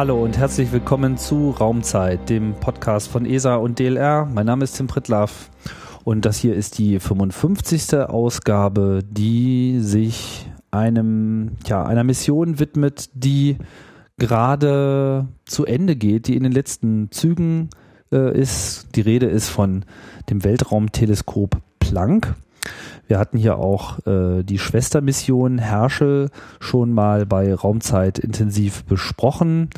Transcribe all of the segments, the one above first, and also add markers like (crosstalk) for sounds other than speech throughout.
Hallo und herzlich willkommen zu Raumzeit, dem Podcast von ESA und DLR. Mein Name ist Tim Pritlaff und das hier ist die 55. Ausgabe, die sich einem, ja, einer Mission widmet, die gerade zu Ende geht, die in den letzten Zügen äh, ist. Die Rede ist von dem Weltraumteleskop Planck. Wir hatten hier auch äh, die Schwestermission Herschel schon mal bei Raumzeit intensiv besprochen.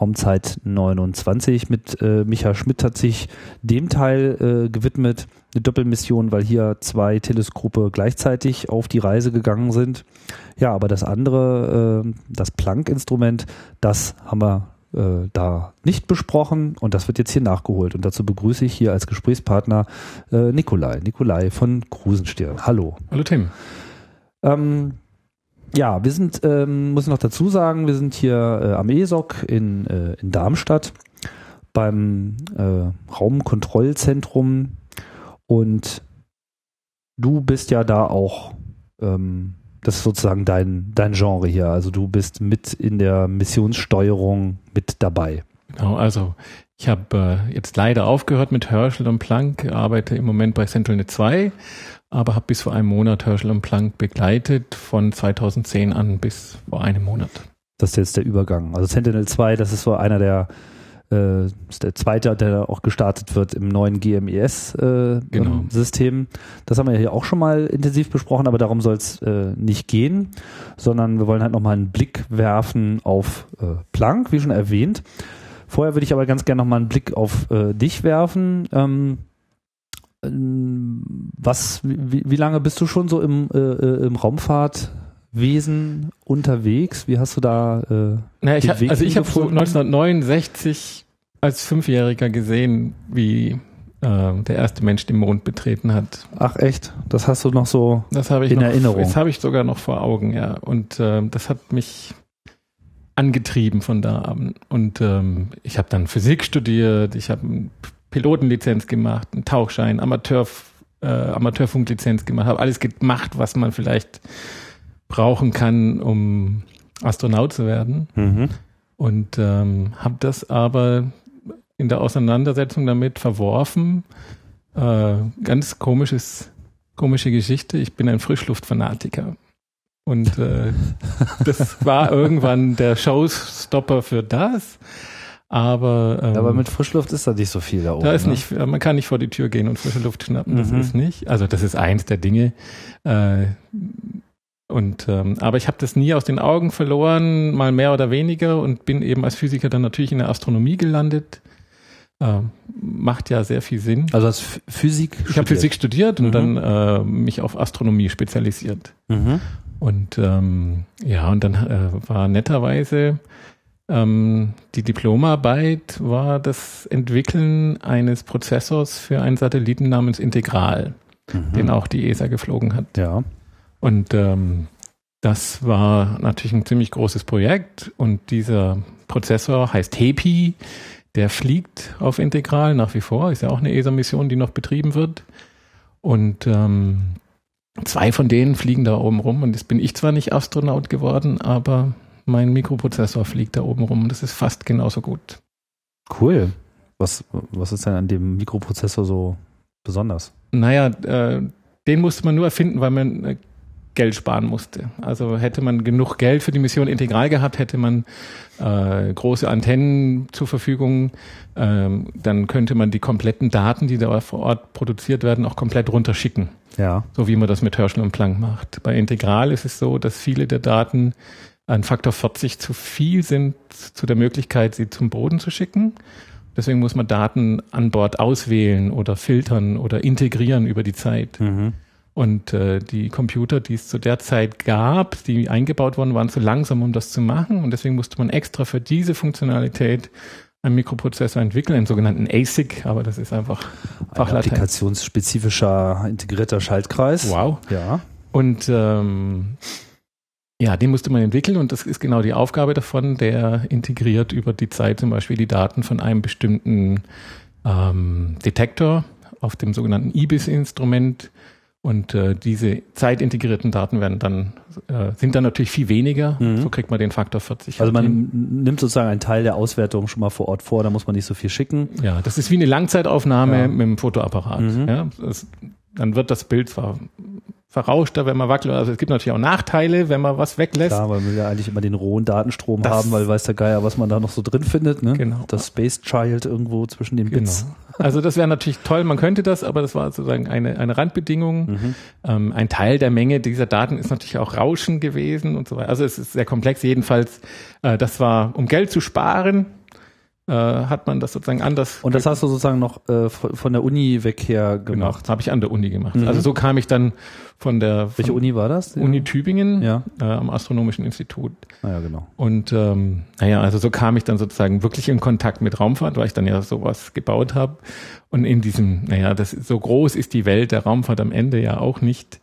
Raumzeit 29 mit äh, Micha Schmidt hat sich dem Teil äh, gewidmet. Eine Doppelmission, weil hier zwei Teleskope gleichzeitig auf die Reise gegangen sind. Ja, aber das andere, äh, das Planck-Instrument, das haben wir äh, da nicht besprochen und das wird jetzt hier nachgeholt. Und dazu begrüße ich hier als Gesprächspartner äh, Nikolai. Nikolai von Krusenstirn. Hallo. Hallo Tim. Ähm, ja, wir sind, ähm, muss ich noch dazu sagen, wir sind hier äh, am ESOC in, äh, in Darmstadt beim äh, Raumkontrollzentrum und du bist ja da auch ähm, das ist sozusagen dein, dein Genre hier. Also du bist mit in der Missionssteuerung mit dabei. Genau, also ich habe äh, jetzt leider aufgehört mit Herschel und Planck, arbeite im Moment bei CentralNet 2, aber habe bis vor einem Monat Herschel und Planck begleitet, von 2010 an bis vor einem Monat. Das ist jetzt der Übergang. Also Sentinel 2, das ist so einer der äh, ist der zweite, der auch gestartet wird im neuen GMES-System. Äh, genau. System. das haben wir ja hier auch schon mal intensiv besprochen, aber darum soll es äh, nicht gehen, sondern wir wollen halt nochmal einen Blick werfen auf äh, Planck, wie schon erwähnt. Vorher würde ich aber ganz gerne nochmal einen Blick auf äh, dich werfen. Ähm, was, wie, wie lange bist du schon so im, äh, äh Raumfahrtwesen unterwegs? Wie hast du da äh, naja, ich hab, Also ich habe so 1969 als Fünfjähriger gesehen, wie äh, der erste Mensch den Mond betreten hat. Ach echt? Das hast du noch so das ich in noch, Erinnerung? Das habe ich sogar noch vor Augen, ja. Und äh, das hat mich angetrieben von da an. Und ähm, ich habe dann Physik studiert, ich habe eine Pilotenlizenz gemacht, einen Tauchschein, Amateur, äh, Amateurfunklizenz gemacht, habe alles gemacht, was man vielleicht brauchen kann, um Astronaut zu werden. Mhm. Und ähm, habe das aber in der Auseinandersetzung damit verworfen. Äh, ganz komisches, komische Geschichte. Ich bin ein Frischluftfanatiker. Und äh, (laughs) das war irgendwann der Showstopper für das. Aber, ähm, aber mit Frischluft ist da nicht so viel da oben. Da ist ne? nicht, man kann nicht vor die Tür gehen und frische Luft schnappen, das mhm. ist nicht. Also das ist eins der Dinge. Äh, und ähm, aber ich habe das nie aus den Augen verloren, mal mehr oder weniger, und bin eben als Physiker dann natürlich in der Astronomie gelandet. Äh, macht ja sehr viel Sinn. Also als Physik? Ich habe Physik studiert und mhm. dann äh, mich auf Astronomie spezialisiert. Mhm. Und ähm, ja, und dann äh, war netterweise ähm, die Diplomarbeit war das Entwickeln eines Prozessors für einen Satelliten namens Integral, mhm. den auch die ESA geflogen hat. Ja. Und ähm, das war natürlich ein ziemlich großes Projekt und dieser Prozessor heißt HEPI, der fliegt auf Integral nach wie vor, ist ja auch eine ESA-Mission, die noch betrieben wird. Und ähm, Zwei von denen fliegen da oben rum und jetzt bin ich zwar nicht Astronaut geworden, aber mein Mikroprozessor fliegt da oben rum und das ist fast genauso gut. Cool. Was, was ist denn an dem Mikroprozessor so besonders? Naja, äh, den musste man nur erfinden, weil man äh, Geld sparen musste. Also hätte man genug Geld für die Mission integral gehabt, hätte man äh, große Antennen zur Verfügung, ähm, dann könnte man die kompletten Daten, die da vor Ort produziert werden, auch komplett runterschicken. Ja. So wie man das mit Herschel und Planck macht. Bei Integral ist es so, dass viele der Daten ein Faktor 40 zu viel sind zu der Möglichkeit, sie zum Boden zu schicken. Deswegen muss man Daten an Bord auswählen oder filtern oder integrieren über die Zeit. Mhm. Und äh, die Computer, die es zu der Zeit gab, die eingebaut wurden, waren zu langsam, um das zu machen. Und deswegen musste man extra für diese Funktionalität einen Mikroprozessor entwickeln, einen sogenannten ASIC, aber das ist einfach Ein applikationsspezifischer integrierter Schaltkreis. Wow. Ja. Und ähm, ja, den musste man entwickeln und das ist genau die Aufgabe davon, der integriert über die Zeit zum Beispiel die Daten von einem bestimmten ähm, Detektor auf dem sogenannten IBIS-Instrument Und äh, diese zeitintegrierten Daten werden dann, äh, sind dann natürlich viel weniger. Mhm. So kriegt man den Faktor 40. Also man hin. nimmt sozusagen einen Teil der Auswertung schon mal vor Ort vor, da muss man nicht so viel schicken. Ja, das ist wie eine Langzeitaufnahme ja. mit dem Fotoapparat. Mhm. Ja, das, dann wird das Bild zwar verrauschter, wenn man wackelt. Also es gibt natürlich auch Nachteile, wenn man was weglässt. Klar, weil wir ja eigentlich immer den rohen Datenstrom das haben, weil weiß der Geier, was man da noch so drin findet. Ne? Genau. Das Space Child irgendwo zwischen den Bits. Genau. Also das wäre natürlich toll, man könnte das, aber das war sozusagen eine, eine Randbedingung. Mhm. Ähm, ein Teil der Menge dieser Daten ist natürlich auch Rauschen gewesen und so weiter. Also es ist sehr komplex. Jedenfalls, äh, das war, um Geld zu sparen, äh, hat man das sozusagen anders. Und das hast du sozusagen noch äh, von der Uni weg her genau, gemacht? Genau, das habe ich an der Uni gemacht. Mhm. Also so kam ich dann von der von Welche Uni war das? Uni Tübingen ja. äh, am Astronomischen Institut. Ah, ja, genau. Und ähm, naja, also so kam ich dann sozusagen wirklich in Kontakt mit Raumfahrt, weil ich dann ja sowas gebaut habe. Und in diesem, naja, das so groß ist die Welt der Raumfahrt am Ende ja auch nicht.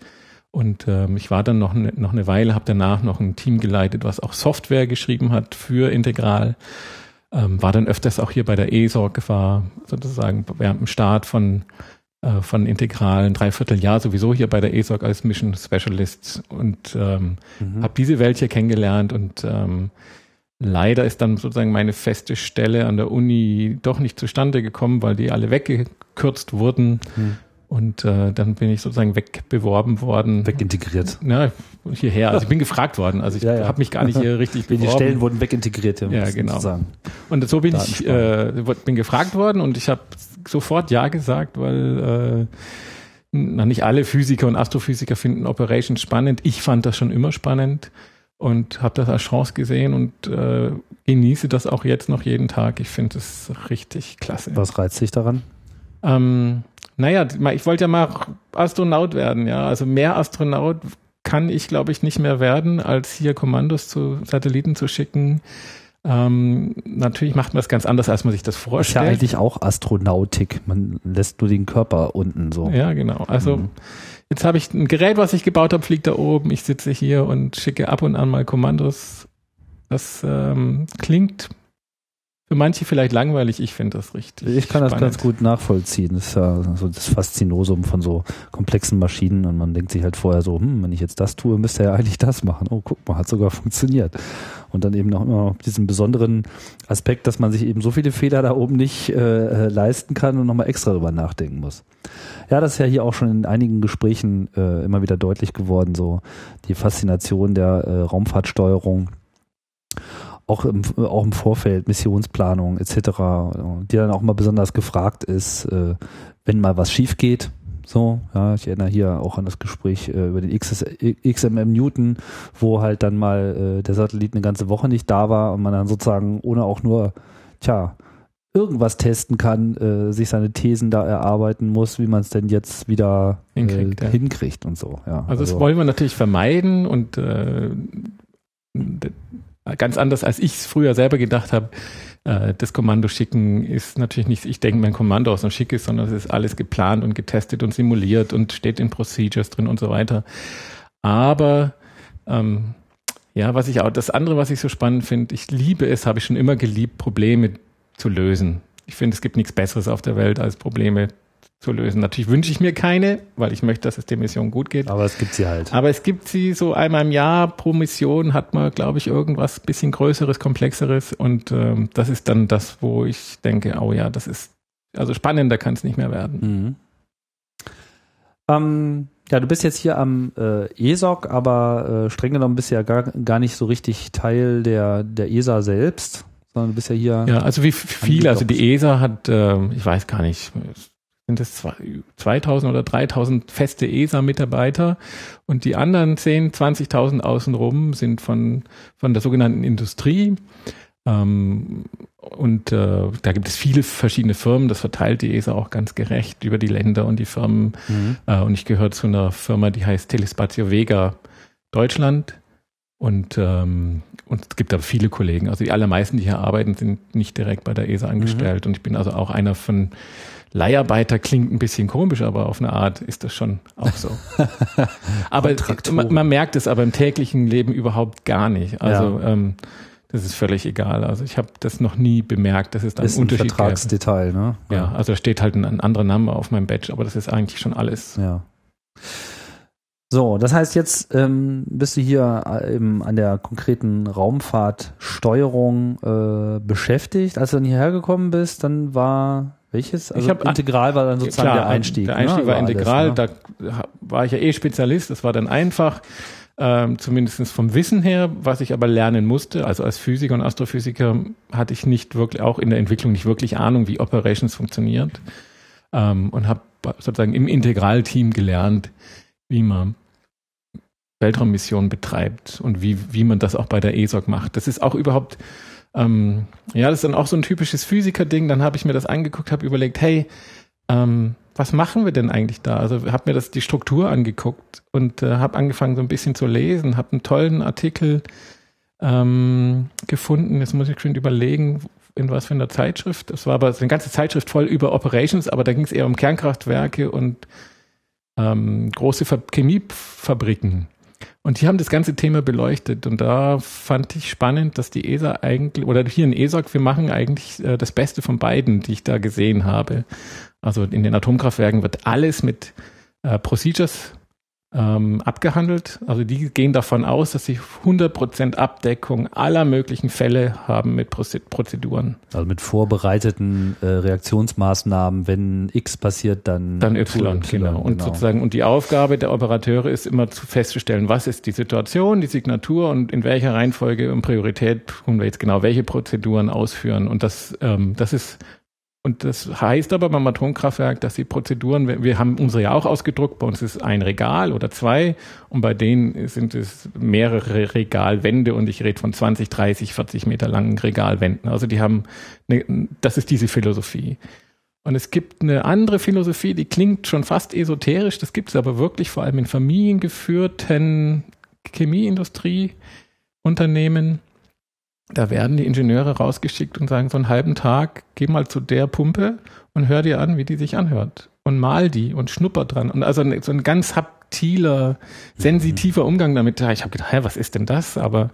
Und ähm, ich war dann noch, ne, noch eine Weile, habe danach noch ein Team geleitet, was auch Software geschrieben hat für Integral ähm, war dann öfters auch hier bei der ESOG, war sozusagen während dem Start von, äh, von Integralen Dreivierteljahr sowieso hier bei der ESOG als Mission Specialist und ähm, mhm. habe diese Welt hier kennengelernt und ähm, leider ist dann sozusagen meine feste Stelle an der Uni doch nicht zustande gekommen, weil die alle weggekürzt wurden. Mhm. Und äh, dann bin ich sozusagen wegbeworben worden. Wegintegriert. Ja, hierher. Also ich bin gefragt worden. Also ich ja, ja. habe mich gar nicht hier richtig (laughs) beworben. Die Stellen wurden wegintegriert. Ja, genau. Und so bin ich äh, bin gefragt worden und ich habe sofort ja gesagt, weil äh, na, nicht alle Physiker und Astrophysiker finden Operations spannend. Ich fand das schon immer spannend und habe das als Chance gesehen und äh, genieße das auch jetzt noch jeden Tag. Ich finde es richtig klasse. Was reizt dich daran? Ähm, naja, ich wollte ja mal Astronaut werden, ja. Also mehr Astronaut kann ich, glaube ich, nicht mehr werden, als hier Kommandos zu Satelliten zu schicken. Ähm, natürlich macht man das ganz anders, als man sich das vorstellt. Ist ja eigentlich auch Astronautik. Man lässt nur den Körper unten so. Ja, genau. Also mhm. jetzt habe ich ein Gerät, was ich gebaut habe, fliegt da oben. Ich sitze hier und schicke ab und an mal Kommandos. Das ähm, klingt für manche vielleicht langweilig, ich finde das richtig. Ich kann spannend. das ganz gut nachvollziehen. Das ist ja so das Faszinosum von so komplexen Maschinen und man denkt sich halt vorher so, hm, wenn ich jetzt das tue, müsste er ja eigentlich das machen. Oh, guck mal, hat sogar funktioniert. Und dann eben noch immer diesen besonderen Aspekt, dass man sich eben so viele Fehler da oben nicht äh, äh leisten kann und nochmal extra drüber nachdenken muss. Ja, das ist ja hier auch schon in einigen Gesprächen äh, immer wieder deutlich geworden, so die Faszination der äh, Raumfahrtsteuerung auch im, auch im Vorfeld, Missionsplanung etc., die dann auch mal besonders gefragt ist, äh, wenn mal was schief geht. So, ja, ich erinnere hier auch an das Gespräch äh, über den XS, XMM Newton, wo halt dann mal äh, der Satellit eine ganze Woche nicht da war und man dann sozusagen ohne auch nur, tja, irgendwas testen kann, äh, sich seine Thesen da erarbeiten muss, wie man es denn jetzt wieder hinkriegt, ja. hinkriegt und so. Ja, also, also das wollen wir natürlich vermeiden und äh, Ganz anders, als ich es früher selber gedacht habe. Äh, das Kommando schicken ist natürlich nicht, ich denke, mein Kommando aus und schick ist, sondern es ist alles geplant und getestet und simuliert und steht in Procedures drin und so weiter. Aber ähm, ja, was ich auch, das andere, was ich so spannend finde, ich liebe es, habe ich schon immer geliebt, Probleme zu lösen. Ich finde, es gibt nichts Besseres auf der Welt, als Probleme zu lösen. Natürlich wünsche ich mir keine, weil ich möchte, dass es der Mission gut geht. Aber es gibt sie halt. Aber es gibt sie so einmal im Jahr pro Mission hat man, glaube ich, irgendwas bisschen größeres, komplexeres und ähm, das ist dann das, wo ich denke, oh ja, das ist also spannender kann es nicht mehr werden. Mhm. Ähm, ja, du bist jetzt hier am äh, ESOC, aber äh, streng genommen bist du ja gar, gar nicht so richtig Teil der, der ESA selbst, sondern du bist ja hier. Ja, also wie viele, also die ESA hat, äh, ich weiß gar nicht, sind es 2000 oder 3000 feste ESA-Mitarbeiter und die anderen 10, 20.000 außenrum sind von, von der sogenannten Industrie. Ähm, und äh, da gibt es viele verschiedene Firmen, das verteilt die ESA auch ganz gerecht über die Länder und die Firmen. Mhm. Äh, und ich gehöre zu einer Firma, die heißt Telespatio Vega Deutschland. Und, ähm, und es gibt aber viele Kollegen. Also die allermeisten, die hier arbeiten, sind nicht direkt bei der ESA angestellt. Mhm. Und ich bin also auch einer von Leiharbeiter klingt ein bisschen komisch, aber auf eine Art ist das schon auch so. (laughs) aber man, man, merkt es aber im täglichen Leben überhaupt gar nicht. Also ja. ähm, das ist völlig egal. Also ich habe das noch nie bemerkt, dass es da ist einen Unterschied ein Vertragsdetail, ne? Ja. ja, also da steht halt ein, ein anderer Name auf meinem Badge, aber das ist eigentlich schon alles. Ja. So, das heißt, jetzt ähm, bist du hier äh, eben an der konkreten Raumfahrtsteuerung äh, beschäftigt. Als du dann hierher gekommen bist, dann war welches? Also ich hab, integral war dann sozusagen klar, der Einstieg. Der Einstieg ne? war integral, alles, ne? da war ich ja eh Spezialist, das war dann einfach, ähm, zumindest vom Wissen her, was ich aber lernen musste. Also als Physiker und Astrophysiker hatte ich nicht wirklich, auch in der Entwicklung nicht wirklich Ahnung, wie Operations funktioniert. Ähm, und habe sozusagen im Integralteam gelernt, wie man Weltraummissionen betreibt und wie, wie man das auch bei der ESOC macht. Das ist auch überhaupt, ähm, ja, das ist dann auch so ein typisches Physiker-Ding. Dann habe ich mir das angeguckt, habe überlegt, hey, ähm, was machen wir denn eigentlich da? Also habe mir das die Struktur angeguckt und äh, habe angefangen so ein bisschen zu lesen, habe einen tollen Artikel ähm, gefunden. Jetzt muss ich schon überlegen, in was für einer Zeitschrift. Das war aber eine ganze Zeitschrift voll über Operations, aber da ging es eher um Kernkraftwerke und ähm, große Chemiefabriken. Und die haben das ganze Thema beleuchtet und da fand ich spannend, dass die ESA eigentlich, oder hier in ESOC, wir machen eigentlich äh, das Beste von beiden, die ich da gesehen habe. Also in den Atomkraftwerken wird alles mit äh, Procedures ähm, abgehandelt. Also die gehen davon aus, dass sie 100% Abdeckung aller möglichen Fälle haben mit Prozeduren. Also mit vorbereiteten äh, Reaktionsmaßnahmen, wenn X passiert, dann dann Y, y genau. Und genau. sozusagen und die Aufgabe der Operateure ist immer zu festzustellen, was ist die Situation, die Signatur und in welcher Reihenfolge und Priorität tun wir jetzt genau welche Prozeduren ausführen. Und das ähm, das ist und das heißt aber beim Atomkraftwerk, dass die Prozeduren, wir haben unsere ja auch ausgedruckt, bei uns ist ein Regal oder zwei und bei denen sind es mehrere Regalwände und ich rede von 20, 30, 40 Meter langen Regalwänden. Also die haben, eine, das ist diese Philosophie. Und es gibt eine andere Philosophie, die klingt schon fast esoterisch, das gibt es aber wirklich vor allem in familiengeführten Chemieindustrieunternehmen da werden die Ingenieure rausgeschickt und sagen so einen halben Tag, geh mal zu der Pumpe und hör dir an, wie die sich anhört. Und mal die und schnupper dran. Und also so ein ganz subtiler, sensitiver Umgang damit. Ich habe gedacht, hä, was ist denn das? Aber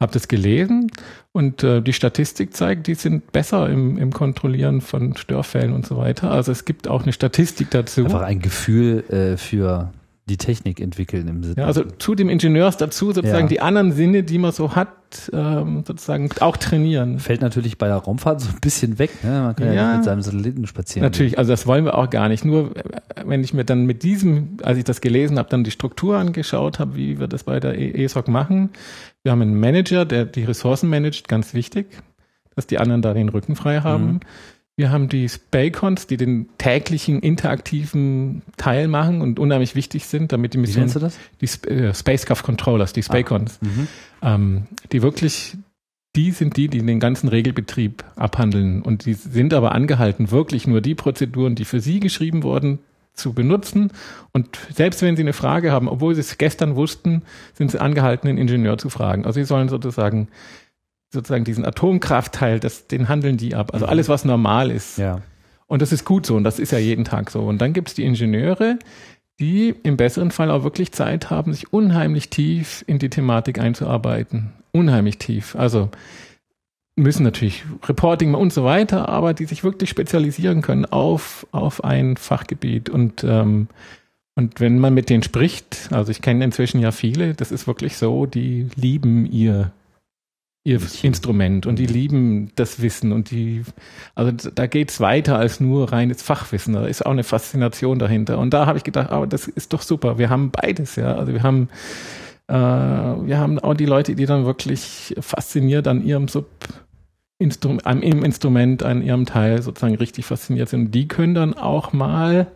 habe das gelesen und äh, die Statistik zeigt, die sind besser im, im Kontrollieren von Störfällen und so weiter. Also es gibt auch eine Statistik dazu. Einfach ein Gefühl äh, für die Technik entwickeln im Sinne. Ja, also zu dem Ingenieurs dazu sozusagen ja. die anderen Sinne, die man so hat, ähm, sozusagen auch trainieren. Fällt natürlich bei der Raumfahrt so ein bisschen weg. Ne? Man kann ja, ja mit seinem Satelliten spazieren. Natürlich, gehen. also das wollen wir auch gar nicht. Nur wenn ich mir dann mit diesem, als ich das gelesen habe, dann die Struktur angeschaut habe, wie wir das bei der ESOC machen. Wir haben einen Manager, der die Ressourcen managt, ganz wichtig, dass die anderen da den Rücken frei haben. Mhm. Wir haben die Spacons, die den täglichen interaktiven Teil machen und unheimlich wichtig sind, damit die Mission. Wie nennst du das? Die äh, Spacecraft Controllers, die ah, mhm. ähm, die wirklich, die sind die, die den ganzen Regelbetrieb abhandeln und die sind aber angehalten, wirklich nur die Prozeduren, die für sie geschrieben wurden, zu benutzen. Und selbst wenn Sie eine Frage haben, obwohl Sie es gestern wussten, sind Sie angehalten, den Ingenieur zu fragen. Also Sie sollen sozusagen sozusagen diesen Atomkraftteil, das, den handeln die ab. Also mhm. alles, was normal ist. Ja. Und das ist gut so und das ist ja jeden Tag so. Und dann gibt es die Ingenieure, die im besseren Fall auch wirklich Zeit haben, sich unheimlich tief in die Thematik einzuarbeiten. Unheimlich tief. Also müssen natürlich Reporting und so weiter, aber die sich wirklich spezialisieren können auf, auf ein Fachgebiet. Und, ähm, und wenn man mit denen spricht, also ich kenne inzwischen ja viele, das ist wirklich so, die lieben ihr ihr Instrument und die lieben das Wissen und die, also da geht's weiter als nur reines Fachwissen. Da ist auch eine Faszination dahinter. Und da habe ich gedacht, aber oh, das ist doch super. Wir haben beides, ja. Also wir haben, äh, wir haben auch die Leute, die dann wirklich fasziniert an ihrem Sub an ihrem Instrument, an ihrem Teil sozusagen richtig fasziniert sind. Und die können dann auch mal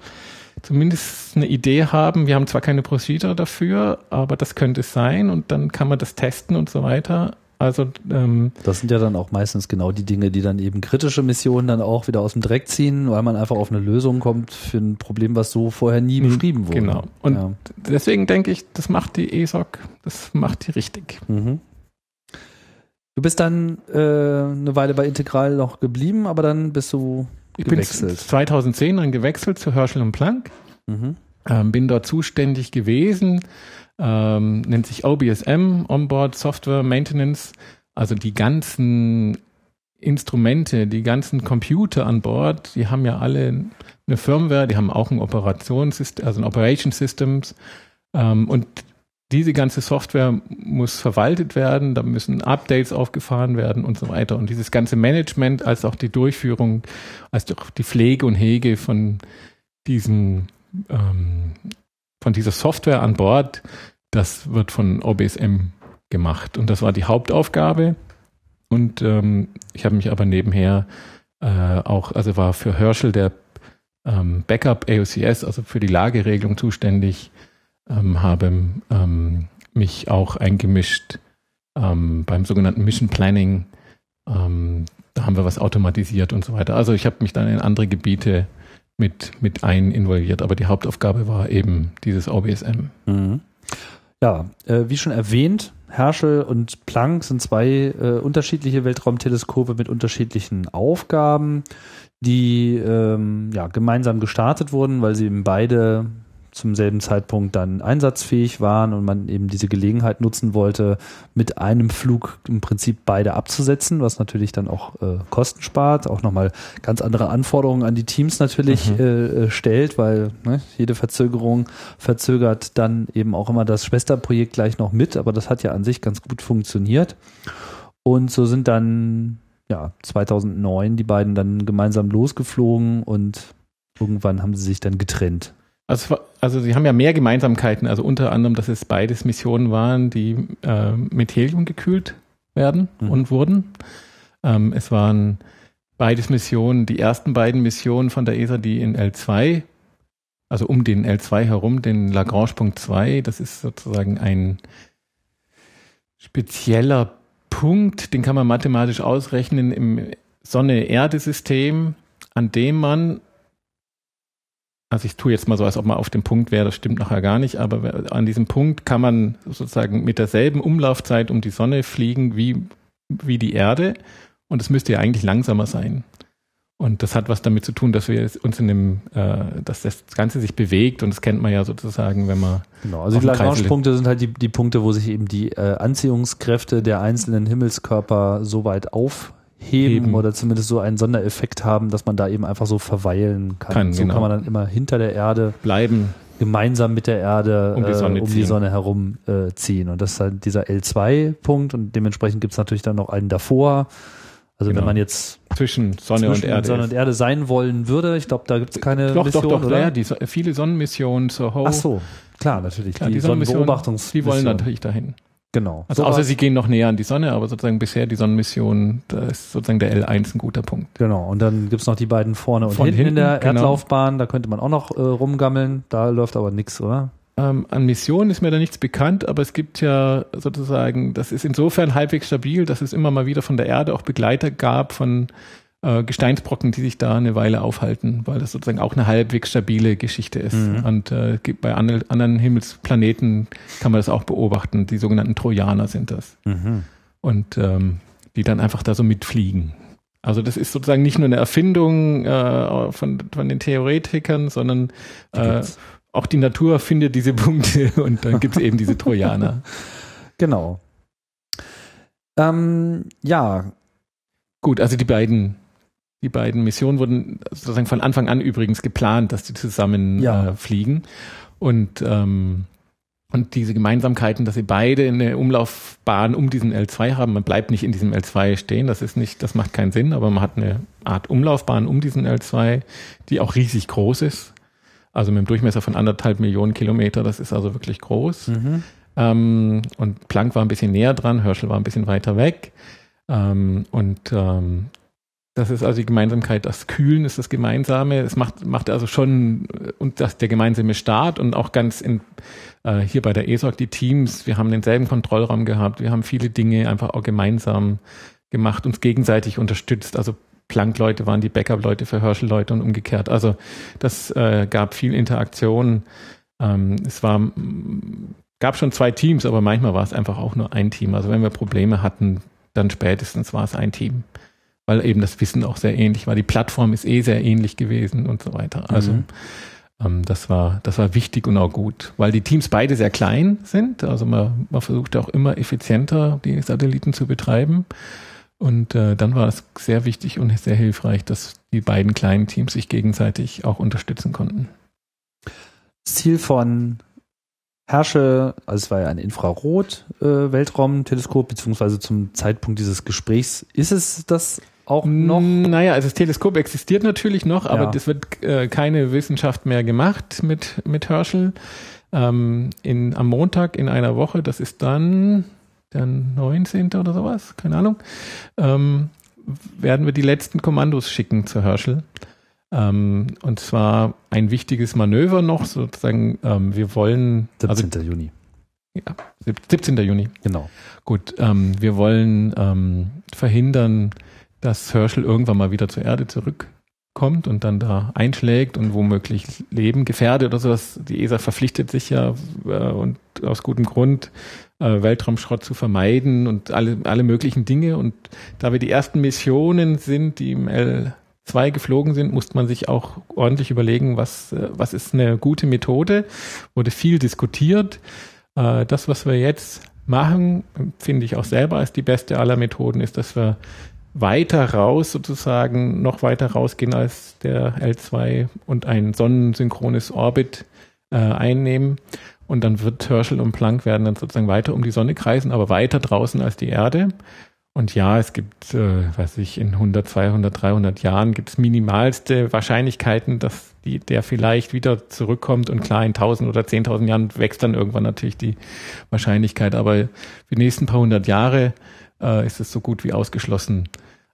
zumindest eine Idee haben. Wir haben zwar keine Procedure dafür, aber das könnte es sein und dann kann man das testen und so weiter. Also ähm, das sind ja dann auch meistens genau die Dinge, die dann eben kritische Missionen dann auch wieder aus dem Dreck ziehen, weil man einfach auf eine Lösung kommt für ein Problem, was so vorher nie mhm, beschrieben wurde. Genau. Und ja. deswegen denke ich, das macht die ESOC, das macht die richtig. Mhm. Du bist dann äh, eine Weile bei Integral noch geblieben, aber dann bist du ich gewechselt. Ich bin 2010 dann gewechselt zu Herschel und Planck. Mhm. Ähm, bin dort zuständig gewesen ähm, nennt sich OBSM, Onboard Software Maintenance, also die ganzen Instrumente, die ganzen Computer an Bord, die haben ja alle eine Firmware, die haben auch ein Operationssystem, also ein Operation Systems. Ähm, und diese ganze Software muss verwaltet werden, da müssen Updates aufgefahren werden und so weiter. Und dieses ganze Management, als auch die Durchführung, als auch die Pflege und Hege von diesen, ähm, von dieser Software an Bord, das wird von OBSM gemacht. Und das war die Hauptaufgabe. Und ähm, ich habe mich aber nebenher äh, auch, also war für Herschel der ähm, Backup AOCS, also für die Lageregelung zuständig, ähm, habe ähm, mich auch eingemischt ähm, beim sogenannten Mission Planning. Ähm, da haben wir was automatisiert und so weiter. Also ich habe mich dann in andere Gebiete mit, mit ein involviert, aber die Hauptaufgabe war eben dieses OBSM. Mhm. Ja, äh, wie schon erwähnt, Herschel und Planck sind zwei äh, unterschiedliche Weltraumteleskope mit unterschiedlichen Aufgaben, die ähm, ja, gemeinsam gestartet wurden, weil sie eben beide zum selben Zeitpunkt dann einsatzfähig waren und man eben diese Gelegenheit nutzen wollte, mit einem Flug im Prinzip beide abzusetzen, was natürlich dann auch äh, Kosten spart, auch nochmal ganz andere Anforderungen an die Teams natürlich mhm. äh, äh stellt, weil ne, jede Verzögerung verzögert dann eben auch immer das Schwesterprojekt gleich noch mit, aber das hat ja an sich ganz gut funktioniert. Und so sind dann ja 2009 die beiden dann gemeinsam losgeflogen und irgendwann haben sie sich dann getrennt. Also, also sie haben ja mehr Gemeinsamkeiten, also unter anderem, dass es beides Missionen waren, die äh, mit Helium gekühlt werden mhm. und wurden. Ähm, es waren beides Missionen, die ersten beiden Missionen von der ESA, die in L2, also um den L2 herum, den Lagrange-Punkt 2, das ist sozusagen ein spezieller Punkt, den kann man mathematisch ausrechnen im Sonne-Erde-System, an dem man also ich tue jetzt mal so, als ob man auf dem Punkt wäre, das stimmt nachher gar nicht, aber an diesem Punkt kann man sozusagen mit derselben Umlaufzeit um die Sonne fliegen wie, wie die Erde und es müsste ja eigentlich langsamer sein. Und das hat was damit zu tun, dass wir uns in dem, äh, dass das Ganze sich bewegt und das kennt man ja sozusagen, wenn man. Genau, also die Lagrange-Punkte sind halt die, die Punkte, wo sich eben die äh, Anziehungskräfte der einzelnen Himmelskörper so weit auf heben, heben, oder zumindest so einen Sondereffekt haben, dass man da eben einfach so verweilen kann. kann so genau. kann man dann immer hinter der Erde bleiben, gemeinsam mit der Erde um die Sonne, äh, um die Sonne herum äh, ziehen. Und das ist halt dieser L2-Punkt und dementsprechend gibt es natürlich dann noch einen davor. Also genau. wenn man jetzt zwischen Sonne zwischen und Erde Sonne und Erde sein wollen würde, ich glaube, da gibt es keine doch, Mission, doch, doch, oder? Ja, die, viele Sonnenmissionen zur Ach so, klar, natürlich. Klar, die, die Sonnenbeobachtungs Die wollen natürlich dahin. Genau. Also so außer sie gehen noch näher an die Sonne, aber sozusagen bisher die Sonnenmission, da ist sozusagen der L1 ein guter Punkt. Genau. Und dann gibt's noch die beiden vorne und hinten, hinten, in der genau. Erdlaufbahn, da könnte man auch noch äh, rumgammeln, da läuft aber nichts, oder? Ähm, an Missionen ist mir da nichts bekannt, aber es gibt ja sozusagen, das ist insofern halbwegs stabil, dass es immer mal wieder von der Erde auch Begleiter gab von äh, Gesteinsbrocken, die sich da eine Weile aufhalten, weil das sozusagen auch eine halbwegs stabile Geschichte ist. Mhm. Und äh, bei anderen Himmelsplaneten kann man das auch beobachten. Die sogenannten Trojaner sind das. Mhm. Und ähm, die dann einfach da so mitfliegen. Also das ist sozusagen nicht nur eine Erfindung äh, von, von den Theoretikern, sondern äh, auch die Natur findet diese Punkte (laughs) und dann gibt es eben diese Trojaner. (laughs) Genau. Ähm, ja. Gut, also die beiden die beiden Missionen wurden sozusagen von Anfang an übrigens geplant, dass die zusammen ja. äh, fliegen. Und, ähm, und diese Gemeinsamkeiten, dass sie beide eine Umlaufbahn um diesen L2 haben. Man bleibt nicht in diesem L2 stehen, das ist nicht, das macht keinen Sinn, aber man hat eine Art Umlaufbahn um diesen L2, die auch riesig groß ist. Also mit einem Durchmesser von anderthalb Millionen Kilometer, das ist also wirklich groß. Mhm. Ähm, und Planck war ein bisschen näher dran, Herschel war ein bisschen weiter weg. Ähm, und ähm, das ist also die Gemeinsamkeit, das Kühlen ist das Gemeinsame. Es macht, macht also schon äh, und das, der gemeinsame Start und auch ganz in, äh, hier bei der ESOC die Teams. Wir haben denselben Kontrollraum gehabt. Wir haben viele Dinge einfach auch gemeinsam gemacht, uns gegenseitig unterstützt. Also Planck-Leute waren die Backup-Leute für Herschel-Leute und umgekehrt. Also das äh, gab viel Interaktion. Ähm, es war, gab schon zwei Teams, aber manchmal war es einfach auch nur ein Team. Also wenn wir Probleme hatten, dann spätestens war es ein Team weil eben das Wissen auch sehr ähnlich war. Die Plattform ist eh sehr ähnlich gewesen und so weiter. Also mhm. ähm, das war das war wichtig und auch gut, weil die Teams beide sehr klein sind. Also man, man versucht auch immer effizienter die Satelliten zu betreiben. Und äh, dann war es sehr wichtig und sehr hilfreich, dass die beiden kleinen Teams sich gegenseitig auch unterstützen konnten. Ziel von Herrsche, also es war ja ein Infrarot-Weltraumteleskop, äh, beziehungsweise zum Zeitpunkt dieses Gesprächs ist es das auch noch? Naja, also das Teleskop existiert natürlich noch, aber ja. das wird äh, keine Wissenschaft mehr gemacht mit, mit Herschel. Ähm, in, am Montag in einer Woche, das ist dann der 19. oder sowas, keine Ahnung, ähm, werden wir die letzten Kommandos schicken zu Herschel. Ähm, und zwar ein wichtiges Manöver noch, sozusagen, ähm, wir wollen. 17. Also, Juni. Ja, 17. Juni. Genau. Gut, ähm, wir wollen ähm, verhindern, dass Herschel irgendwann mal wieder zur Erde zurückkommt und dann da einschlägt und womöglich Leben gefährdet oder sowas. Die ESA verpflichtet sich ja äh, und aus gutem Grund, äh, Weltraumschrott zu vermeiden und alle, alle möglichen Dinge. Und da wir die ersten Missionen sind, die im L2 geflogen sind, musste man sich auch ordentlich überlegen, was, äh, was ist eine gute Methode. Wurde viel diskutiert. Äh, das, was wir jetzt machen, finde ich auch selber als die beste aller Methoden, ist, dass wir weiter raus sozusagen, noch weiter rausgehen als der L2 und ein sonnensynchrones Orbit äh, einnehmen. Und dann wird Herschel und Planck werden dann sozusagen weiter um die Sonne kreisen, aber weiter draußen als die Erde. Und ja, es gibt, äh, weiß ich, in 100, 200, 300 Jahren gibt es minimalste Wahrscheinlichkeiten, dass die, der vielleicht wieder zurückkommt. Und klar, in 1000 oder 10.000 Jahren wächst dann irgendwann natürlich die Wahrscheinlichkeit. Aber für die nächsten paar hundert Jahre äh, ist es so gut wie ausgeschlossen.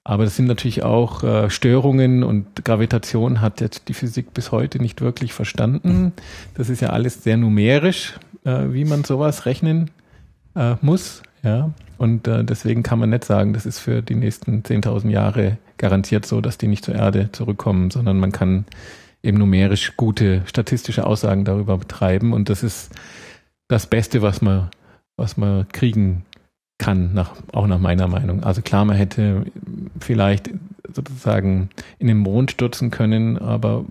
Aber das sind natürlich auch äh, Störungen und Gravitation hat jetzt die Physik bis heute nicht wirklich verstanden. Das ist ja alles sehr numerisch, äh, wie man sowas rechnen äh, muss. Ja, und äh, deswegen kann man nicht sagen, das ist für die nächsten 10.000 Jahre garantiert so, dass die nicht zur Erde zurückkommen, sondern man kann eben numerisch gute statistische Aussagen darüber betreiben. Und das ist das Beste, was man, was man kriegen kann, nach, auch nach meiner Meinung. Also klar, man hätte vielleicht sozusagen in den Mond stürzen können, aber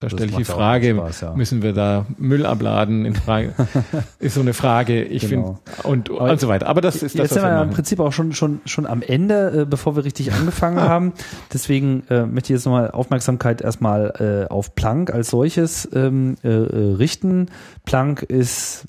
da stelle ich die Frage, Spaß, ja. müssen wir da Müll abladen? In Frage, (laughs) ist so eine Frage. Ich genau. finde und, und so weiter. Aber das ist das. Jetzt sind wir ja im Prinzip auch schon schon schon am Ende, äh, bevor wir richtig (laughs) angefangen haben. Deswegen äh, möchte ich jetzt nochmal Aufmerksamkeit erstmal äh, auf Planck als solches ähm, äh, äh richten. Planck ist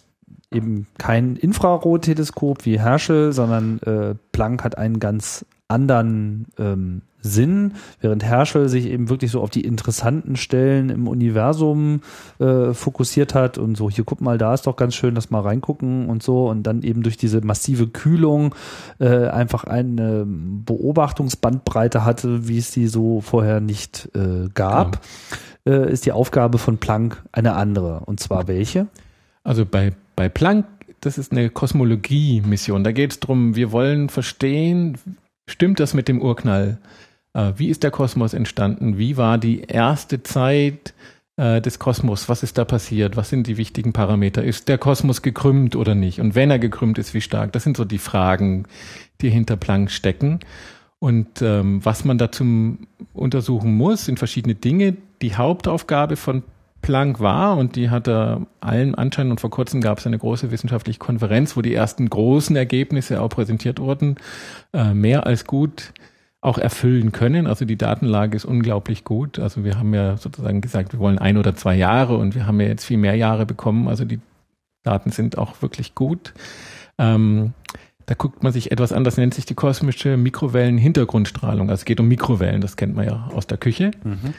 eben kein Infrarotteleskop wie Herschel, sondern äh, Planck hat einen ganz anderen ähm, Sinn, während Herschel sich eben wirklich so auf die interessanten Stellen im Universum äh, fokussiert hat und so, hier guck mal, da ist doch ganz schön, das mal reingucken und so und dann eben durch diese massive Kühlung äh, einfach eine Beobachtungsbandbreite hatte, wie es die so vorher nicht äh, gab, ja. äh, ist die Aufgabe von Planck eine andere. Und zwar welche? Also bei bei Planck, das ist eine Kosmologie-Mission. Da geht es darum, wir wollen verstehen, stimmt das mit dem Urknall? Äh, wie ist der Kosmos entstanden? Wie war die erste Zeit äh, des Kosmos? Was ist da passiert? Was sind die wichtigen Parameter? Ist der Kosmos gekrümmt oder nicht? Und wenn er gekrümmt ist, wie stark? Das sind so die Fragen, die hinter Planck stecken. Und ähm, was man dazu untersuchen muss, sind verschiedene Dinge. Die Hauptaufgabe von Planck war und die hatte allen Anschein und vor kurzem gab es eine große wissenschaftliche Konferenz, wo die ersten großen Ergebnisse auch präsentiert wurden, äh, mehr als gut auch erfüllen können. Also die Datenlage ist unglaublich gut. Also wir haben ja sozusagen gesagt, wir wollen ein oder zwei Jahre und wir haben ja jetzt viel mehr Jahre bekommen. Also die Daten sind auch wirklich gut. Ähm, da guckt man sich etwas an, das nennt sich die kosmische Mikrowellen-Hintergrundstrahlung. Also es geht um Mikrowellen, das kennt man ja aus der Küche. Mhm.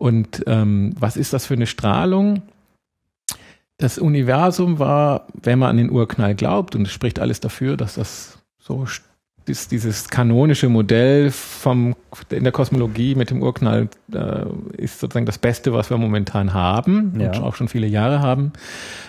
Und ähm, was ist das für eine Strahlung? Das Universum war, wenn man an den Urknall glaubt, und es spricht alles dafür, dass das so ist dieses kanonische Modell vom, in der Kosmologie mit dem Urknall äh, ist sozusagen das Beste, was wir momentan haben ja. und auch schon viele Jahre haben.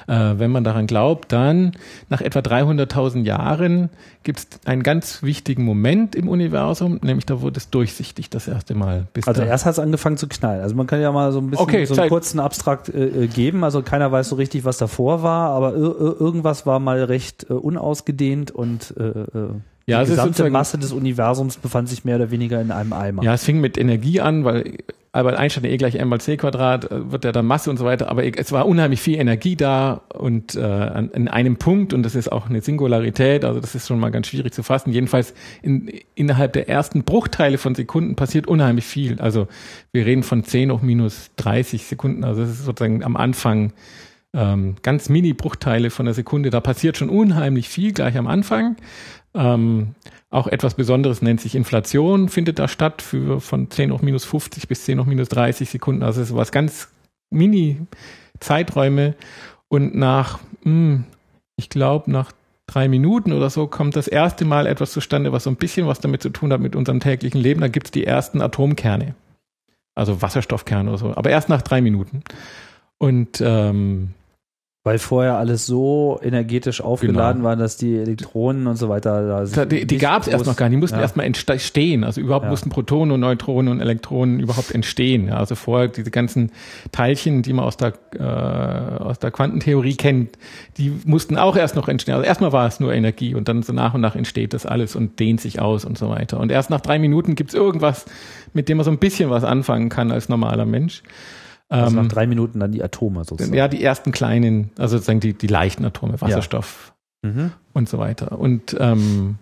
Äh, wenn man daran glaubt, dann nach etwa 300.000 Jahren gibt es einen ganz wichtigen Moment im Universum, nämlich da wurde es durchsichtig das erste Mal. also erst hat es angefangen zu knallen. Also man kann ja mal so ein bisschen okay, so einen kurzen Abstrakt äh, äh, geben. Also keiner weiß so richtig, was davor war, aber irgendwas war mal recht äh, unausgedehnt und äh, ja, die gesamte Masse des Universums befand sich mehr oder weniger in einem Eimer. Ja, es fing mit Energie an, weil Albert Einstein E gleich m mal c Quadrat, äh, wird ja dann Masse und so weiter, aber es war unheimlich viel Energie da und äh, an, in einem Punkt und das ist auch eine Singularität, also das ist schon mal ganz schwierig zu fassen. Jedenfalls in, innerhalb der ersten Bruchteile von Sekunden passiert unheimlich viel. Also wir reden von 10 hoch minus 30 Sekunden, also das ist sozusagen am Anfang ähm, ganz Mini-Bruchteile von der Sekunde. Da passiert schon unheimlich viel gleich am Anfang. Ähm, auch etwas Besonderes nennt sich Inflation, findet da statt für von 10 hoch minus 50 bis 10 hoch minus 30 Sekunden. Also es ist ganz Mini-Zeiträume. Und nach, mh, hm, ich glaube, nach drei Minuten oder so kommt das erste Mal etwas zustande, was so ein bisschen was damit zu tun hat mit unserem täglichen Leben. Da gibt es die ersten Atomkerne. Also Wasserstoffkerne oder so. Aber erst nach drei Minuten. Und ähm, weil vorher alles so energetisch aufgeladen genau. war, dass die Elektronen und so weiter da Die, die gab es erst noch gar nicht, die mussten ja. erstmal entstehen. Also überhaupt ja. mussten Protonen und Neutronen und Elektronen überhaupt entstehen. Ja, also vorher diese ganzen Teilchen, die man aus der, äh, aus der Quantentheorie kennt, die mussten auch erst noch entstehen. Also erstmal war es nur Energie und dann so nach und nach entsteht das alles und dehnt sich aus und so weiter. Und erst nach drei Minuten gibt's irgendwas, mit dem man so ein bisschen was anfangen kann als normaler Mensch. Also nach ähm, drei Minuten dann die Atome sozusagen. Ja, die ersten kleinen, also sozusagen die, die leichten Atome, Wasserstoff ja. mhm. und so weiter. Und, ähm,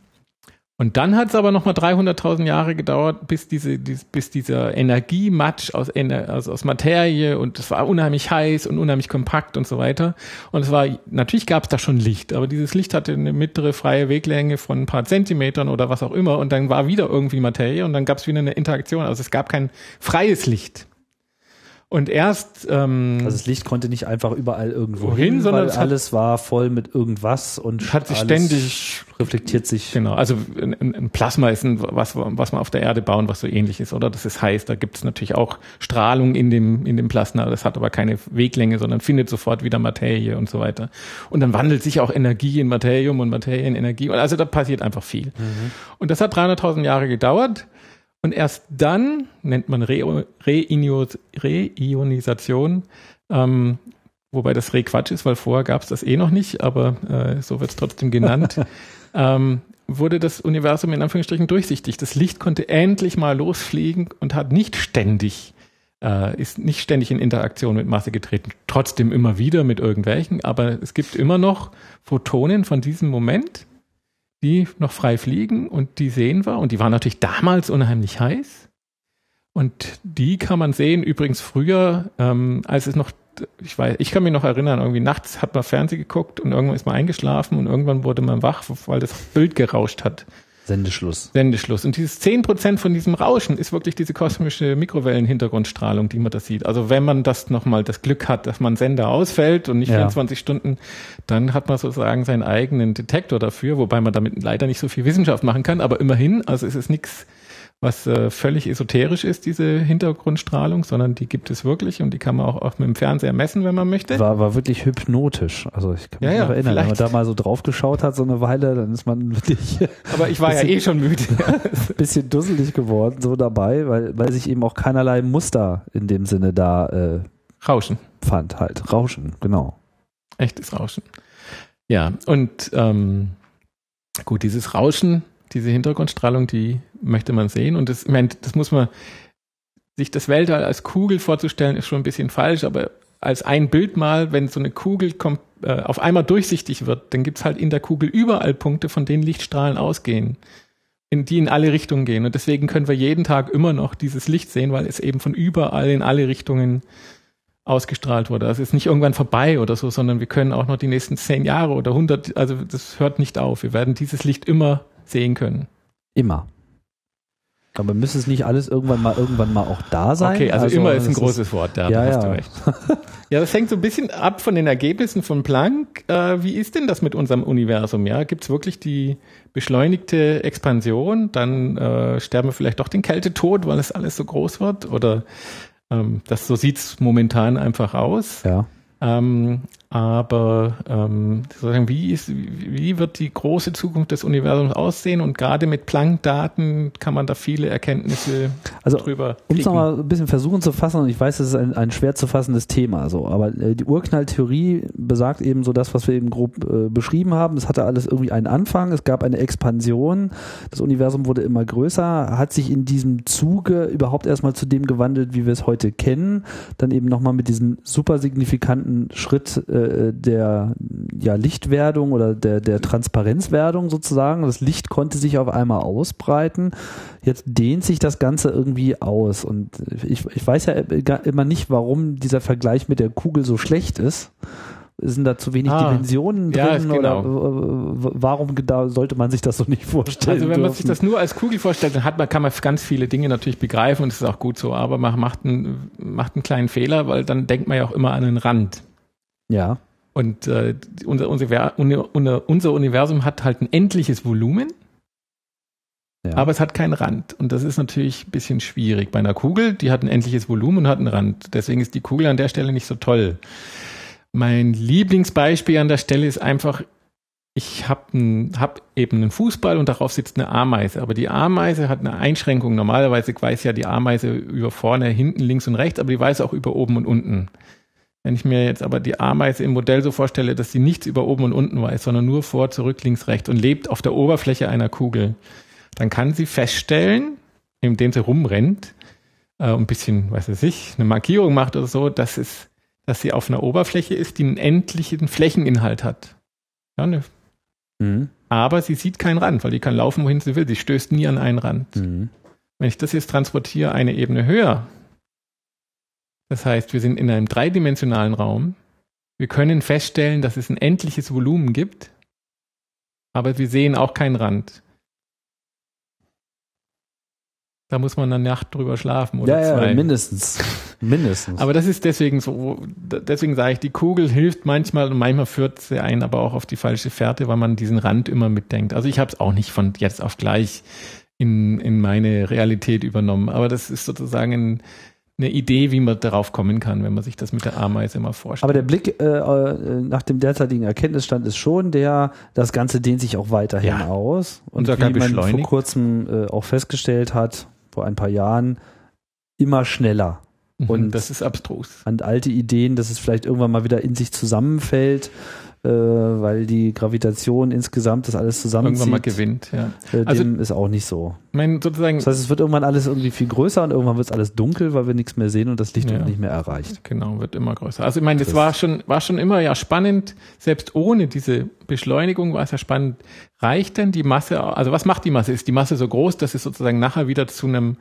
und dann hat es aber nochmal 300.000 Jahre gedauert, bis, diese, dies, bis dieser Energiematsch aus, also aus Materie und es war unheimlich heiß und unheimlich kompakt und so weiter. Und es war, natürlich gab es da schon Licht, aber dieses Licht hatte eine mittlere freie Weglänge von ein paar Zentimetern oder was auch immer und dann war wieder irgendwie Materie und dann gab es wieder eine Interaktion. Also es gab kein freies Licht. Und erst ähm, also das Licht konnte nicht einfach überall irgendwo hin, hin sondern alles war voll mit irgendwas und hat sich ständig reflektiert sich. Genau, also ein, ein Plasma ist ein, was was man auf der Erde bauen, was so ähnlich ist, oder? Das ist heiß. Da gibt es natürlich auch Strahlung in dem in dem Plasma. Das hat aber keine Weglänge, sondern findet sofort wieder Materie und so weiter. Und dann wandelt sich auch Energie in Materium und Materie in Energie. Also da passiert einfach viel. Mhm. Und das hat 300.000 Jahre gedauert. Und erst dann nennt man Re Reionisation, ähm, wobei das Re Quatsch ist, weil vorher gab es das eh noch nicht, aber äh, so wird es trotzdem genannt, (laughs) ähm, wurde das Universum in Anführungsstrichen durchsichtig. Das Licht konnte endlich mal losfliegen und hat nicht ständig äh, ist nicht ständig in Interaktion mit Masse getreten. Trotzdem immer wieder mit irgendwelchen, aber es gibt immer noch Photonen von diesem Moment die noch frei fliegen und die sehen wir. Und die waren natürlich damals unheimlich heiß. Und die kann man sehen, übrigens früher, ähm, als es noch, ich weiß, ich kann mich noch erinnern, irgendwie nachts hat man Fernsehen geguckt und irgendwann ist man eingeschlafen und irgendwann wurde man wach, weil das Bild gerauscht hat. Sendeschluss. Sendeschluss. Und dieses 10% von diesem Rauschen ist wirklich diese kosmische Mikrowellenhintergrundstrahlung, die man da sieht. Also wenn man das nochmal das Glück hat, dass man Sender ausfällt und nicht ja. 24 Stunden, dann hat man sozusagen seinen eigenen Detektor dafür, wobei man damit leider nicht so viel Wissenschaft machen kann, aber immerhin, also es ist nichts was äh, völlig esoterisch ist, diese Hintergrundstrahlung, sondern die gibt es wirklich und die kann man auch, auch mit dem Fernseher messen, wenn man möchte. War, war wirklich hypnotisch. Also ich kann mich ja, noch ja, erinnern, vielleicht. wenn man da mal so drauf geschaut hat, so eine Weile, dann ist man wirklich. (laughs) Aber ich war bisschen, ja eh schon müde. (laughs) bisschen dusselig geworden, so dabei, weil, weil sich eben auch keinerlei Muster in dem Sinne da äh, Rauschen. fand halt. Rauschen, genau. Echtes Rauschen. Ja, und ähm, gut, dieses Rauschen diese Hintergrundstrahlung, die möchte man sehen. Und das, ich meine, das muss man, sich das Weltall als Kugel vorzustellen, ist schon ein bisschen falsch, aber als ein Bild mal, wenn so eine Kugel kommt, äh, auf einmal durchsichtig wird, dann gibt's halt in der Kugel überall Punkte, von denen Lichtstrahlen ausgehen, in die in alle Richtungen gehen. Und deswegen können wir jeden Tag immer noch dieses Licht sehen, weil es eben von überall in alle Richtungen ausgestrahlt wurde. Also es ist nicht irgendwann vorbei oder so, sondern wir können auch noch die nächsten zehn Jahre oder hundert, also das hört nicht auf. Wir werden dieses Licht immer sehen können. Immer. Aber müsste es nicht alles irgendwann mal irgendwann mal auch da sein? Okay, also, also immer ist ein großes ist, Wort, da ja, hast ja. du recht. (laughs) ja, das hängt so ein bisschen ab von den Ergebnissen von Planck. Äh, wie ist denn das mit unserem Universum? Ja, gibt es wirklich die beschleunigte Expansion? Dann äh, sterben wir vielleicht doch den Kältetod, weil es alles so groß wird? Oder ähm, das so sieht's momentan einfach aus. Ja. Ähm, aber ähm, wie, ist, wie wird die große Zukunft des Universums aussehen? Und gerade mit Planck-Daten kann man da viele Erkenntnisse also, drüber Um es nochmal ein bisschen versuchen zu fassen, und ich weiß, es ist ein, ein schwer zu fassendes Thema, so, aber äh, die Urknalltheorie besagt eben so das, was wir eben grob äh, beschrieben haben. Es hatte alles irgendwie einen Anfang, es gab eine Expansion, das Universum wurde immer größer, hat sich in diesem Zuge überhaupt erstmal zu dem gewandelt, wie wir es heute kennen, dann eben nochmal mit diesem super signifikanten Schritt äh, äh, der ja, Lichtwerdung oder der, der Transparenzwerdung sozusagen. Das Licht konnte sich auf einmal ausbreiten. Jetzt dehnt sich das Ganze irgendwie aus. Und ich, ich weiß ja immer nicht, warum dieser Vergleich mit der Kugel so schlecht ist sind da zu wenig ah, Dimensionen drin ja, genau. oder warum sollte man sich das so nicht vorstellen? Also wenn dürfen? man sich das nur als Kugel vorstellt, dann hat man, kann man ganz viele Dinge natürlich begreifen und es ist auch gut so, aber man macht einen, macht einen kleinen Fehler, weil dann denkt man ja auch immer an den Rand. Ja. Und äh, unser, unser, unser Universum hat halt ein endliches Volumen, ja. aber es hat keinen Rand. Und das ist natürlich ein bisschen schwierig. Bei einer Kugel, die hat ein endliches Volumen und hat einen Rand. Deswegen ist die Kugel an der Stelle nicht so toll. Mein Lieblingsbeispiel an der Stelle ist einfach, ich habe hab eben einen Fußball und darauf sitzt eine Ameise. Aber die Ameise hat eine Einschränkung. Normalerweise weiß ja die Ameise über vorne, hinten, links und rechts, aber die weiß auch über oben und unten. Wenn ich mir jetzt aber die Ameise im Modell so vorstelle, dass sie nichts über oben und unten weiß, sondern nur vor, zurück, links, rechts und lebt auf der Oberfläche einer Kugel, dann kann sie feststellen, indem sie rumrennt äh, ein bisschen, weiß ich nicht, eine Markierung macht oder so, dass es, dass sie auf einer Oberfläche ist, die einen endlichen Flächeninhalt hat. Ja, ne? mhm. Aber sie sieht keinen Rand, weil die kann laufen, wohin sie will. Sie stößt nie an einen Rand. Mhm. Wenn ich das jetzt transportiere eine Ebene höher, das heißt, wir sind in einem dreidimensionalen Raum. Wir können feststellen, dass es ein endliches Volumen gibt, aber wir sehen auch keinen Rand. Da muss man eine Nacht drüber schlafen oder ja, zwei. Ja, mindestens. mindestens. Aber das ist deswegen so, deswegen sage ich, die Kugel hilft manchmal und manchmal führt sie einen aber auch auf die falsche Fährte, weil man diesen Rand immer mitdenkt. Also ich habe es auch nicht von jetzt auf gleich in, in meine Realität übernommen, aber das ist sozusagen ein, eine Idee, wie man darauf kommen kann, wenn man sich das mit der Ameise mal vorstellt. Aber der Blick äh, äh, nach dem derzeitigen Erkenntnisstand ist schon der, das Ganze dehnt sich auch weiterhin ja. aus. Und, und wie man vor kurzem äh, auch festgestellt hat, vor ein paar Jahren, immer schneller. Mhm, und das ist abstrus. An alte Ideen, dass es vielleicht irgendwann mal wieder in sich zusammenfällt äh, weil die Gravitation insgesamt das alles zusammenzieht. Irgendwann mal gewinnt, ja. Äh, also ist auch nicht so. Mein, sozusagen, das heißt, es wird irgendwann alles irgendwie viel größer und irgendwann wird es alles dunkel, weil wir nichts mehr sehen und das Licht ja. nicht mehr erreicht. Genau, wird immer größer. Also ich meine, das war schon, war schon immer ja spannend, selbst ohne diese Beschleunigung war es ja spannend. Reicht denn die Masse, also was macht die Masse? Ist die Masse so groß, dass es sozusagen nachher wieder zu einem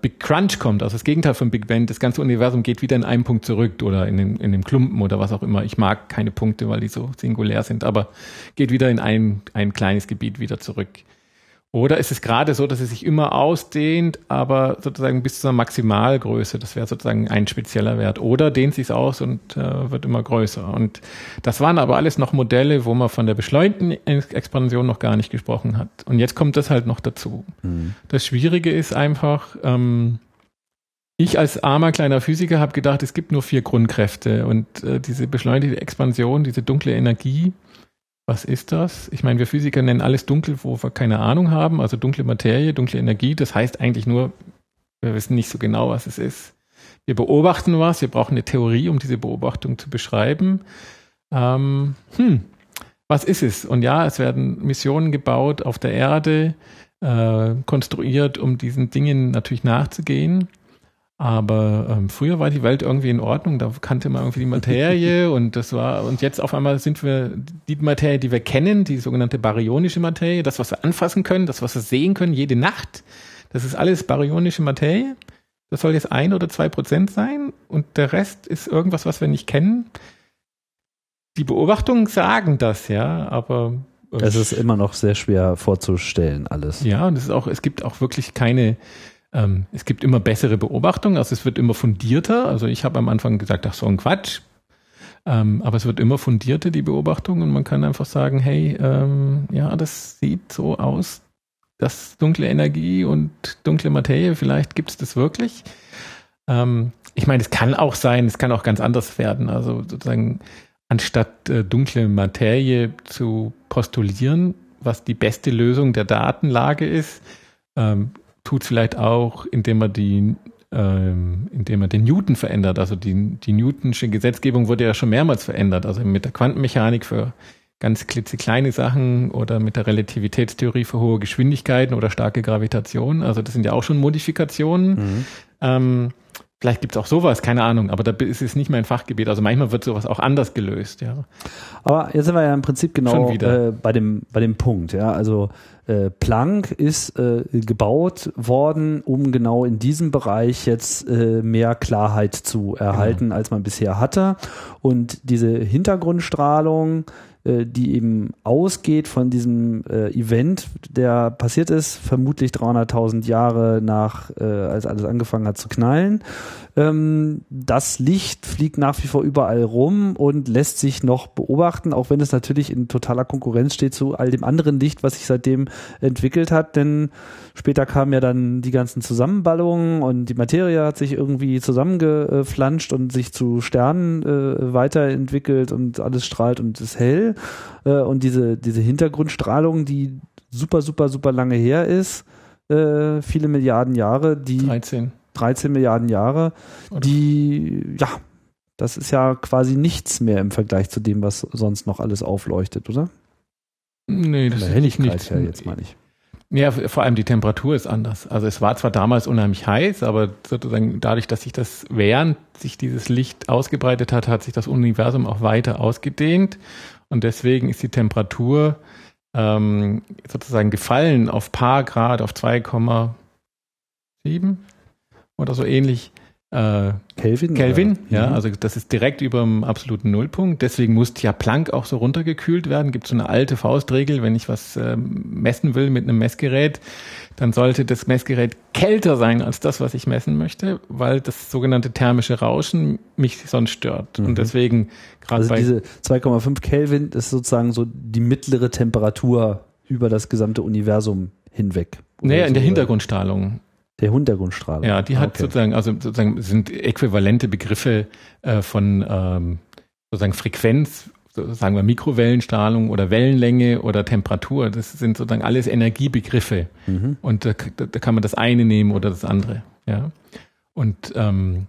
Big Crunch kommt, also das Gegenteil von Big Bang, das ganze Universum geht wieder in einen Punkt zurück oder in den, in den Klumpen oder was auch immer. Ich mag keine Punkte, weil die so singulär sind, aber geht wieder in ein, ein kleines Gebiet wieder zurück. Oder ist es gerade so, dass es sich immer ausdehnt, aber sozusagen bis zur Maximalgröße, das wäre sozusagen ein spezieller Wert. Oder dehnt sich aus und äh, wird immer größer. Und das waren aber alles noch Modelle, wo man von der beschleunigten Expansion noch gar nicht gesprochen hat. Und jetzt kommt das halt noch dazu. Mhm. Das Schwierige ist einfach, ähm, ich als armer kleiner Physiker habe gedacht, es gibt nur vier Grundkräfte und äh, diese beschleunigte Expansion, diese dunkle Energie, was ist das? Ich meine, wir Physiker nennen alles dunkel, wo wir keine Ahnung haben, also dunkle Materie, dunkle Energie. Das heißt eigentlich nur, wir wissen nicht so genau, was es ist. Wir beobachten was, wir brauchen eine Theorie, um diese Beobachtung zu beschreiben. Ähm, hm, was ist es? Und ja, es werden Missionen gebaut auf der Erde, äh, konstruiert, um diesen Dingen natürlich nachzugehen. Aber ähm, früher war die Welt irgendwie in Ordnung, da kannte man irgendwie die Materie (laughs) und das war, und jetzt auf einmal sind wir die Materie, die wir kennen, die sogenannte baryonische Materie, das, was wir anfassen können, das, was wir sehen können, jede Nacht, das ist alles baryonische Materie. Das soll jetzt ein oder zwei Prozent sein und der Rest ist irgendwas, was wir nicht kennen. Die Beobachtungen sagen das, ja, aber äh, es ist immer noch sehr schwer vorzustellen, alles. Ja, und es ist auch, es gibt auch wirklich keine ähm, es gibt immer bessere Beobachtungen, also es wird immer fundierter. Also ich habe am Anfang gesagt, ach so ein Quatsch. Ähm, aber es wird immer fundierter, die Beobachtung, und man kann einfach sagen, hey, ähm, ja, das sieht so aus, dass dunkle Energie und dunkle Materie, vielleicht gibt es das wirklich. Ähm, ich meine, es kann auch sein, es kann auch ganz anders werden. Also sozusagen anstatt äh, dunkle Materie zu postulieren, was die beste Lösung der Datenlage ist, ähm, tut vielleicht auch, indem man die ähm, indem man den Newton verändert. Also die, die Newtonsche Gesetzgebung wurde ja schon mehrmals verändert. Also mit der Quantenmechanik für ganz klitzekleine Sachen oder mit der Relativitätstheorie für hohe Geschwindigkeiten oder starke Gravitation. Also das sind ja auch schon Modifikationen. Mhm. Ähm, Vielleicht gibt es auch sowas, keine Ahnung, aber da ist es nicht mein Fachgebiet. Also manchmal wird sowas auch anders gelöst, ja. Aber jetzt sind wir ja im Prinzip genau äh, bei, dem, bei dem Punkt, ja. Also äh, Planck ist äh, gebaut worden, um genau in diesem Bereich jetzt äh, mehr Klarheit zu erhalten, genau. als man bisher hatte. Und diese Hintergrundstrahlung, äh, die eben ausgeht von diesem äh, Event, der passiert ist, vermutlich 300.000 Jahre nach, äh, als alles angefangen hat zu knallen. Ähm, das Licht fliegt nach wie vor überall rum und lässt sich noch beobachten, auch wenn es natürlich in totaler Konkurrenz steht zu all dem anderen Licht, was sich seitdem entwickelt hat. Denn später kamen ja dann die ganzen Zusammenballungen und die Materie hat sich irgendwie zusammengeflanscht und sich zu Sternen äh, weiterentwickelt und alles strahlt und ist hell. Äh, und diese, diese Hintergrundstrahlung, die super, super, super lange her ist, äh, viele Milliarden Jahre, die 13 13 Milliarden Jahre, die, ja, das ist ja quasi nichts mehr im Vergleich zu dem, was sonst noch alles aufleuchtet, oder? Nee, das ist nicht. Ja, jetzt meine ich. Ja, vor allem die Temperatur ist anders. Also es war zwar damals unheimlich heiß, aber sozusagen dadurch, dass sich das, während sich dieses Licht ausgebreitet hat, hat sich das Universum auch weiter ausgedehnt. Und deswegen ist die Temperatur ähm, sozusagen gefallen auf paar Grad, auf 2,7 oder so ähnlich. Äh, Kelvin? Kelvin, ja, mhm. also das ist direkt über dem absoluten Nullpunkt. Deswegen muss ja Planck auch so runtergekühlt werden. Gibt so eine alte Faustregel, wenn ich was äh, messen will mit einem Messgerät, dann sollte das Messgerät kälter sein als das, was ich messen möchte, weil das sogenannte thermische Rauschen mich sonst stört. Mhm. Und deswegen gerade also bei diese 2,5 Kelvin ist sozusagen so die mittlere Temperatur über das gesamte Universum hinweg. Naja, so in der Hintergrundstrahlung. Der Hintergrundstrahlung. Ja, die hat okay. sozusagen, also sozusagen sind äquivalente Begriffe äh, von ähm, sozusagen Frequenz, so sagen wir Mikrowellenstrahlung oder Wellenlänge oder Temperatur. Das sind sozusagen alles Energiebegriffe. Mhm. Und da, da, kann man das eine nehmen oder das andere. Ja. Und ähm,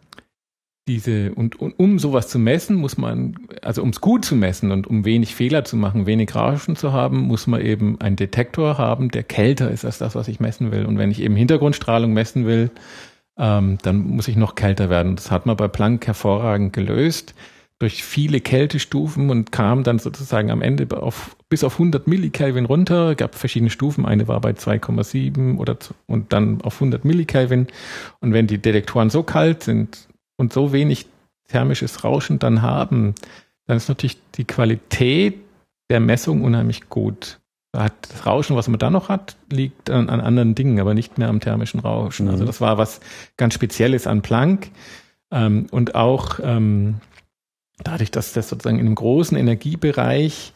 diese, und, und um sowas zu messen, muss man, also um es gut zu messen und um wenig Fehler zu machen, wenig Rauschen zu haben, muss man eben einen Detektor haben, der kälter ist als das, was ich messen will. Und wenn ich eben Hintergrundstrahlung messen will, ähm, dann muss ich noch kälter werden. Das hat man bei Planck hervorragend gelöst durch viele Kältestufen und kam dann sozusagen am Ende auf, bis auf 100 Millikelvin runter. gab verschiedene Stufen. Eine war bei 2,7 oder und dann auf 100 Millikelvin. Und wenn die Detektoren so kalt sind, und so wenig thermisches Rauschen dann haben, dann ist natürlich die Qualität der Messung unheimlich gut. Das Rauschen, was man da noch hat, liegt an, an anderen Dingen, aber nicht mehr am thermischen Rauschen. Also mhm. Also das war was ganz Spezielles an Planck. Ähm, und auch ähm, dadurch, dass das sozusagen in einem großen Energiebereich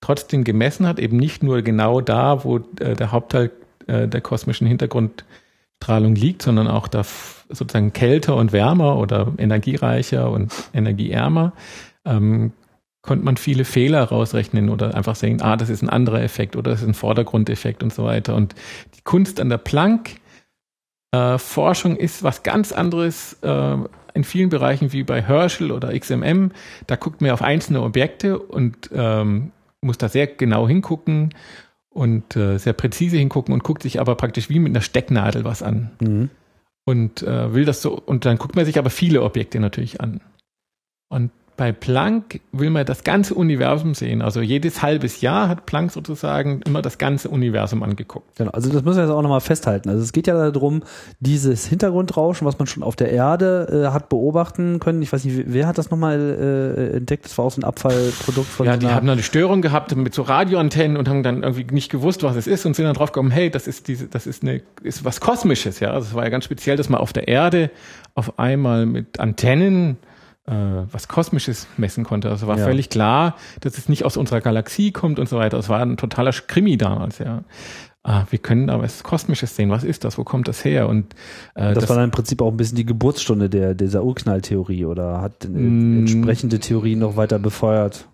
trotzdem gemessen hat, eben nicht nur genau da, wo äh, der Hauptteil äh, der kosmischen Hintergrundstrahlung liegt, sondern auch da sozusagen kälter und wärmer oder energiereicher und energieärmer, ähm, konnte man viele Fehler rausrechnen oder einfach sehen, ah, das ist ein anderer Effekt oder das ist ein Vordergrundeffekt und so weiter. Und die Kunst an der Planck äh, ist was ganz anderes äh, in vielen Bereichen wie bei Herschel oder XMM. Da guckt man auf einzelne Objekte und ähm, muss da sehr genau hingucken und äh, sehr präzise hingucken und guckt sich aber praktisch wie mit einer Stecknadel was an. Mhm und äh, will das so, und dann guckt man sich aber viele Objekte natürlich an. Und bei Planck will man das ganze Universum sehen. Also jedes halbes Jahr hat Planck sozusagen immer das ganze Universum angeguckt. Genau, also das müssen wir jetzt auch nochmal festhalten. Also es geht ja darum, dieses Hintergrundrauschen, was man schon auf der Erde äh, hat beobachten können. Ich weiß nicht, wer hat das nochmal äh, entdeckt? Das war auch so ein Abfallprodukt von. Ja, die haben eine Störung gehabt mit so Radioantennen und haben dann irgendwie nicht gewusst, was es ist und sind dann drauf gekommen, hey, das ist diese, das ist eine, ist was Kosmisches, ja. Also es war ja ganz speziell, dass man auf der Erde auf einmal mit Antennen äh, was Kosmisches messen konnte. Also war ja. völlig klar, dass es nicht aus unserer Galaxie kommt und so weiter. Es war ein totaler Krimi damals, ja. ah, wir können aber was Kosmisches sehen. Was ist das? Wo kommt das her? Und äh, das, das war dann im Prinzip auch ein bisschen die Geburtsstunde der dieser Urknalltheorie oder hat mm. entsprechende Theorien noch weiter befeuert?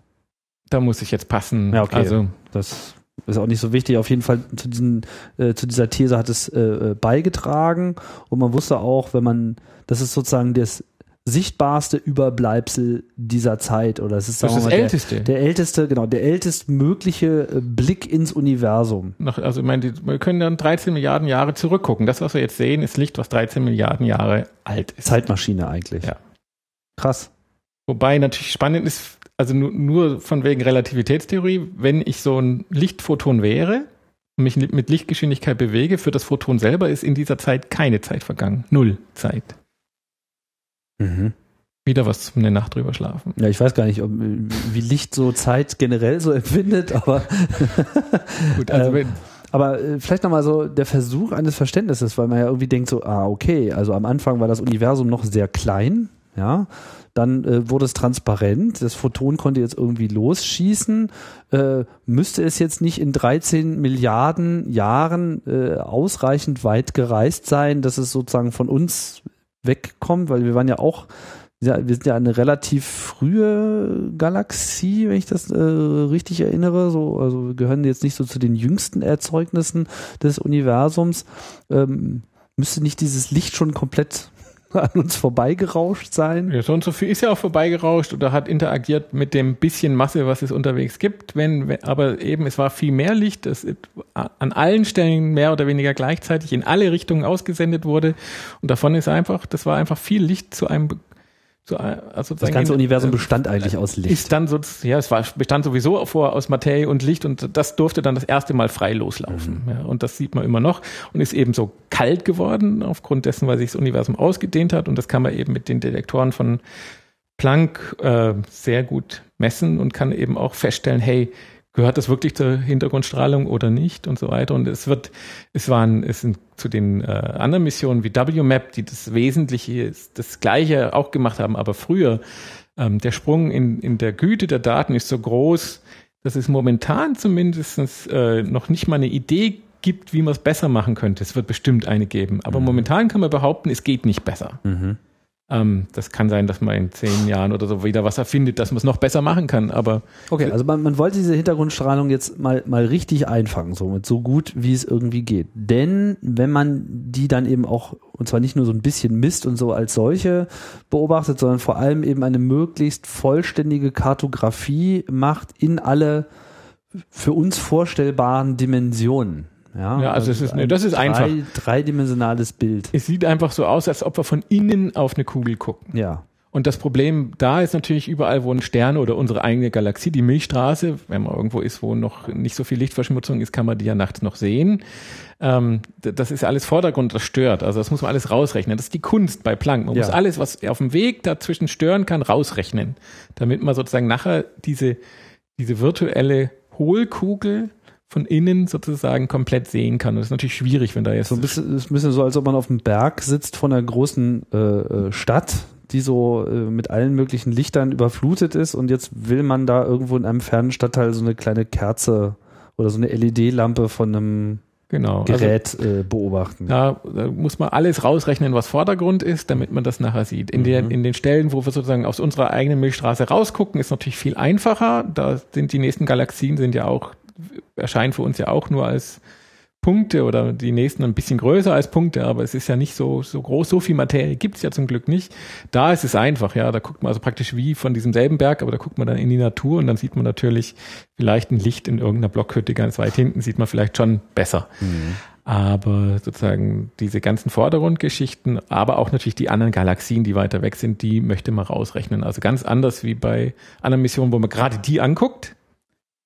Da muss ich jetzt passen. Ja, okay. Also das ist auch nicht so wichtig. Auf jeden Fall zu, diesen, äh, zu dieser These hat es äh, äh beigetragen und man wusste auch, wenn man, das ist sozusagen das sichtbarste Überbleibsel dieser Zeit oder es ist, das, ist das mal, älteste. Der, der, älteste, genau, der ältestmögliche äh, Blick ins Universum. Nach, also ich meine, wir können dann 13 Milliarden Jahre zurückgucken. Das, was wir jetzt sehen, ist Licht, was 13 Milliarden Jahre alt ist. Zeitmaschine eigentlich. Ja. Krass. Wobei natürlich spannend ist, also nur, nur von wegen Relativitätstheorie, wenn ich so ein Lichtphoton wäre und mich mit Lichtgeschwindigkeit bewege, für das Photon selber ist in dieser Zeit keine Zeit vergangen. Null Zeit. Mhm. Wieder was zum eine Nacht drüber schlafen. Ja, ich weiß gar nicht, ob, wie Licht so Zeit generell so empfindet, aber. (laughs) Gut, also ähm, aber äh, vielleicht nochmal so der Versuch eines Verständnisses, weil man ja irgendwie denkt so, ah, okay, also am Anfang war das Universum noch sehr klein, ja, dann äh, wurde es transparent, das Photon konnte jetzt irgendwie losschießen, äh, müsste es jetzt nicht in 13 Milliarden Jahren äh, ausreichend weit gereist sein, dass es sozusagen von uns wegkommt, weil wir waren ja auch, wir sind ja eine relativ frühe Galaxie, wenn ich das äh, richtig erinnere. So, also wir gehören jetzt nicht so zu den jüngsten Erzeugnissen des Universums. Ähm, müsste nicht dieses Licht schon komplett (laughs) an uns vorbeigerauscht sein. Ja, so und so viel ist ja auch vorbeigerauscht oder hat interagiert mit dem bisschen Masse, was es unterwegs gibt. Wenn, wenn aber eben es war viel mehr Licht, das an allen Stellen mehr oder weniger gleichzeitig in alle Richtungen ausgesendet wurde. Und davon ist einfach, das war einfach viel Licht zu einem so, also das ganze Universum bestand eigentlich aus Licht. Ist dann so, ja, es war, bestand sowieso vor aus Materie und Licht und das durfte dann das erste Mal frei loslaufen. Mhm. Ja, und das sieht man immer noch und ist eben so kalt geworden aufgrund dessen, weil sich das Universum ausgedehnt hat und das kann man eben mit den Detektoren von Planck äh, sehr gut messen und kann eben auch feststellen, hey, gehört das wirklich zur Hintergrundstrahlung oder nicht und so weiter. Und es wird, es waren, es sind zu den äh, anderen Missionen wie WMAP, die das Wesentliche, das Gleiche auch gemacht haben, aber früher, ähm, der Sprung in, in der Güte der Daten ist so groß, dass es momentan zumindest äh, noch nicht mal eine Idee gibt, wie man es besser machen könnte. Es wird bestimmt eine geben. Aber mhm. momentan kann man behaupten, es geht nicht besser. Mhm. Ähm, das kann sein, dass man in zehn Jahren oder so wieder was erfindet, dass man es noch besser machen kann. Aber okay, also man, man wollte diese Hintergrundstrahlung jetzt mal mal richtig einfangen, so mit so gut wie es irgendwie geht. Denn wenn man die dann eben auch und zwar nicht nur so ein bisschen misst und so als solche beobachtet, sondern vor allem eben eine möglichst vollständige Kartografie macht in alle für uns vorstellbaren Dimensionen. Ja, ja also, also es ist, ein das ist drei, einfach. Dreidimensionales Bild. Es sieht einfach so aus, als ob wir von innen auf eine Kugel gucken. Ja. Und das Problem da ist natürlich überall, wo ein Stern oder unsere eigene Galaxie, die Milchstraße, wenn man irgendwo ist, wo noch nicht so viel Lichtverschmutzung ist, kann man die ja nachts noch sehen. Ähm, das ist alles Vordergrund, das stört. Also das muss man alles rausrechnen. Das ist die Kunst bei Planck. Man ja. muss alles, was auf dem Weg dazwischen stören kann, rausrechnen, damit man sozusagen nachher diese, diese virtuelle Hohlkugel von innen sozusagen komplett sehen kann. Und das ist natürlich schwierig, wenn da jetzt. So ein bisschen, ist ein bisschen so, als ob man auf dem Berg sitzt von einer großen äh, äh, Stadt, die so äh, mit allen möglichen Lichtern überflutet ist und jetzt will man da irgendwo in einem fernen Stadtteil so eine kleine Kerze oder so eine LED-Lampe von einem genau. Gerät also, äh, beobachten. Da, da, muss man alles rausrechnen, was Vordergrund ist, damit man das nachher sieht. In, mhm. den, in den Stellen, wo wir sozusagen aus unserer eigenen Milchstraße rausgucken, ist natürlich viel einfacher. Da sind die nächsten Galaxien sind ja auch erscheinen für uns ja auch nur als Punkte oder die nächsten ein bisschen größer als Punkte, aber es ist ja nicht so, so groß, so viel Materie gibt es ja zum Glück nicht. Da ist es einfach, ja, da guckt man also praktisch wie von diesem selben Berg, aber da guckt man dann in die Natur und dann sieht man natürlich vielleicht ein Licht in irgendeiner Blockhütte ganz weit hinten, sieht man vielleicht schon besser. Mhm. Aber sozusagen diese ganzen Vordergrundgeschichten, aber auch natürlich die anderen Galaxien, die weiter weg sind, die möchte man rausrechnen. Also ganz anders wie bei anderen Missionen, wo man gerade die anguckt,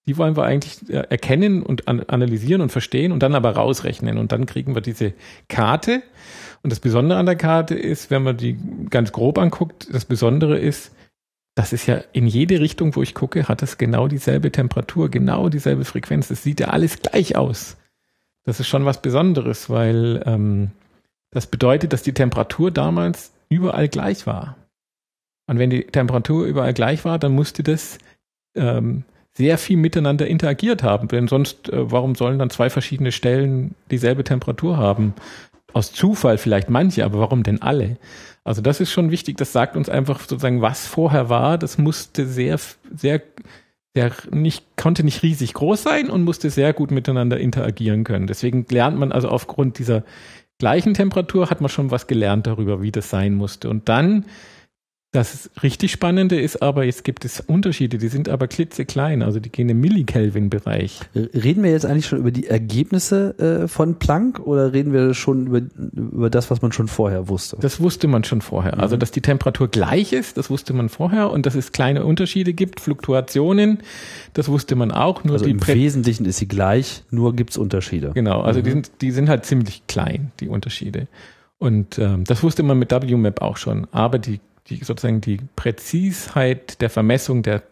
die wollen wir eigentlich äh, erkennen und analysieren und verstehen und dann aber rausrechnen. Und dann kriegen wir diese Karte. Und das Besondere an der Karte ist, wenn man die ganz grob anguckt, das Besondere ist, das ist ja in jede Richtung, wo ich gucke, hat es genau dieselbe Temperatur, genau dieselbe Frequenz. Das sieht ja alles gleich aus. Das ist schon was Besonderes, weil ähm, das bedeutet, dass die Temperatur damals überall gleich war. Und wenn die Temperatur überall gleich war, dann musste das ähm, sehr viel miteinander interagiert haben. Denn sonst, äh, warum sollen dann zwei verschiedene Stellen dieselbe Temperatur haben? Aus Zufall vielleicht manche, aber warum denn alle? Also das ist schon wichtig. Das sagt uns einfach sozusagen, was vorher war. Das musste sehr, sehr, sehr nicht, konnte nicht riesig groß sein und musste sehr gut miteinander interagieren können. Deswegen lernt man also aufgrund dieser gleichen Temperatur hat man schon was gelernt darüber, wie das sein musste. Und dann das richtig Spannende ist aber, jetzt gibt es Unterschiede, die sind aber klitzeklein, also die gehen im Millikelvin-Bereich. Reden wir jetzt eigentlich schon über die Ergebnisse äh, von Planck oder reden wir schon über, über das, was man schon vorher wusste? Das wusste man schon vorher. Also, mhm. Also, dass die Temperatur gleich ist, das wusste man vorher und dass es kleine Unterschiede gibt, Fluktuationen, das wusste man auch. Nur also im Prä Wesentlichen ist sie gleich, nur gibt es Unterschiede. Genau, also mhm. die, sind, die sind halt ziemlich klein, die Unterschiede. Und ähm, das wusste man mit WMAP auch schon. Aber die die sozusagen die Präzisheit der Vermessung der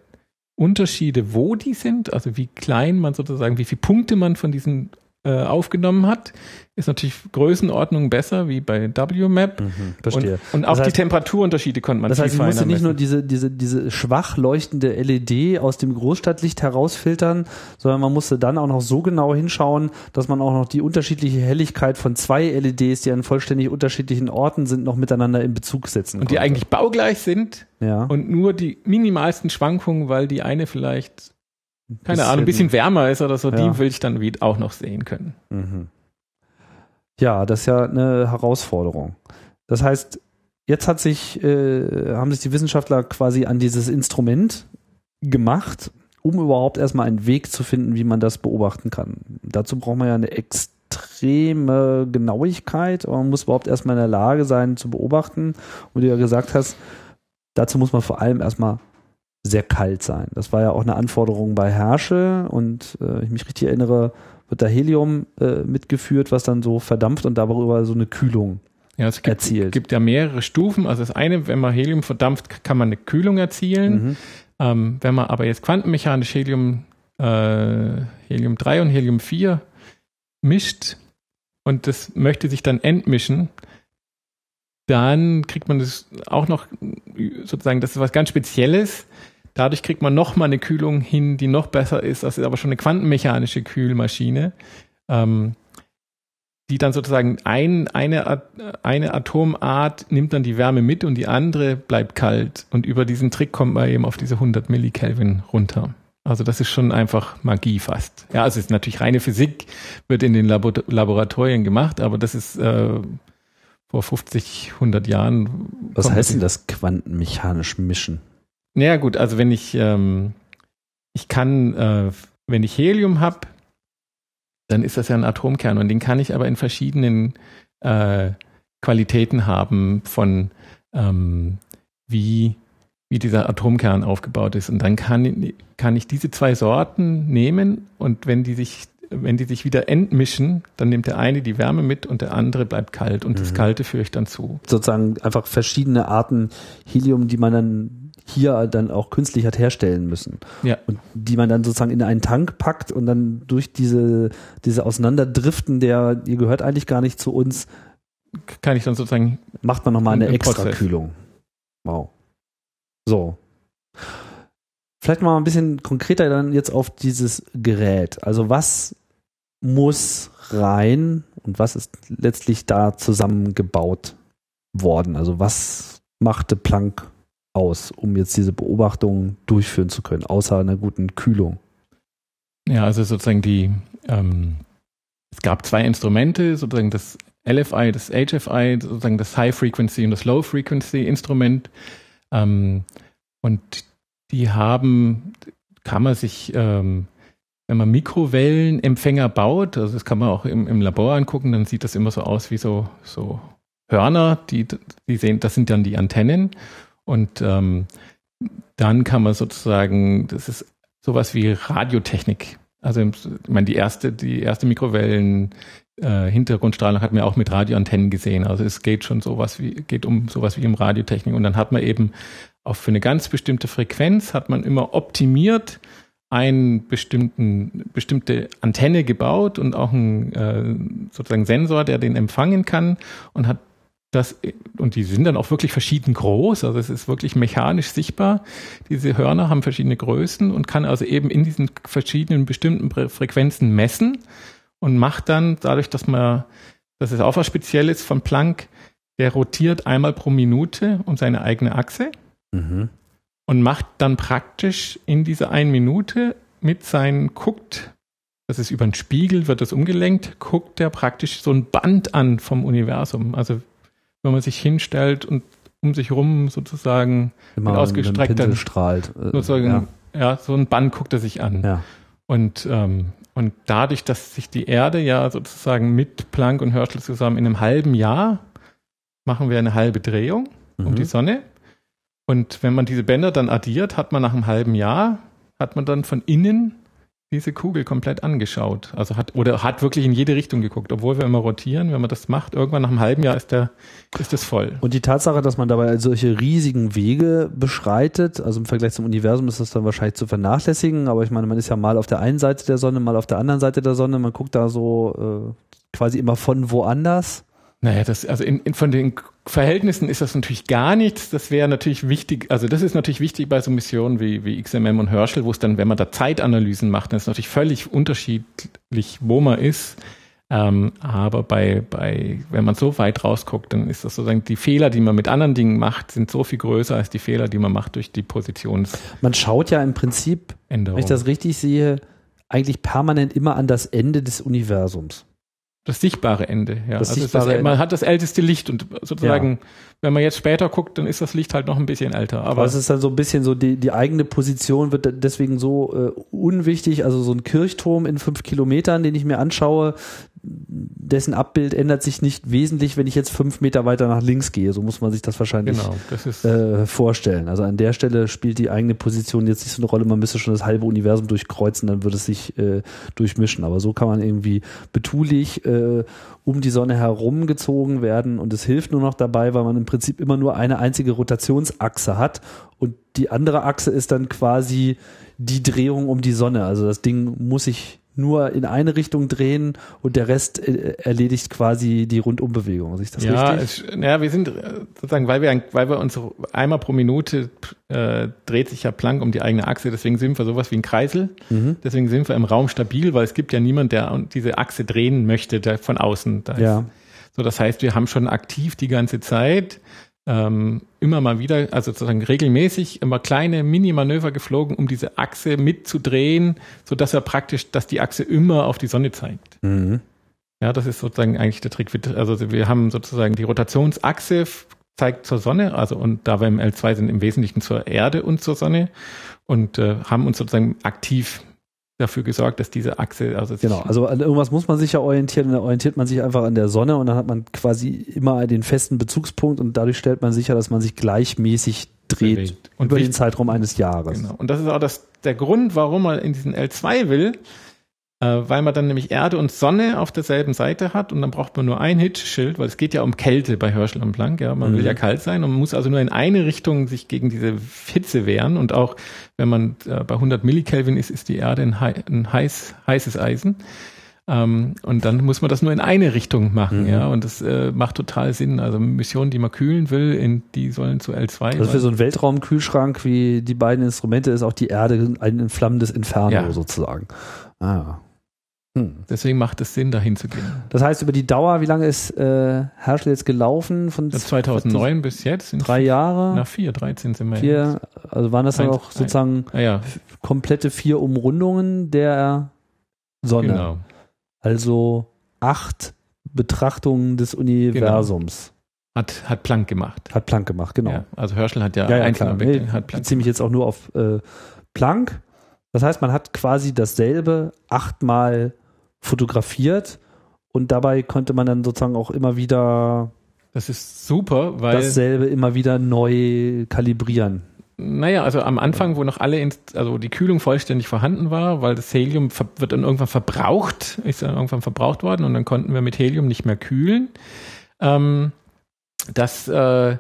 Unterschiede, wo die sind, also wie klein man sozusagen, wie viele Punkte man von diesen äh, aufgenommen hat, ist natürlich Größenordnung besser wie bei WMAP. Mhm, verstehe. Und, und auch heißt, die Temperaturunterschiede konnte man Das heißt, man musste nicht nur diese, diese, diese schwach leuchtende LED aus dem Großstadtlicht herausfiltern, sondern man musste dann auch noch so genau hinschauen, dass man auch noch die unterschiedliche Helligkeit von zwei LEDs, die an vollständig unterschiedlichen Orten sind, noch miteinander in Bezug setzen Und konnte. die eigentlich baugleich sind ja. und nur die minimalsten Schwankungen, weil die eine vielleicht keine Ahnung, ein bisschen wärmer ist oder so, ja. die will ich dann auch noch sehen können. Mhm. Ja, das ist ja eine Herausforderung. Das heißt, jetzt hat sich, äh, haben sich die Wissenschaftler quasi an dieses Instrument gemacht, um überhaupt erstmal einen Weg zu finden, wie man das beobachten kann. Dazu braucht man ja eine extreme Genauigkeit, aber man muss überhaupt erstmal in der Lage sein zu beobachten. Und wie du ja gesagt hast, dazu muss man vor allem erstmal sehr kalt sein. Das war ja auch eine Anforderung bei Herschel und äh, ich mich richtig erinnere, wird da Helium äh, mitgeführt, was dann so verdampft und darüber so eine Kühlung ja, es gibt, erzielt. gibt ja mehrere Stufen. Also das eine, wenn man Helium verdampft, kann man eine Kühlung erzielen. Mhm. Ähm, wenn man aber jetzt quantenmechanisch Helium, äh, Helium 3 und Helium 4 mischt und das möchte sich dann entmischen, dann kriegt man das auch noch sozusagen, das ist was ganz Spezielles. Dadurch kriegt man nochmal eine Kühlung hin, die noch besser ist. Das ist aber schon eine quantenmechanische Kühlmaschine, ähm, die dann sozusagen ein, eine, eine Atomart nimmt dann die Wärme mit und die andere bleibt kalt. Und über diesen Trick kommt man eben auf diese 100 Millikelvin runter. Also das ist schon einfach Magie fast. Ja, also es ist natürlich reine Physik, wird in den Labor Laboratorien gemacht, aber das ist äh, vor 50, 100 Jahren. Was heißt denn das quantenmechanisch mischen? Naja gut, also wenn ich, ähm, ich kann, äh, wenn ich Helium habe, dann ist das ja ein Atomkern und den kann ich aber in verschiedenen äh, Qualitäten haben von ähm, wie, wie dieser Atomkern aufgebaut ist. Und dann kann, kann ich diese zwei Sorten nehmen und wenn die sich wenn die sich wieder entmischen, dann nimmt der eine die Wärme mit und der andere bleibt kalt und mhm. das Kalte führe ich dann zu. Sozusagen einfach verschiedene Arten Helium, die man dann hier dann auch künstlich hat herstellen müssen. Ja. Und die man dann sozusagen in einen Tank packt und dann durch diese, diese Auseinanderdriften, der, ihr gehört eigentlich gar nicht zu uns, kann ich dann sozusagen. Macht man nochmal eine extra Kühlung. Wow. So. Vielleicht mal ein bisschen konkreter dann jetzt auf dieses Gerät. Also was muss rein und was ist letztlich da zusammengebaut worden? Also was machte Planck aus, um jetzt diese Beobachtung durchführen zu können, außer einer guten Kühlung? Ja, also sozusagen die, ähm, es gab zwei Instrumente, sozusagen das LFI, das HFI, sozusagen das High Frequency und das Low Frequency Instrument. Ähm, und die haben, kann man sich, ähm, wenn man Mikrowellenempfänger baut, also das kann man auch im, im Labor angucken, dann sieht das immer so aus wie so, so Hörner, die, die sehen, das sind dann die Antennen. Und ähm, dann kann man sozusagen, das ist sowas wie Radiotechnik. Also ich meine, die erste, die erste Mikrowellen äh, Hintergrundstrahlung hat man auch mit Radioantennen gesehen. Also es geht schon sowas wie, geht um sowas wie im Radiotechnik. Und dann hat man eben auch für eine ganz bestimmte Frequenz hat man immer optimiert einen bestimmten, bestimmte Antenne gebaut und auch einen äh, sozusagen Sensor, der den empfangen kann und hat das, und die sind dann auch wirklich verschieden groß, also es ist wirklich mechanisch sichtbar. Diese Hörner haben verschiedene Größen und kann also eben in diesen verschiedenen bestimmten Frequenzen messen und macht dann dadurch, dass man, das ist auch was Spezielles von Planck, der rotiert einmal pro Minute um seine eigene Achse mhm. und macht dann praktisch in dieser einen Minute mit seinen, guckt, das ist über einen Spiegel, wird das umgelenkt, guckt er praktisch so ein Band an vom Universum. Also wenn man sich hinstellt und um sich rum sozusagen Immer mit ausgestreckten strahlt. Äh, sozusagen, ja. ja. so ein Band guckt er sich an. Ja. Und, ähm, und dadurch, dass sich die Erde ja sozusagen mit Planck und Herschel zusammen in einem halben Jahr machen wir eine halbe Drehung mhm. um die Sonne. Und wenn man diese Bänder dann addiert, hat man nach einem halben Jahr, hat man dann von innen diese Kugel komplett angeschaut. Also hat, oder hat wirklich in jede Richtung geguckt, obwohl wir immer rotieren, wenn man das macht, irgendwann nach einem halben Jahr ist der, ist das voll. Und die Tatsache, dass man dabei solche riesigen Wege beschreitet, also im Vergleich zum Universum ist das dann wahrscheinlich zu vernachlässigen, aber ich meine, man ist ja mal auf der einen Seite der Sonne, mal auf der anderen Seite der Sonne, man guckt da so äh, quasi immer von woanders. Naja, das, also in, in, von den Verhältnissen ist das natürlich gar nichts. Das wäre natürlich wichtig, also das ist natürlich wichtig bei so Missionen wie, wie XMM und Herschel, wo es dann, wenn man da Zeitanalysen macht, dann ist natürlich völlig unterschiedlich, wo man ist. Ähm, aber bei, bei, wenn man so weit rausguckt, dann ist das sozusagen, die Fehler, die man mit anderen Dingen macht, sind so viel größer als die Fehler, die man macht durch die Positions. Man schaut ja im Prinzip, Änderung. wenn ich das richtig sehe, eigentlich permanent immer an das Ende des Universums. Das sichtbare Ende, ja. Das also sichtbare das, man hat das älteste Licht und sozusagen, ja. wenn man jetzt später guckt, dann ist das Licht halt noch ein bisschen älter. Aber, aber es ist dann so ein bisschen so, die, die eigene Position wird deswegen so äh, unwichtig. Also so ein Kirchturm in fünf Kilometern, den ich mir anschaue, dessen Abbild ändert sich nicht wesentlich, wenn ich jetzt fünf Meter weiter nach links gehe. So muss man sich das wahrscheinlich genau, das äh, vorstellen. Also an der Stelle spielt die eigene Position jetzt nicht so eine Rolle. Man müsste schon das halbe Universum durchkreuzen, dann würde es sich äh, durchmischen. Aber so kann man irgendwie betulich äh, um die Sonne herumgezogen werden und es hilft nur noch dabei, weil man im Prinzip immer nur eine einzige Rotationsachse hat und die andere Achse ist dann quasi die Drehung um die Sonne. Also das Ding muss sich nur in eine Richtung drehen und der Rest äh, erledigt quasi die Rundumbewegung. Ist das ja, richtig? Es, ja, wir sind äh, sozusagen, weil wir, weil wir uns einmal pro Minute äh, dreht sich ja Planck um die eigene Achse, deswegen sind wir sowas wie ein Kreisel. Mhm. Deswegen sind wir im Raum stabil, weil es gibt ja niemand, der diese Achse drehen möchte, der von außen da ist. Ja. So, das heißt, wir haben schon aktiv die ganze Zeit ähm, immer mal wieder, also sozusagen regelmäßig immer kleine Mini-Manöver geflogen, um diese Achse mitzudrehen, so dass er praktisch, dass die Achse immer auf die Sonne zeigt. Mhm. Ja, das ist sozusagen eigentlich der Trick. Also wir haben sozusagen die Rotationsachse zeigt zur Sonne, also und da wir im L2 sind im Wesentlichen zur Erde und zur Sonne und äh, haben uns sozusagen aktiv dafür gesorgt, dass diese Achse, also genau, also an irgendwas muss man sich ja orientieren, dann orientiert man sich einfach an der Sonne und dann hat man quasi immer den festen Bezugspunkt und dadurch stellt man sicher, dass man sich gleichmäßig dreht Bewegt. und über den Zeitraum eines Jahres. Genau. Und das ist auch das, der Grund, warum man in diesen L2 will, weil man dann nämlich Erde und Sonne auf derselben Seite hat und dann braucht man nur ein Hitzschild, weil es geht ja um Kälte bei Herschel und Planck, ja, man mhm. will ja kalt sein und man muss also nur in eine Richtung sich gegen diese Hitze wehren und auch wenn man äh, bei 100 Millikelvin ist, ist die Erde ein, ein heiß, heißes Eisen. Ähm, und dann muss man das nur in eine Richtung machen, mhm. ja. Und das äh, macht total Sinn. Also Missionen, die man kühlen will, in, die sollen zu L2. Also für so einen Weltraumkühlschrank wie die beiden Instrumente ist auch die Erde ein entflammendes Inferno ja. sozusagen. Ah. Hm. Deswegen macht es Sinn, dahin zu gehen. Das heißt, über die Dauer, wie lange ist äh, Herschel jetzt gelaufen? Von 2009 bis jetzt? Drei Jahre? Na, vier, 13 sind wir Vier, jetzt. also waren das dann auch sozusagen ein, ja. komplette vier Umrundungen der Sonne. Genau. Also acht Betrachtungen des Universums. Genau. Hat, hat Planck gemacht. Hat Planck gemacht, genau. Ja, also Herschel hat ja, ja, ja einzelne Objekte. Nee, Planck beziehe mich jetzt auch nur auf äh, Planck. Das heißt, man hat quasi dasselbe achtmal fotografiert und dabei konnte man dann sozusagen auch immer wieder das ist super, weil dasselbe immer wieder neu kalibrieren. Naja, also am Anfang, wo noch alle, also die Kühlung vollständig vorhanden war, weil das Helium wird dann irgendwann verbraucht, ist dann irgendwann verbraucht worden und dann konnten wir mit Helium nicht mehr kühlen. Ähm, das äh,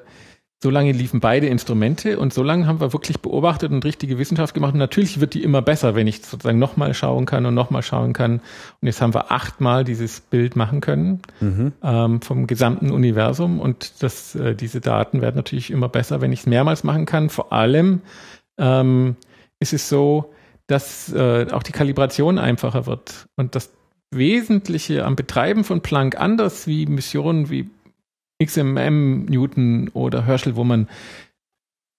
so lange liefen beide Instrumente und so lange haben wir wirklich beobachtet und richtige Wissenschaft gemacht. Und natürlich wird die immer besser, wenn ich sozusagen nochmal schauen kann und nochmal schauen kann. Und jetzt haben wir achtmal dieses Bild machen können mhm. ähm, vom gesamten Universum. Und das, äh, diese Daten werden natürlich immer besser, wenn ich es mehrmals machen kann. Vor allem ähm, ist es so, dass äh, auch die Kalibration einfacher wird und das Wesentliche am Betreiben von Planck anders wie Missionen wie XMM Newton oder Herschel, wo man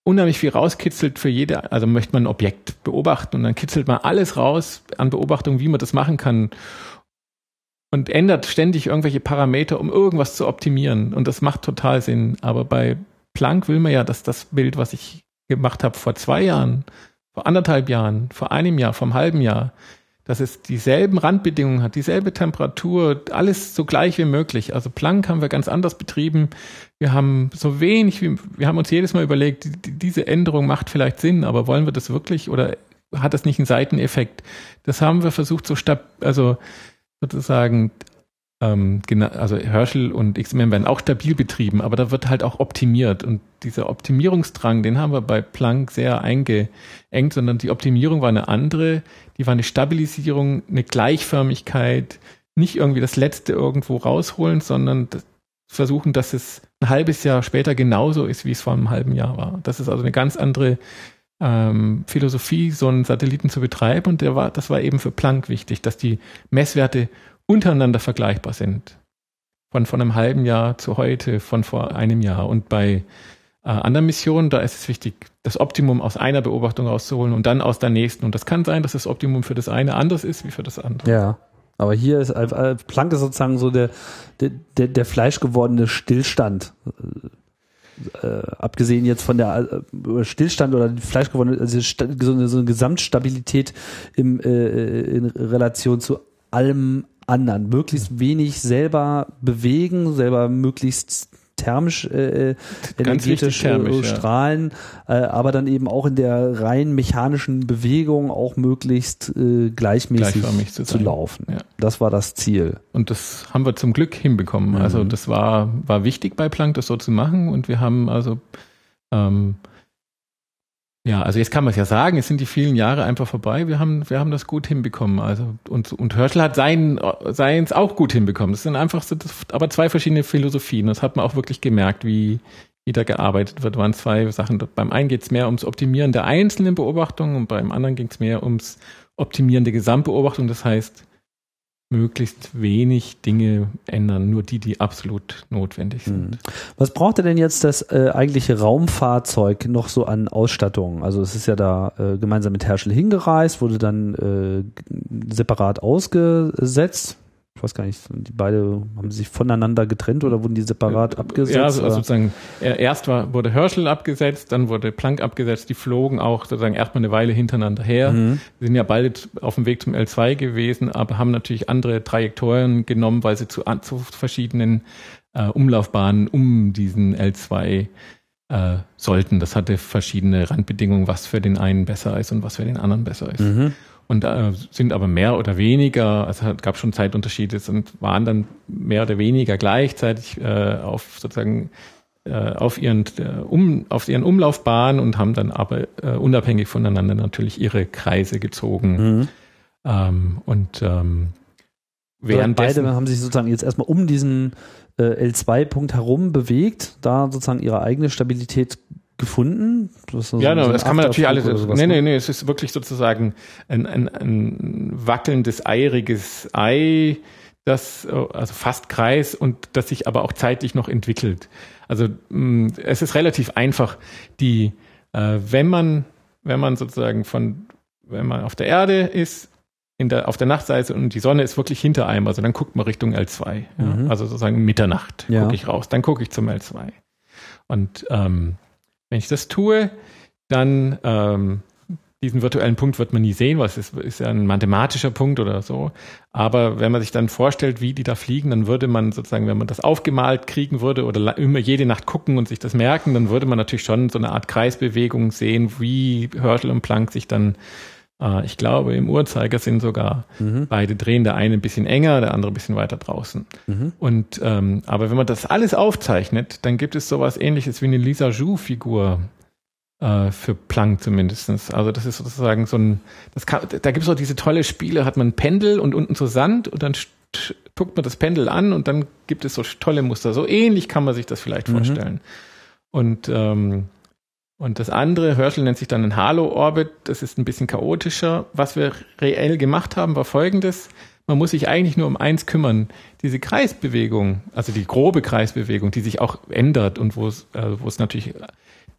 unheimlich viel rauskitzelt für jede, also möchte man ein Objekt beobachten und dann kitzelt man alles raus an Beobachtung, wie man das machen kann und ändert ständig irgendwelche Parameter, um irgendwas zu optimieren und das macht total Sinn. Aber bei Planck will man ja, dass das Bild, was ich gemacht habe vor zwei Jahren, vor anderthalb Jahren, vor einem Jahr, vor einem halben Jahr, dass es dieselben Randbedingungen hat, dieselbe Temperatur, alles so gleich wie möglich. Also Planck haben wir ganz anders betrieben. Wir haben so wenig, wie, wir haben uns jedes Mal überlegt, die, diese Änderung macht vielleicht Sinn, aber wollen wir das wirklich oder hat das nicht einen Seiteneffekt? Das haben wir versucht, so stab, also sozusagen ähm, also Herschel und XMM werden auch stabil betrieben, aber da wird halt auch optimiert. Und dieser Optimierungsdrang, den haben wir bei Planck sehr eingeengt, sondern die Optimierung war eine andere, die war eine Stabilisierung, eine Gleichförmigkeit, nicht irgendwie das Letzte irgendwo rausholen, sondern versuchen, dass es ein halbes Jahr später genauso ist, wie es vor einem halben Jahr war. Das ist also eine ganz andere ähm, Philosophie, so einen Satelliten zu betreiben. Und der war, das war eben für Planck wichtig, dass die Messwerte untereinander vergleichbar sind. Von, von einem halben Jahr zu heute, von vor einem Jahr. Und bei äh, anderen Missionen, da ist es wichtig, das Optimum aus einer Beobachtung rauszuholen und dann aus der nächsten. Und das kann sein, dass das Optimum für das eine anders ist wie für das andere. Ja. Aber hier ist äh, Planck ist sozusagen so der, der, der fleischgewordene Stillstand. Äh, abgesehen jetzt von der äh, Stillstand oder fleischgewordene, also so eine, so eine Gesamtstabilität im, äh, in Relation zu allem anderen. Möglichst wenig selber bewegen, selber möglichst thermisch, äh, energetisch thermisch, äh, strahlen, ja. äh, aber dann eben auch in der rein mechanischen Bewegung auch möglichst äh, gleichmäßig zu, zu, laufen. Ja. Das war das Ziel. Und das haben wir zum Glück hinbekommen. Mhm. Also das war, war wichtig bei Planck, das so zu machen und wir haben also ähm, ja, also jetzt kann man es ja sagen, es sind die vielen Jahre einfach vorbei. Wir haben, wir haben das gut hinbekommen. Also und und Herschel hat sein seins auch gut hinbekommen. Das sind einfach so, das, aber zwei verschiedene Philosophien. Das hat man auch wirklich gemerkt, wie wie da gearbeitet wird. Waren zwei Sachen. Beim einen geht es mehr ums Optimieren der einzelnen Beobachtungen und beim anderen ging es mehr ums Optimieren der Gesamtbeobachtung. Das heißt, möglichst wenig Dinge ändern, nur die, die absolut notwendig sind. Hm. Was braucht denn jetzt das äh, eigentliche Raumfahrzeug noch so an Ausstattung? Also es ist ja da äh, gemeinsam mit Herschel hingereist, wurde dann äh, separat ausgesetzt ich weiß gar nicht, die beide haben sich voneinander getrennt oder wurden die separat äh, abgesetzt? Ja, also, also sozusagen, erst war, wurde Herschel abgesetzt, dann wurde Planck abgesetzt, die flogen auch sozusagen erstmal eine Weile hintereinander her. Mhm. sind ja beide auf dem Weg zum L2 gewesen, aber haben natürlich andere Trajektorien genommen, weil sie zu, zu verschiedenen äh, Umlaufbahnen um diesen L2 äh, sollten. Das hatte verschiedene Randbedingungen, was für den einen besser ist und was für den anderen besser ist. Mhm und äh, sind aber mehr oder weniger, also es gab schon Zeitunterschiede und waren dann mehr oder weniger gleichzeitig äh, auf sozusagen äh, auf ihren äh, um auf ihren Umlaufbahnen und haben dann aber äh, unabhängig voneinander natürlich ihre Kreise gezogen mhm. ähm, und ähm, während beide haben sich sozusagen jetzt erstmal um diesen äh, L2-Punkt herum bewegt, da sozusagen ihre eigene Stabilität gefunden? Das so ja, no, das kann man natürlich alles. Sowas, nee, nee, nee, es ist wirklich sozusagen ein, ein, ein wackelndes, eieriges Ei, das, also fast Kreis und das sich aber auch zeitlich noch entwickelt. Also mh, es ist relativ einfach, die, äh, wenn man, wenn man sozusagen von, wenn man auf der Erde ist, in der, auf der Nachtseite und die Sonne ist wirklich hinter einem, also dann guckt man Richtung L2. Ja? Mhm. Also sozusagen Mitternacht ja. gucke ich raus, dann gucke ich zum L2. Und ähm, wenn ich das tue, dann ähm, diesen virtuellen Punkt wird man nie sehen, weil es ist, ist ja ein mathematischer Punkt oder so. Aber wenn man sich dann vorstellt, wie die da fliegen, dann würde man sozusagen, wenn man das aufgemalt kriegen würde oder immer jede Nacht gucken und sich das merken, dann würde man natürlich schon so eine Art Kreisbewegung sehen, wie Herschel und Planck sich dann Äh, ich glaube, im Uhrzeigersinn sogar mhm. beide drehen, der eine ein bisschen enger, der andere ein bisschen weiter draußen. Mhm. Und ähm, aber wenn man das alles aufzeichnet, dann gibt es sowas ähnliches wie eine Lisa Joux-Figur äh, für Planck zumindestens. Also das ist sozusagen so ein, das kann, da gibt es auch diese tolle Spiele, hat man ein Pendel und unten so Sand und dann guckt man das Pendel an und dann gibt es so tolle Muster. So ähnlich kann man sich das vielleicht mhm. vorstellen. Und ähm, und das andere, Herschel nennt sich dann ein Halo-Orbit, das ist ein bisschen chaotischer. Was wir reell gemacht haben, war folgendes. Man muss sich eigentlich nur um eins kümmern. Diese Kreisbewegung, also die grobe Kreisbewegung, die sich auch ändert und wo es, also wo es natürlich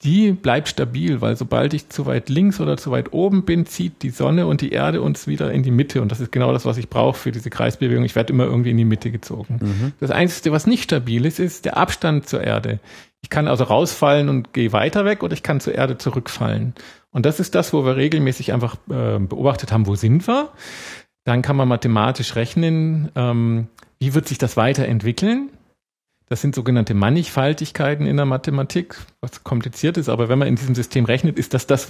die bleibt stabil, weil sobald ich zu weit links oder zu weit oben bin, zieht die Sonne und die Erde uns wieder in die Mitte. Und das ist genau das, was ich brauche für diese Kreisbewegung. Ich werde immer irgendwie in die Mitte gezogen. Mhm. Das Einzige, was nicht stabil ist, ist der Abstand zur Erde. Ich kann also rausfallen und gehe weiter weg oder ich kann zur Erde zurückfallen. Und das ist das, wo wir regelmäßig einfach äh, beobachtet haben, wo sind wir. Dann kann man mathematisch rechnen, ähm, wie wird sich das weiterentwickeln. Das sind sogenannte Mannigfaltigkeiten in der Mathematik, was kompliziert ist, aber wenn man in diesem System rechnet, ist das das,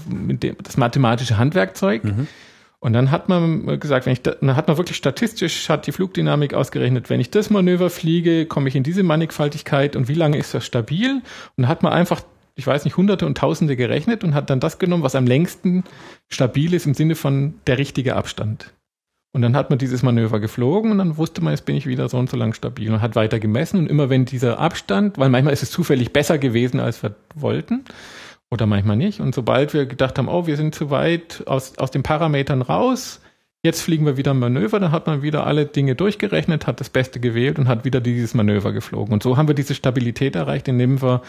das mathematische Handwerkzeug. Mhm. Und dann hat man gesagt, wenn ich da, dann hat man wirklich statistisch, hat die Flugdynamik ausgerechnet, wenn ich das Manöver fliege, komme ich in diese Mannigfaltigkeit und wie lange ist das stabil? Und dann hat man einfach, ich weiß nicht, hunderte und tausende gerechnet und hat dann das genommen, was am längsten stabil ist im Sinne von der richtige Abstand. Und dann hat man dieses Manöver geflogen und dann wusste man, jetzt bin ich wieder so und so lang stabil und hat weiter gemessen. Und immer wenn dieser Abstand, weil manchmal ist es zufällig besser gewesen, als wir wollten, oder manchmal nicht. Und sobald wir gedacht haben, oh, wir sind zu weit aus, aus den Parametern raus, jetzt fliegen wir wieder ein Manöver, dann hat man wieder alle Dinge durchgerechnet, hat das Beste gewählt und hat wieder dieses Manöver geflogen. Und so haben wir diese Stabilität erreicht, indem wir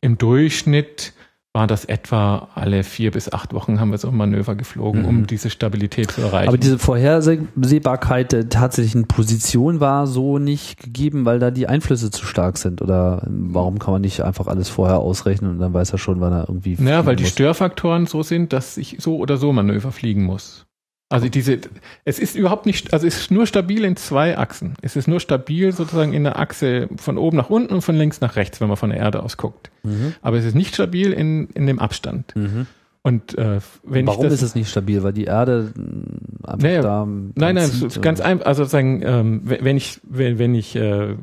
im Durchschnitt war das etwa alle vier bis acht Wochen haben wir so ein Manöver geflogen, mhm. um diese Stabilität zu erreichen. Aber diese Vorhersehbarkeit der tatsächlichen Position war so nicht gegeben, weil da die Einflüsse zu stark sind. Oder warum kann man nicht einfach alles vorher ausrechnen und dann weiß er schon, wann er irgendwie. Naja, weil die Störfaktoren so sind, dass ich so oder so Manöver fliegen muss. Also diese, es ist überhaupt nicht, also es ist nur stabil in zwei Achsen. Es ist nur stabil sozusagen in der Achse von oben nach unten und von links nach rechts, wenn man von der Erde aus guckt. Mhm. Aber es ist nicht stabil in, in dem Abstand. Mhm. Und äh, wenn Warum ich das, ist es nicht stabil? Weil die Erde äh, einfach naja, da nein, nein, zieht, ganz einfach. Also sozusagen, ähm, wenn ich wenn, wenn ich äh,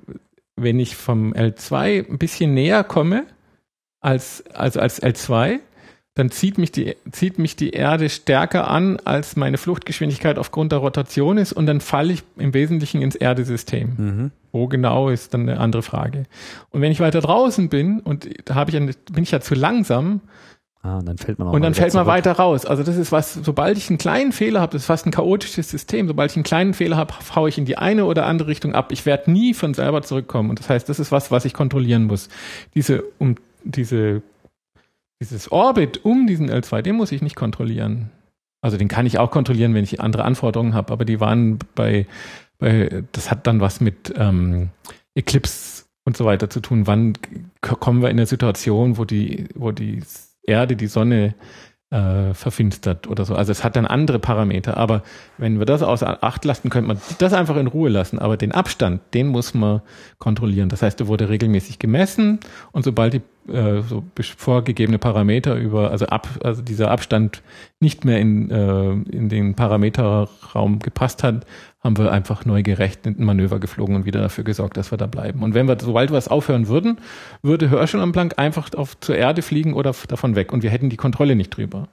wenn ich vom L2 ein bisschen näher komme als also als L2, dann zieht mich, die, zieht mich die Erde stärker an, als meine Fluchtgeschwindigkeit aufgrund der Rotation ist und dann falle ich im Wesentlichen ins Erdesystem. Mhm. Wo genau ist dann eine andere Frage. Und wenn ich weiter draußen bin und da habe ich eine, bin ich ja zu langsam, Ah, und dann fällt man Und dann fällt man weiter raus. Also das ist was, sobald ich einen kleinen Fehler habe, das ist fast ein chaotisches System, sobald ich einen kleinen Fehler habe, haue ich in die eine oder andere Richtung ab. Ich werde nie von selber zurückkommen. Und das heißt, das ist was, was ich kontrollieren muss. Diese, um diese dieses Orbit um diesen L2, den muss ich nicht kontrollieren. Also den kann ich auch kontrollieren, wenn ich andere Anforderungen habe, aber die waren bei, bei das hat dann was mit ähm, Eclipse und so weiter zu tun. Wann kommen wir in eine Situation, wo die, wo die Erde die Sonne äh, verfinstert oder so. Also es hat dann andere Parameter. Aber wenn wir das außer Acht lassen, könnte man das einfach in Ruhe lassen. Aber den Abstand, den muss man kontrollieren. Das heißt, der wurde regelmäßig gemessen und sobald die äh, so vorgegebene Parameter über, also ab, also dieser Abstand nicht mehr in, äh, in den Parameterraum gepasst hat, haben wir einfach neu gerechnet, ein Manöver geflogen und wieder dafür gesorgt, dass wir da bleiben. Und wenn wir, sobald wir es aufhören würden, würde Herschel am Planck einfach auf, zur Erde fliegen oder davon weg und wir hätten die Kontrolle nicht drüber.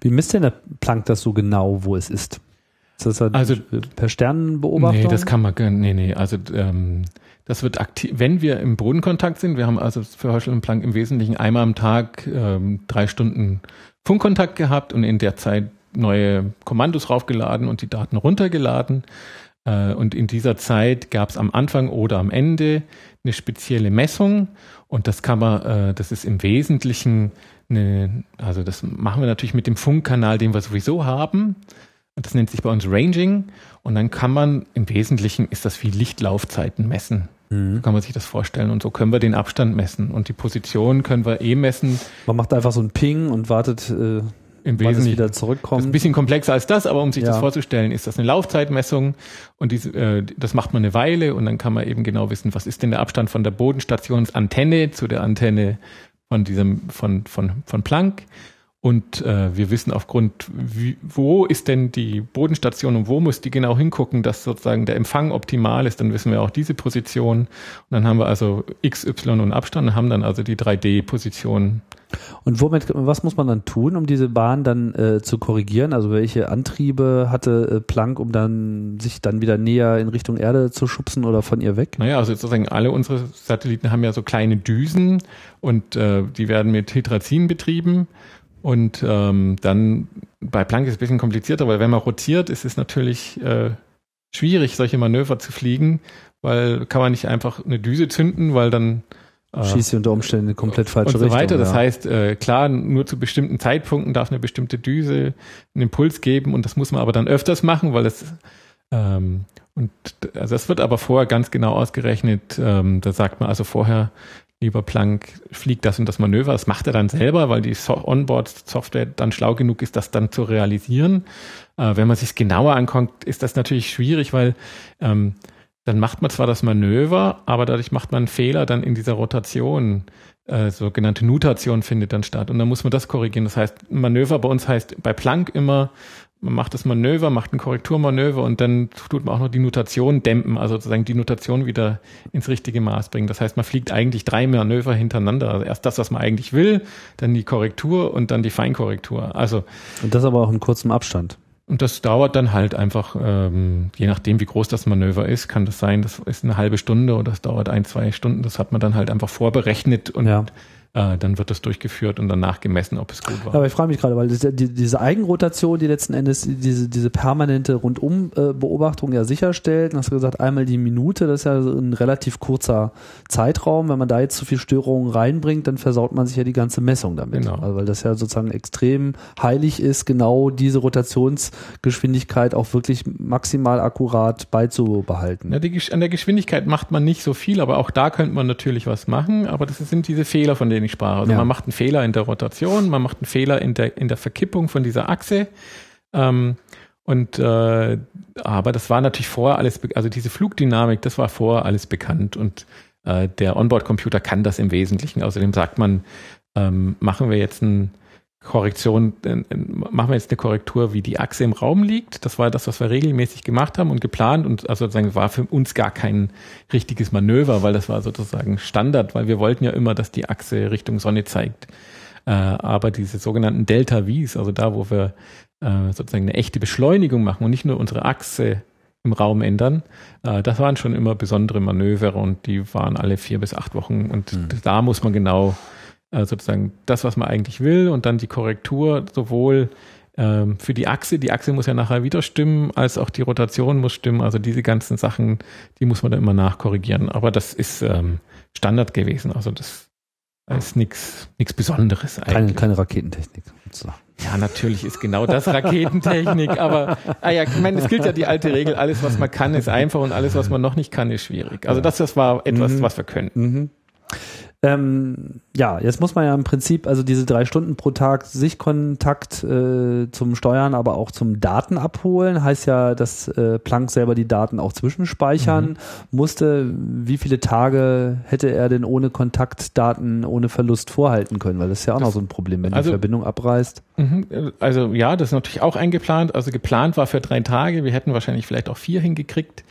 Wie misst denn der Planck das so genau, wo es ist? Ist das halt also, per Sternenbeobachtung? Nee, das kann man, nee, nee, also ähm, das wird aktiv, wenn wir im Bodenkontakt sind, wir haben also für Herschel und Planck im Wesentlichen einmal am Tag ähm, drei Stunden Funkkontakt gehabt und in der Zeit neue Kommandos raufgeladen und die Daten runtergeladen. Äh, und in dieser Zeit gab es am Anfang oder am Ende eine spezielle Messung. Und das kann man, äh, das ist im Wesentlichen eine, also das machen wir natürlich mit dem Funkkanal, den wir sowieso haben. Das nennt sich bei uns Ranging. Und dann kann man, im Wesentlichen ist das wie Lichtlaufzeiten messen. Mhm. So kann man sich das vorstellen. Und so können wir den Abstand messen. Und die Position können wir eh messen. Man macht einfach so einen Ping und wartet, äh, im Wesentlichen wieder zurückkommt. Das ist ein bisschen komplexer als das, aber um sich ja. das vorzustellen, ist das eine Laufzeitmessung und diese, äh, das macht man eine Weile und dann kann man eben genau wissen, was ist denn der Abstand von der Bodenstationsantenne zu der Antenne von diesem von von von Planck Und äh, wir wissen aufgrund, wie, wo ist denn die Bodenstation und wo muss die genau hingucken, dass sozusagen der Empfang optimal ist. Dann wissen wir auch diese Position. Und dann haben wir also X, Y und Abstand und haben dann also die 3D-Position. Und womit, was muss man dann tun, um diese Bahn dann äh, zu korrigieren? Also welche Antriebe hatte äh, Planck, um dann sich dann wieder näher in Richtung Erde zu schubsen oder von ihr weg? Naja, also sozusagen alle unsere Satelliten haben ja so kleine Düsen und äh, die werden mit Hydrazin betrieben. Und ähm, dann bei Planck ist es ein bisschen komplizierter, weil wenn man rotiert, ist es natürlich äh, schwierig, solche Manöver zu fliegen, weil kann man nicht einfach eine Düse zünden, weil dann äh, schießt sie unter Umständen komplett falsche und so weiter. Richtung. Das heißt, äh, klar, nur zu bestimmten Zeitpunkten darf eine bestimmte Düse einen Impuls geben und das muss man aber dann öfters machen, weil es ähm, und also das wird aber vorher ganz genau ausgerechnet. Ähm, da sagt man also vorher, lieber Planck, fliegt das und das Manöver. Das macht er dann selber, weil die so Onboard-Software dann schlau genug ist, das dann zu realisieren. Äh, wenn man sich genauer anguckt, ist das natürlich schwierig, weil ähm, dann macht man zwar das Manöver, aber dadurch macht man einen Fehler dann in dieser Rotation. Äh, sogenannte Nutation findet dann statt. Und dann muss man das korrigieren. Das heißt, Manöver bei uns heißt bei Planck immer man macht das Manöver, macht ein Korrekturmanöver und dann tut man auch noch die Notation dämpen, also sozusagen die Notation wieder ins richtige Maß bringen. Das heißt, man fliegt eigentlich drei Manöver hintereinander. Also erst das, was man eigentlich will, dann die Korrektur und dann die Feinkorrektur. Also und das aber auch in kurzem Abstand. Und das dauert dann halt einfach, ähm, je nachdem, wie groß das Manöver ist, kann das sein, das ist eine halbe Stunde oder das dauert ein, zwei Stunden. Das hat man dann halt einfach vorberechnet und ja äh, dann wird das durchgeführt und danach gemessen, ob es gut war. Aber ich frage mich gerade, weil das, die, diese Eigenrotation, die letzten Endes diese, diese permanente Rundumbeobachtung ja sicherstellt, hast du gesagt, einmal die Minute, das ist ja ein relativ kurzer Zeitraum. Wenn man da jetzt zu viel Störungen reinbringt, dann versaut man sich ja die ganze Messung damit. Genau. Also weil das ja sozusagen extrem heilig ist, genau diese Rotationsgeschwindigkeit auch wirklich maximal akkurat beizubehalten. Ja, die, an der Geschwindigkeit macht man nicht so viel, aber auch da könnte man natürlich was machen. Aber das sind diese Fehler, von denen denen ich sprach. Also ja. man macht einen Fehler in der Rotation, man macht einen Fehler in der, in der Verkippung von dieser Achse. Ähm, und äh, aber das war natürlich vorher alles, also diese Flugdynamik, das war vorher alles bekannt und äh, der Onboard-Computer kann das im Wesentlichen. Außerdem sagt man, ähm, machen wir jetzt ein Korrektion, machen wir jetzt eine Korrektur, wie die Achse im Raum liegt. Das war das, was wir regelmäßig gemacht haben und geplant und also sozusagen war für uns gar kein richtiges Manöver, weil das war sozusagen Standard, weil wir wollten ja immer, dass die Achse Richtung Sonne zeigt. Äh, aber diese sogenannten Delta Vs, also da, wo wir äh, sozusagen eine echte Beschleunigung machen und nicht nur unsere Achse im Raum ändern. Äh, das waren schon immer besondere Manöver und die waren alle vier bis acht Wochen und mhm. da muss man genau äh, sozusagen das, was man eigentlich will und dann die Korrektur sowohl ähm, für die Achse, die Achse muss ja nachher wieder stimmen, als auch die Rotation muss stimmen. Also diese ganzen Sachen, die muss man dann immer nachkorrigieren. Aber das ist ähm, Standard gewesen. Also das ist nichts nichts Besonderes eigentlich. Keine, keine Raketentechnik. Ja, natürlich ist genau das Raketentechnik, aber ah ja, ich meine, es gilt ja die alte Regel, alles, was man kann, ist einfach und alles, was man noch nicht kann, ist schwierig. Also das, das war etwas, mhm. was wir können. Mhm. Ähm, ja, jetzt muss man ja im Prinzip also diese drei Stunden pro Tag Sichtkontakt äh, zum Steuern, aber auch zum Daten abholen. Heißt ja, dass äh, Planck selber die Daten auch zwischenspeichern mhm. musste. Wie viele Tage hätte er denn ohne Kontaktdaten, ohne Verlust vorhalten können? Weil das ist ja auch das, noch so ein Problem, wenn also, die Verbindung abreißt. Mhm, also ja, das ist natürlich auch eingeplant. Also geplant war für drei Tage. Wir hätten wahrscheinlich vielleicht auch vier hingekriegt.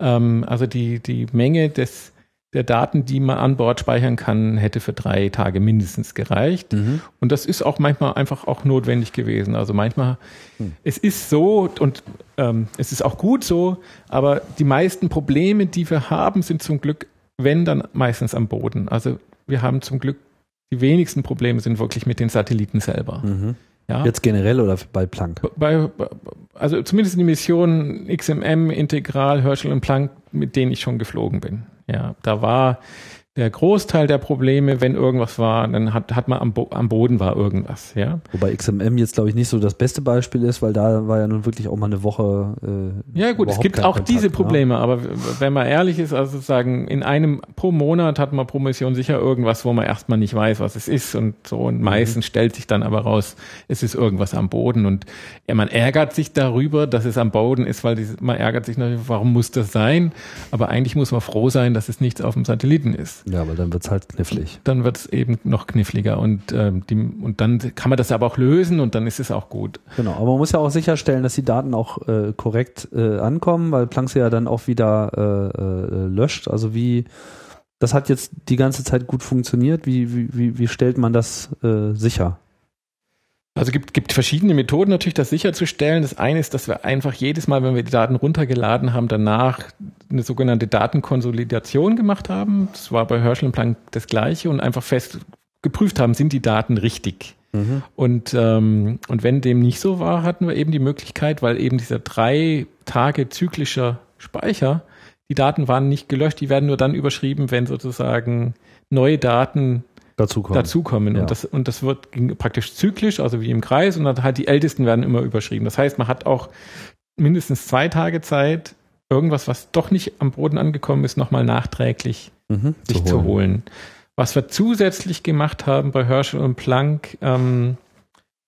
Ähm, also die, die Menge des der Daten, die man an Bord speichern kann, hätte für drei Tage mindestens gereicht. Mhm. Und das ist auch manchmal einfach auch notwendig gewesen. Also manchmal, mhm. es ist so und ähm, es ist auch gut so, aber die meisten Probleme, die wir haben, sind zum Glück, wenn dann meistens am Boden. Also wir haben zum Glück, die wenigsten Probleme sind wirklich mit den Satelliten selber. Mhm. Ja. Jetzt generell oder bei Planck? Bei, also zumindest die Missionen XMM, Integral, Herschel und Planck, mit denen ich schon geflogen bin. Ja, da war der Großteil der Probleme, wenn irgendwas war, dann hat, hat man am, Bo am Boden war irgendwas, ja. Wobei XMM jetzt, glaube ich, nicht so das beste Beispiel ist, weil da war ja nun wirklich auch mal eine Woche. Äh, ja gut, es gibt auch Kontakt, diese ne? Probleme, ja. aber wenn man ehrlich ist, also sozusagen in einem pro Monat hat man pro Mission sicher irgendwas, wo man erstmal nicht weiß, was es ist und so und mhm. meistens stellt sich dann aber raus, es ist irgendwas am Boden und ja, man ärgert sich darüber, dass es am Boden ist, weil man ärgert sich natürlich, warum muss das sein? Aber eigentlich muss man froh sein, dass es nichts auf dem Satelliten ist. Ja, weil dann wird's halt knifflig. Dann wird's eben noch kniffliger und, ähm, die, und dann kann man das aber auch lösen und dann ist es auch gut. Genau, aber man muss ja auch sicherstellen, dass die Daten auch äh, korrekt äh, ankommen, weil Planck sie ja dann auch wieder äh, äh, löscht. Also wie, das hat jetzt die ganze Zeit gut funktioniert. Wie, wie, wie, wie stellt man das äh, sicher? Also gibt gibt verschiedene Methoden natürlich, das sicherzustellen. Das eine ist, dass wir einfach jedes Mal, wenn wir die Daten runtergeladen haben, danach eine sogenannte Datenkonsolidation gemacht haben. Das war bei Herschel und Planck das gleiche und einfach fest geprüft haben, sind die Daten richtig. Mhm. Und, ähm, und wenn dem nicht so war, hatten wir eben die Möglichkeit, weil eben dieser drei Tage zyklischer Speicher, die Daten waren nicht gelöscht, die werden nur dann überschrieben, wenn sozusagen neue Daten dazukommen. dazukommen. Ja. Und, das, und das wird praktisch zyklisch, also wie im Kreis, und dann halt die Ältesten werden immer überschrieben. Das heißt, man hat auch mindestens zwei Tage Zeit, irgendwas, was doch nicht am Boden angekommen ist, nochmal nachträglich mhm, sich zu holen. zu holen. Was wir zusätzlich gemacht haben bei Herschel und Planck, ähm,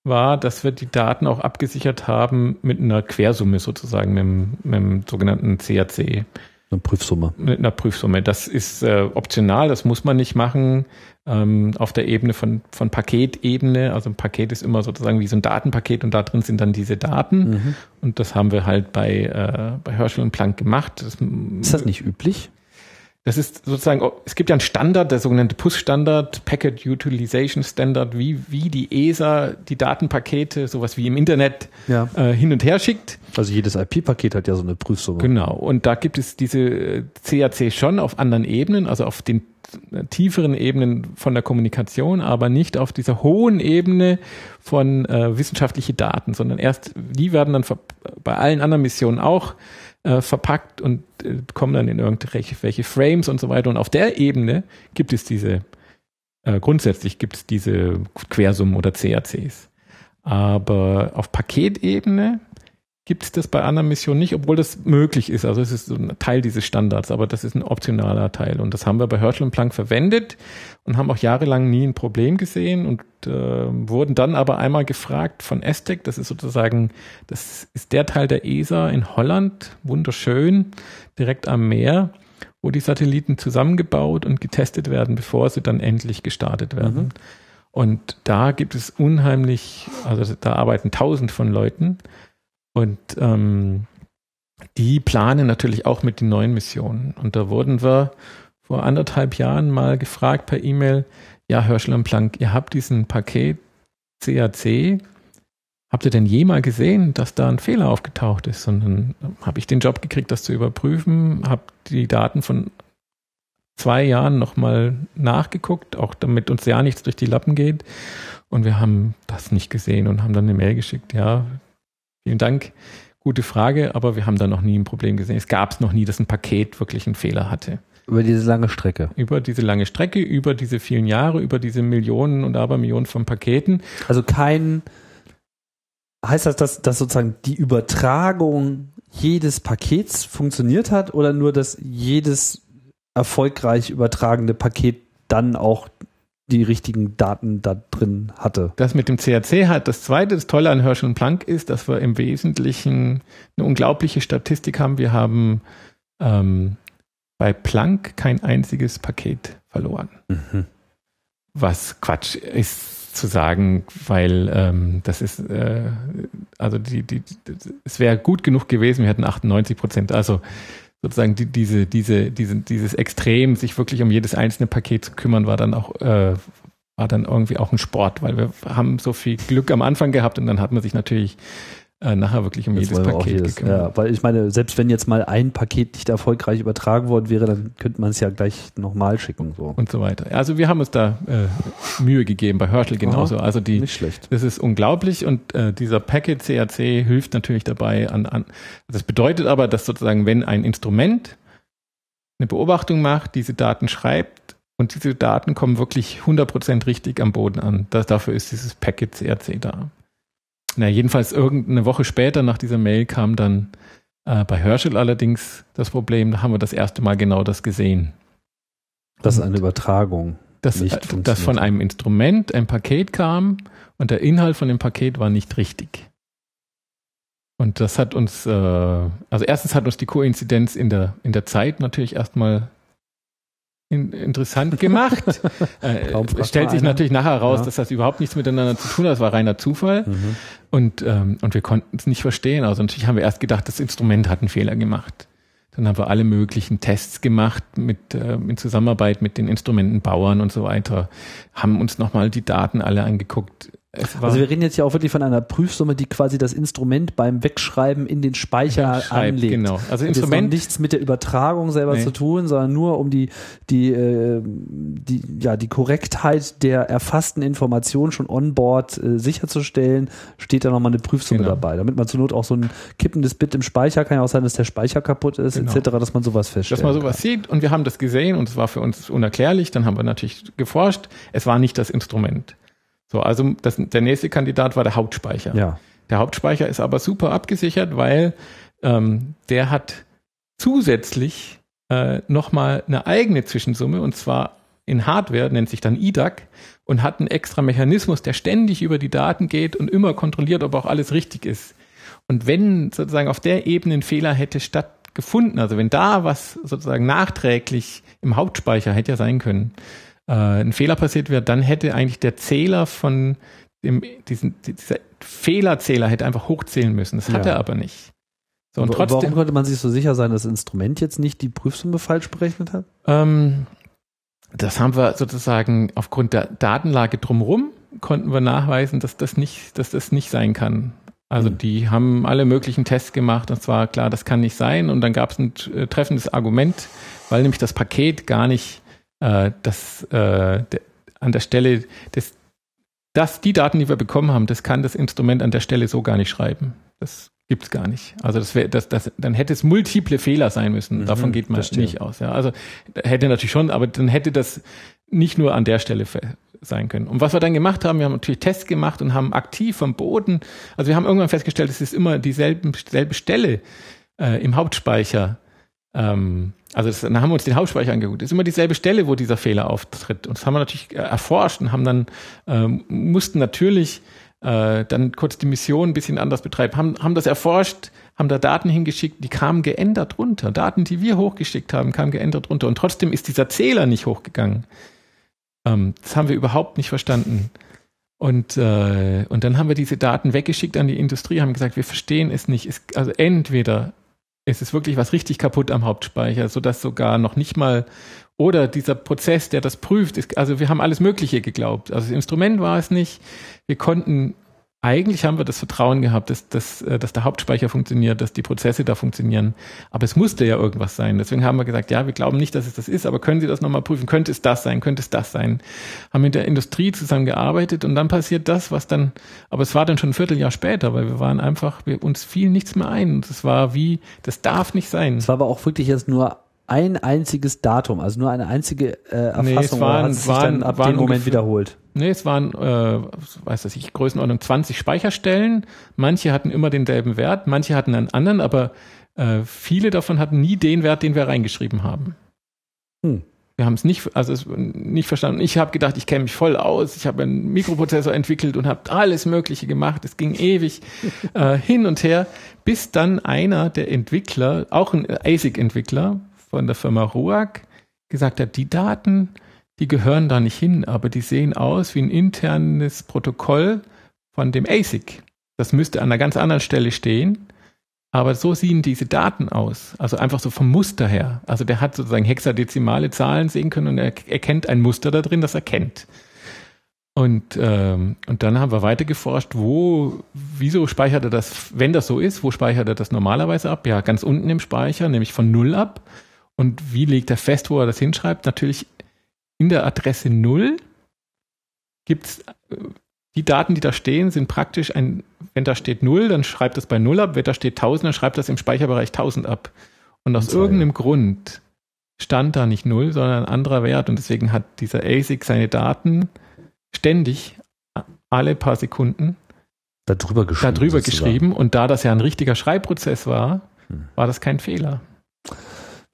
war, dass wir die Daten auch abgesichert haben mit einer Quersumme sozusagen, mit dem, mit dem sogenannten CAC. Eine Prüfsumme. Mit einer Prüfsumme. Das ist äh, optional, das muss man nicht machen ähm, auf der Ebene von, von Paketebene. Also ein Paket ist immer sozusagen wie so ein Datenpaket und da drin sind dann diese Daten. Mhm. Und das haben wir halt bei, äh, bei Herschel und Planck gemacht. Das, ist das nicht üblich? Das ist sozusagen, oh, es gibt ja einen Standard, der sogenannte PUS-Standard, Packet Utilization Standard, wie, wie die ESA die Datenpakete, sowas wie im Internet, ja. äh, hin und her schickt. Also jedes IP-Paket hat ja so eine Prüfsumme. Genau. Und da gibt es diese CAC äh, schon auf anderen Ebenen, also auf den äh, tieferen Ebenen von der Kommunikation, aber nicht auf dieser hohen Ebene von äh, wissenschaftliche Daten, sondern erst, die werden dann bei allen anderen Missionen auch äh, verpackt und äh, kommen dann in irgendwelche Frames und so weiter. Und auf der Ebene gibt es diese, äh, grundsätzlich gibt es diese Quersummen oder CACs. Aber auf Paketebene gibt es das bei anderen Missionen nicht, obwohl das möglich ist. Also es ist so ein Teil dieses Standards, aber das ist ein optionaler Teil. Und das haben wir bei Herschel und Planck verwendet und haben auch jahrelang nie ein Problem gesehen und äh, wurden dann aber einmal gefragt von ESTEC, das ist sozusagen, das ist der Teil der ESA in Holland, wunderschön, direkt am Meer, wo die Satelliten zusammengebaut und getestet werden, bevor sie dann endlich gestartet werden. Mhm. Und da gibt es unheimlich, also da arbeiten tausend von Leuten und ähm, die planen natürlich auch mit den neuen Missionen. Und da wurden wir vor anderthalb Jahren mal gefragt per E-Mail, ja, Herschel und Planck, ihr habt diesen Paket CAC, habt ihr denn jemals gesehen, dass da ein Fehler aufgetaucht ist? Und dann habe ich den Job gekriegt, das zu überprüfen, habe die Daten von zwei Jahren nochmal nachgeguckt, auch damit uns ja nichts durch die Lappen geht. Und wir haben das nicht gesehen und haben dann eine Mail geschickt, ja, Vielen Dank. Gute Frage, aber wir haben da noch nie ein Problem gesehen. Es gab es noch nie, dass ein Paket wirklich einen Fehler hatte. Über diese lange Strecke. Über diese lange Strecke, über diese vielen Jahre, über diese Millionen und Abermillionen von Paketen. Also kein, heißt das, dass, dass sozusagen die Übertragung jedes Pakets funktioniert hat oder nur, dass jedes erfolgreich übertragene Paket dann auch die richtigen Daten da drin hatte. Das mit dem CAC hat das zweite, das Tolle an Herschel und Planck ist, dass wir im Wesentlichen eine unglaubliche Statistik haben. Wir haben ähm, bei Planck kein einziges Paket verloren. Mhm. Was Quatsch ist zu sagen, weil ähm, das ist, äh, also die, die, es wäre gut genug gewesen, wir hätten 98 Prozent. Also sozusagen die, diese, diese, diese, dieses Extrem, sich wirklich um jedes einzelne Paket zu kümmern, war dann auch, äh, war dann irgendwie auch ein Sport, weil wir haben so viel Glück am Anfang gehabt und dann hat man sich natürlich äh, nachher wirklich um jetzt jedes Paket jedes, gekümmert. Ja, weil ich meine, selbst wenn jetzt mal ein Paket nicht erfolgreich übertragen worden wäre, dann könnte man es ja gleich nochmal schicken. So. Und so weiter. Also wir haben uns da äh, Mühe gegeben, bei Herschel genauso. Aha, also die, nicht schlecht. Das ist unglaublich und äh, dieser Packet CAC hilft natürlich dabei an, an. Das bedeutet aber, dass sozusagen, wenn ein Instrument eine Beobachtung macht, diese Daten schreibt und diese Daten kommen wirklich 100% richtig am Boden an. Das, dafür ist dieses Packet CRC da. Na, jedenfalls irgendeine Woche später nach dieser Mail kam dann äh, bei Herschel allerdings das Problem, da haben wir das erste Mal genau das gesehen. Dass eine Übertragung dass, nicht äh, dass von einem Instrument ein Paket kam und der Inhalt von dem Paket war nicht richtig. Und das hat uns, äh, also erstens hat uns die Koinzidenz in der, in der Zeit natürlich erstmal in, interessant (laughs) gemacht. äh, stellt sich natürlich nachher raus, ja. dass das überhaupt nichts miteinander zu tun hat. Das war reiner Zufall. Mhm. Und, ähm, und wir konnten es nicht verstehen. Also natürlich haben wir erst gedacht, das Instrument hat einen Fehler gemacht. Dann haben wir alle möglichen Tests gemacht mit äh, in Zusammenarbeit mit den Instrumentenbauern und so weiter, haben uns nochmal die Daten alle angeguckt, also wir reden jetzt ja auch wirklich von einer Prüfsumme, die quasi das Instrument beim Wegschreiben in den Speicher anlegt. Genau. Also Instrument nichts mit der Übertragung selber nee. zu tun, sondern nur um die die äh, die ja die Korrektheit der erfassten Informationen schon on board äh, sicherzustellen, steht da nochmal eine Prüfsumme genau. dabei, damit man zur Not auch so ein kippendes Bit im Speicher kann ja auch sein, dass der Speicher kaputt ist genau. etc., dass man sowas feststellt. Dass man sowas kann. sieht und wir haben das gesehen und es war für uns unerklärlich. Dann haben wir natürlich geforscht. Es war nicht das Instrument. So, also das, der nächste Kandidat war der Hauptspeicher. Ja. Der Hauptspeicher ist aber super abgesichert, weil ähm, der hat zusätzlich äh, nochmal eine eigene Zwischensumme und zwar in Hardware, nennt sich dann IDAC und hat einen extra Mechanismus, der ständig über die Daten geht und immer kontrolliert, ob auch alles richtig ist. Und wenn sozusagen auf der Ebene ein Fehler hätte stattgefunden, also wenn da was sozusagen nachträglich im Hauptspeicher hätte ja sein können, äh, ein Fehler passiert wäre, dann hätte eigentlich der Zähler von dem, diesen, dieser Fehlerzähler hätte einfach hochzählen müssen. Das hat ja. er aber nicht. So, und trotzdem, warum konnte man sich so sicher sein, dass das Instrument jetzt nicht die Prüfsumme falsch berechnet hat? Ähm, das haben wir sozusagen aufgrund der Datenlage drumherum konnten wir nachweisen, dass das nicht, dass das nicht sein kann. Also mhm. die haben alle möglichen Tests gemacht und zwar klar, das kann nicht sein. Und dann gab es ein äh, treffendes Argument, weil nämlich das Paket gar nicht äh, dass äh, de, an der Stelle des, dass die Daten, die wir bekommen haben, das kann das Instrument an der Stelle so gar nicht schreiben. Das gibt es gar nicht. Also das wäre, das, das, dann hätte es multiple Fehler sein müssen. Mhm, Davon geht man nicht aus. Ja. Also hätte natürlich schon, aber dann hätte das nicht nur an der Stelle sein können. Und was wir dann gemacht haben, wir haben natürlich Tests gemacht und haben aktiv vom Boden, also wir haben irgendwann festgestellt, es ist immer dieselbe selbe Stelle äh, im Hauptspeicher, ähm, also das, dann haben wir uns den Hauptspeicher angeguckt. Das ist immer dieselbe Stelle, wo dieser Fehler auftritt. Und das haben wir natürlich äh, erforscht und haben dann, ähm, mussten natürlich äh, dann kurz die Mission ein bisschen anders betreiben, haben, haben das erforscht, haben da Daten hingeschickt, die kamen geändert runter. Daten, die wir hochgeschickt haben, kamen geändert runter. Und trotzdem ist dieser Zähler nicht hochgegangen. Ähm, das haben wir überhaupt nicht verstanden. Und, äh, und dann haben wir diese Daten weggeschickt an die Industrie, haben gesagt, wir verstehen es nicht. Es, also entweder es ist wirklich was richtig kaputt am Hauptspeicher, sodass sogar noch nicht mal oder dieser Prozess, der das prüft, ist, also wir haben alles Mögliche geglaubt. Also das Instrument war es nicht. Wir konnten eigentlich haben wir das Vertrauen gehabt, dass, dass, äh, dass der Hauptspeicher funktioniert, dass die Prozesse da funktionieren. Aber es musste ja irgendwas sein. Deswegen haben wir gesagt, ja, wir glauben nicht, dass es das ist, aber können Sie das nochmal prüfen? Könnte es das sein? Könnte es das sein? Haben mit der Industrie zusammengearbeitet und dann passiert das, was dann, aber es war dann schon ein Vierteljahr später, weil wir waren einfach, wir, uns fiel nichts mehr ein. Und es war wie, das darf nicht sein. Es war aber auch wirklich jetzt nur ein einziges Datum, also nur eine einzige äh, Erfassung, nee, es waren, hat sich waren, dann ab dem Moment wiederholt. Nee, es waren, äh, weiß das ich, Größenordnung 20 Speicherstellen. Manche hatten immer denselben Wert, manche hatten einen anderen, aber äh, viele davon hatten nie den Wert, den wir reingeschrieben haben. Hm. Wir haben es nicht, also es nicht verstanden. Ich habe gedacht, ich kenne mich voll aus. Ich habe einen Mikroprozessor entwickelt und habe alles Mögliche gemacht. Es ging ewig (laughs) äh, hin und her, bis dann einer der Entwickler, auch ein ASIC-Entwickler, von der Firma RUAG gesagt hat, die Daten, die gehören da nicht hin, aber die sehen aus wie ein internes Protokoll von dem ASIC. Das müsste an einer ganz anderen Stelle stehen. Aber so sehen diese Daten aus. Also einfach so vom Muster her. Also der hat sozusagen hexadezimale Zahlen sehen können und er erkennt ein Muster da drin, das er kennt. Und, ähm, und dann haben wir weiter geforscht, wo, wieso speichert er das, wenn das so ist, wo speichert er das normalerweise ab? Ja, ganz unten im Speicher, nämlich von Null ab. Und wie legt er fest, wo er das hinschreibt? Natürlich in der Adresse 0 gibt es äh, die Daten, die da stehen, sind praktisch ein, wenn da steht 0, dann schreibt das bei 0 ab, wenn da steht 1000, dann schreibt das im Speicherbereich 1000 ab. Und aus Sorry. irgendeinem Grund stand da nicht 0, sondern ein anderer Wert. Und deswegen hat dieser ASIC seine Daten ständig alle paar Sekunden darüber geschrieben. Darüber geschrieben. Und da das ja ein richtiger Schreibprozess war, hm. war das kein Fehler.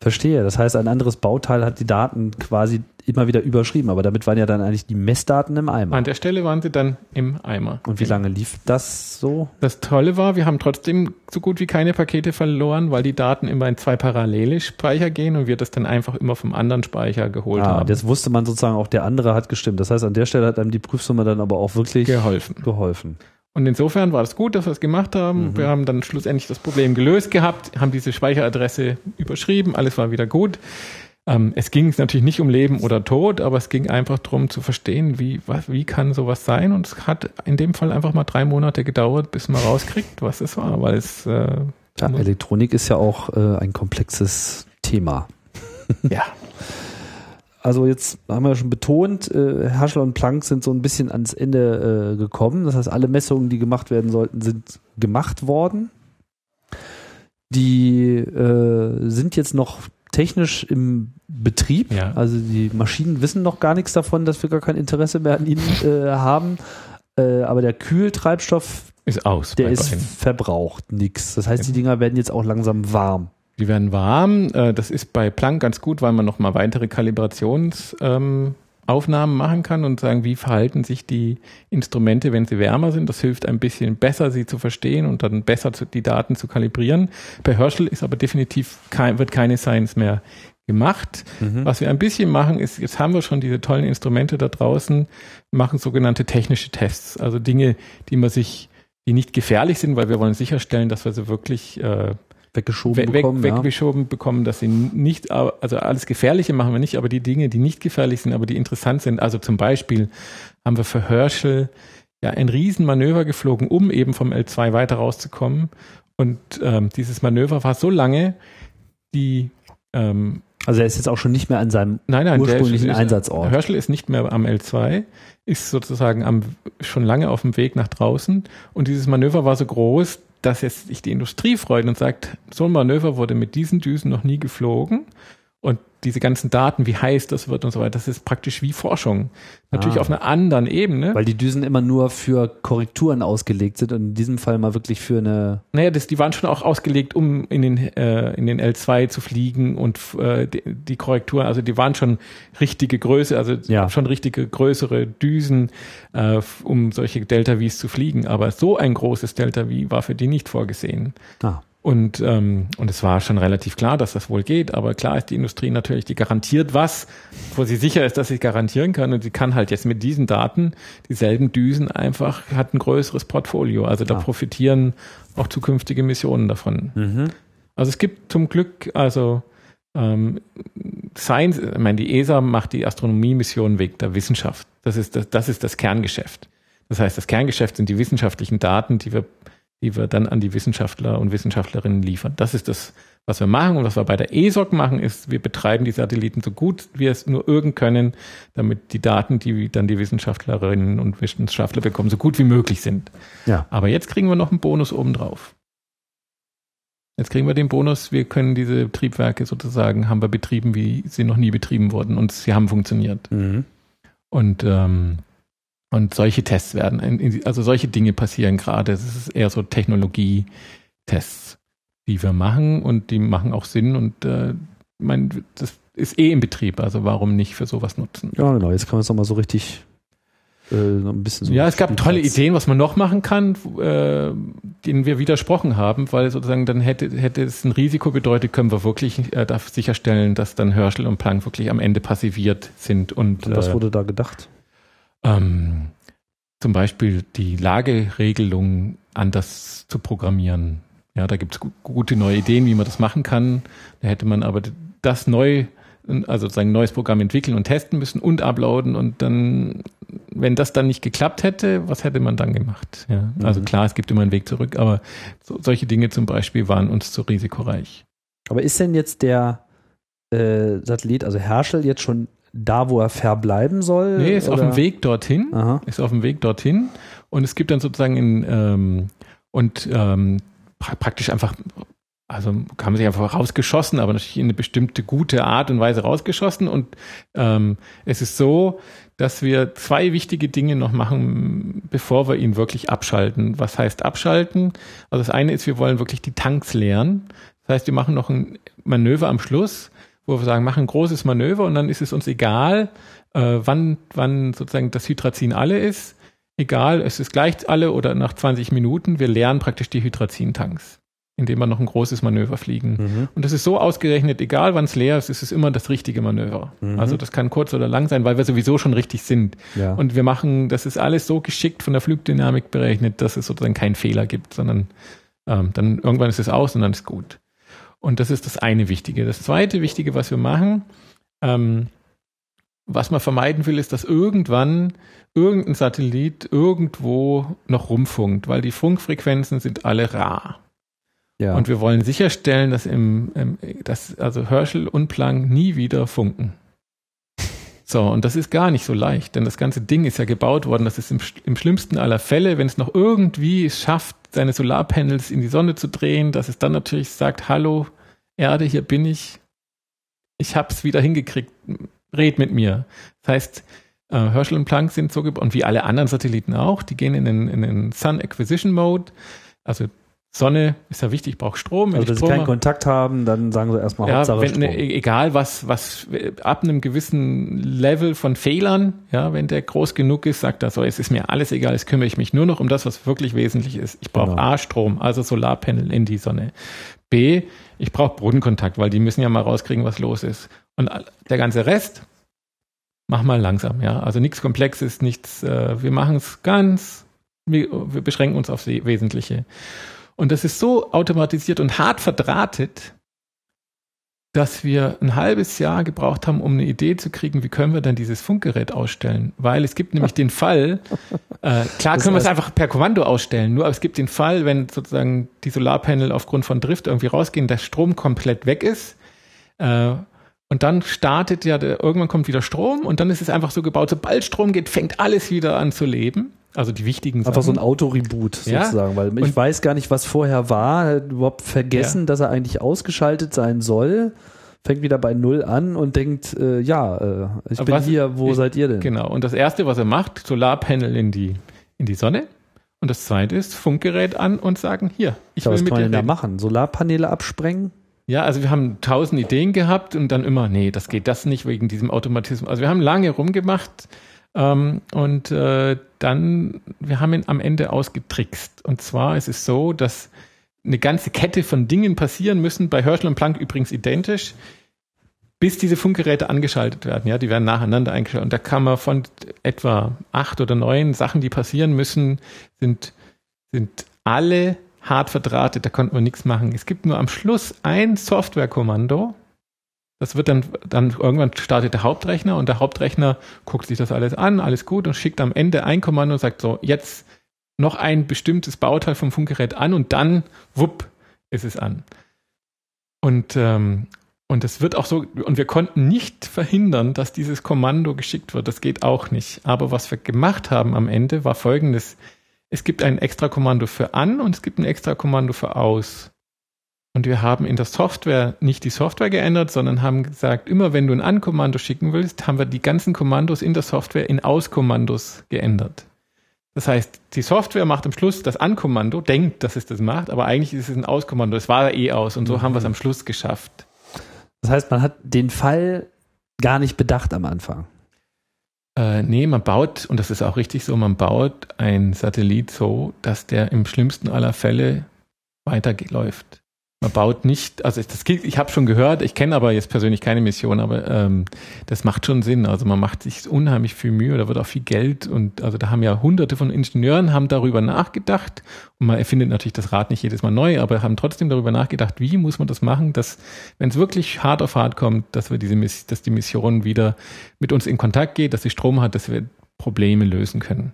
Verstehe. Das heißt, ein anderes Bauteil hat die Daten quasi immer wieder überschrieben, aber damit waren ja dann eigentlich die Messdaten im Eimer. An der Stelle waren sie dann im Eimer. Und wie lange lief das so? Das Tolle war, wir haben trotzdem so gut wie keine Pakete verloren, weil die Daten immer in zwei parallele Speicher gehen und wir das dann einfach immer vom anderen Speicher geholt ah, haben. Das wusste man sozusagen auch, der andere hat gestimmt. Das heißt, an der Stelle hat einem die Prüfsumme dann aber auch wirklich geholfen. geholfen. Und insofern war es gut, dass wir es gemacht haben. Mhm. Wir haben dann schlussendlich das Problem gelöst gehabt, haben diese Speicheradresse überschrieben, alles war wieder gut. Ähm, es ging natürlich nicht um Leben oder Tod, aber es ging einfach darum zu verstehen, wie, was, wie kann sowas sein. Und es hat in dem Fall einfach mal drei Monate gedauert, bis man rauskriegt, was es war, weil es äh, ja, Elektronik ist ja auch äh, ein komplexes Thema. ja. (laughs) Also jetzt haben wir schon betont, äh, Herschel und Planck sind so ein bisschen ans Ende äh, gekommen. Das heißt, alle Messungen, die gemacht werden sollten, sind gemacht worden. Die äh, sind jetzt noch technisch im Betrieb. Ja. Also die Maschinen wissen noch gar nichts davon, dass wir gar kein Interesse mehr an ihnen äh, haben. Äh, aber der Kühltreibstoff ist aus. Der ist beiden. verbraucht, nix. Das heißt, die Dinger werden jetzt auch langsam warm. Die werden warm. Äh, das ist bei Planck ganz gut, weil man nochmal weitere Kalibrationsaufnahmen ähm, machen kann und sagen, wie verhalten sich die Instrumente, wenn sie wärmer sind. Das hilft ein bisschen besser, sie zu verstehen und dann besser die Daten zu kalibrieren. Bei Herschel ist aber definitiv kein, wird keine Science mehr gemacht. Mhm. Was wir ein bisschen machen, ist, jetzt haben wir schon diese tollen Instrumente da draußen, machen sogenannte technische Tests, also Dinge, die man sich, die nicht gefährlich sind, weil wir wollen sicherstellen, dass wir sie wirklich äh, weggeschoben we bekommen. Weg, weggeschoben ja. bekommen, dass sie nicht, also alles Gefährliche machen wir nicht, aber die Dinge, die nicht gefährlich sind, aber die interessant sind, also zum Beispiel haben wir für Herschel ja ein Riesenmanöver geflogen, um eben vom L2 weiter rauszukommen. Und ähm, dieses Manöver war so lange, die ähm, also er ist jetzt auch schon nicht mehr an seinem nein, nein, ursprünglichen ist, Einsatzort. Herschel ist nicht mehr am L2, ist sozusagen am, schon lange auf dem Weg nach draußen. Und dieses Manöver war so groß, dass jetzt sich die Industrie freut und sagt, so ein Manöver wurde mit diesen Düsen noch nie geflogen. Diese ganzen Daten, wie heiß das wird und so weiter, das ist praktisch wie Forschung. Natürlich ah. auf einer anderen Ebene. Weil die Düsen immer nur für Korrekturen ausgelegt sind und in diesem Fall mal wirklich für eine. Naja, das, die waren schon auch ausgelegt, um in den, äh, in den L2 zu fliegen und äh, die, die Korrekturen, also die waren schon richtige Größe, also ja. schon richtige größere Düsen, äh, um solche Delta Vs zu fliegen. Aber so ein großes Delta V war für die nicht vorgesehen. Ah. Und, ähm, und es war schon relativ klar, dass das wohl geht, aber klar ist die Industrie natürlich, die garantiert was, wo sie sicher ist, dass sie garantieren kann und sie kann halt jetzt mit diesen Daten dieselben Düsen einfach, hat ein größeres Portfolio. Also da ah. profitieren auch zukünftige Missionen davon. Mhm. Also es gibt zum Glück, also ähm, Science, ich meine, die ESA macht die Astronomie-Mission wegen der Wissenschaft. Das ist das, das ist das Kerngeschäft. Das heißt, das Kerngeschäft sind die wissenschaftlichen Daten, die wir die wir dann an die Wissenschaftler und Wissenschaftlerinnen liefern. Das ist das, was wir machen. Und was wir bei der ESOC machen, ist, wir betreiben die Satelliten so gut wir es nur irgend können, damit die Daten, die dann die Wissenschaftlerinnen und Wissenschaftler bekommen, so gut wie möglich sind. Ja. Aber jetzt kriegen wir noch einen Bonus obendrauf. Jetzt kriegen wir den Bonus, wir können diese Triebwerke sozusagen, haben wir betrieben, wie sie noch nie betrieben wurden und sie haben funktioniert. Mhm. Und ähm, und solche Tests werden, also solche Dinge passieren gerade. Es ist eher so Technologie-Tests, die wir machen und die machen auch Sinn und äh, mein, das ist eh im Betrieb, also warum nicht für sowas nutzen? Ja, genau, jetzt kann man es nochmal so richtig äh, ein bisschen so Ja, es gab tolle Ideen, was man noch machen kann, äh, denen wir widersprochen haben, weil sozusagen dann hätte, hätte es ein Risiko bedeutet, können wir wirklich äh, sicherstellen, dass dann Herschel und Planck wirklich am Ende passiviert sind. Und, und was äh, wurde da gedacht? Ähm, zum Beispiel die Lageregelung anders zu programmieren. Ja, da gibt es gute neue Ideen, wie man das machen kann. Da hätte man aber das neu, also sein neues Programm entwickeln und testen müssen und uploaden und dann, wenn das dann nicht geklappt hätte, was hätte man dann gemacht? Ja, also mhm. klar, es gibt immer einen Weg zurück, aber so, solche Dinge zum Beispiel waren uns zu risikoreich. Aber ist denn jetzt der äh, Satellit, also Herschel, jetzt schon da, wo er verbleiben soll? Nee, ist oder? auf dem Weg dorthin. Aha. Ist auf dem Weg dorthin. Und es gibt dann sozusagen in, ähm, und ähm, praktisch einfach, also haben sich einfach rausgeschossen, aber natürlich in eine bestimmte gute Art und Weise rausgeschossen. Und ähm, es ist so, dass wir zwei wichtige Dinge noch machen, bevor wir ihn wirklich abschalten. Was heißt abschalten? Also das eine ist, wir wollen wirklich die Tanks leeren. Das heißt, wir machen noch ein Manöver am Schluss, wo wir sagen, machen ein großes Manöver und dann ist es uns egal, äh, wann, wann sozusagen das Hydrazin alle ist. Egal, es ist gleich alle oder nach 20 Minuten. Wir leeren praktisch die Hydrazin-Tanks, indem wir noch ein großes Manöver fliegen. Mhm. Und das ist so ausgerechnet, egal wann es leer ist, ist es immer das richtige Manöver. Mhm. Also das kann kurz oder lang sein, weil wir sowieso schon richtig sind. Ja. Und wir machen, das ist alles so geschickt von der Flugdynamik berechnet, dass es sozusagen keinen Fehler gibt, sondern ähm, dann irgendwann ist es aus und dann ist gut. Und das ist das eine Wichtige. Das zweite Wichtige, was wir machen, ähm, was man vermeiden will, ist, dass irgendwann irgendein Satellit irgendwo noch rumfunkt, weil die Funkfrequenzen sind alle rar. Ja. Und wir wollen sicherstellen, dass im, im dass also Herschel und Planck nie wieder funken. So, und das ist gar nicht so leicht, denn das ganze Ding ist ja gebaut worden, dass es im, im schlimmsten aller Fälle, wenn es noch irgendwie schafft, seine Solarpanels in die Sonne zu drehen, dass es dann natürlich sagt, hallo Erde, hier bin ich, ich hab's wieder hingekriegt, red mit mir. Das heißt, äh, Herschel und Planck sind so gebaut, und wie alle anderen Satelliten auch, die gehen in den, in den Sun Acquisition Mode, also Sonne ist ja wichtig, braucht Strom. Wenn also wenn sie keinen Kontakt haben, dann sagen sie erstmal ja, Hauptsache wenn, Strom. Ne, egal was, was ab einem gewissen Level von Fehlern, ja, wenn der groß genug ist, sagt er so, es ist mir alles egal, jetzt kümmere ich mich nur noch um das, was wirklich wesentlich ist. Ich brauche genau. A, Strom, also Solarpanel in die Sonne. B, ich brauche Bodenkontakt, weil die müssen ja mal rauskriegen, was los ist. Und der ganze Rest, mach mal langsam, ja. Also nichts Komplexes, nichts, äh, wir machen es ganz, wir, wir beschränken uns aufs Wesentliche. Und das ist so automatisiert und hart verdrahtet, dass wir ein halbes Jahr gebraucht haben, um eine Idee zu kriegen, wie können wir dann dieses Funkgerät ausstellen. Weil es gibt nämlich den Fall, (laughs) äh, klar können wir es einfach per Kommando ausstellen, nur es gibt den Fall, wenn sozusagen die Solarpanel aufgrund von Drift irgendwie rausgehen, der Strom komplett weg ist. Äh, und dann startet ja, der, irgendwann kommt wieder Strom und dann ist es einfach so gebaut, sobald Strom geht, fängt alles wieder an zu leben. Also die wichtigen Sachen. Einfach so ein Autoreboot sozusagen, ja? weil ich und weiß gar nicht, was vorher war, überhaupt vergessen, ja. dass er eigentlich ausgeschaltet sein soll. Fängt wieder bei Null an und denkt, äh, ja, äh, ich Aber bin was, hier, wo ich, seid ihr denn? Genau. Und das erste, was er macht, Solarpanel in die, in die Sonne. Und das zweite ist Funkgerät an und sagen, hier, ich ja, will was mit kann man denn da machen? Solarpaneele absprengen? Ja, also wir haben tausend Ideen gehabt und dann immer, nee, das geht das nicht wegen diesem Automatismus. Also wir haben lange rumgemacht, ähm, und äh, dann, wir haben ihn am Ende ausgetrickst. Und zwar ist es so, dass eine ganze Kette von Dingen passieren müssen, bei Herschel und Planck übrigens identisch, bis diese Funkgeräte angeschaltet werden. Ja, die werden nacheinander eingeschaltet. Und da kann man von etwa acht oder neun Sachen, die passieren müssen, sind, sind alle hart verdrahtet, da konnte man nichts machen. Es gibt nur am Schluss ein Softwarekommando, das wird dann, dann irgendwann startet der Hauptrechner und der Hauptrechner guckt sich das alles an, alles gut und schickt am Ende ein Kommando und sagt so, jetzt noch ein bestimmtes Bauteil vom Funkgerät an und dann, wupp, ist es an. Und, ähm, und es wird auch so, und wir konnten nicht verhindern, dass dieses Kommando geschickt wird. Das geht auch nicht. Aber was wir gemacht haben am Ende war folgendes. Es gibt ein extra Kommando für an und es gibt ein extra Kommando für aus. Und wir haben in der Software nicht die Software geändert, sondern haben gesagt, immer wenn du ein An-Kommando schicken willst, haben wir die ganzen Kommandos in der Software in Aus-Kommandos geändert. Das heißt, die Software macht am Schluss das An-Kommando, denkt, dass es das macht, aber eigentlich ist es ein Aus-Kommando. Es war eh aus und so mhm. haben wir es am Schluss geschafft. Das heißt, man hat den Fall gar nicht bedacht am Anfang. Äh, nee, man baut, und das ist auch richtig so, man baut ein Satellit so, dass der im schlimmsten aller Fälle weiterläuft. Man baut nicht, also das, ich habe schon gehört, ich kenne aber jetzt persönlich keine Mission, aber ähm, das macht schon Sinn. Also man macht sich unheimlich viel Mühe, da wird auch viel Geld und also da haben ja hunderte von Ingenieuren haben darüber nachgedacht und man erfindet natürlich das Rad nicht jedes Mal neu, aber haben trotzdem darüber nachgedacht, wie muss man das machen, dass wenn es wirklich hart auf hart kommt, dass wir diese dass die Mission wieder mit uns in Kontakt geht, dass sie Strom hat, dass wir Probleme lösen können.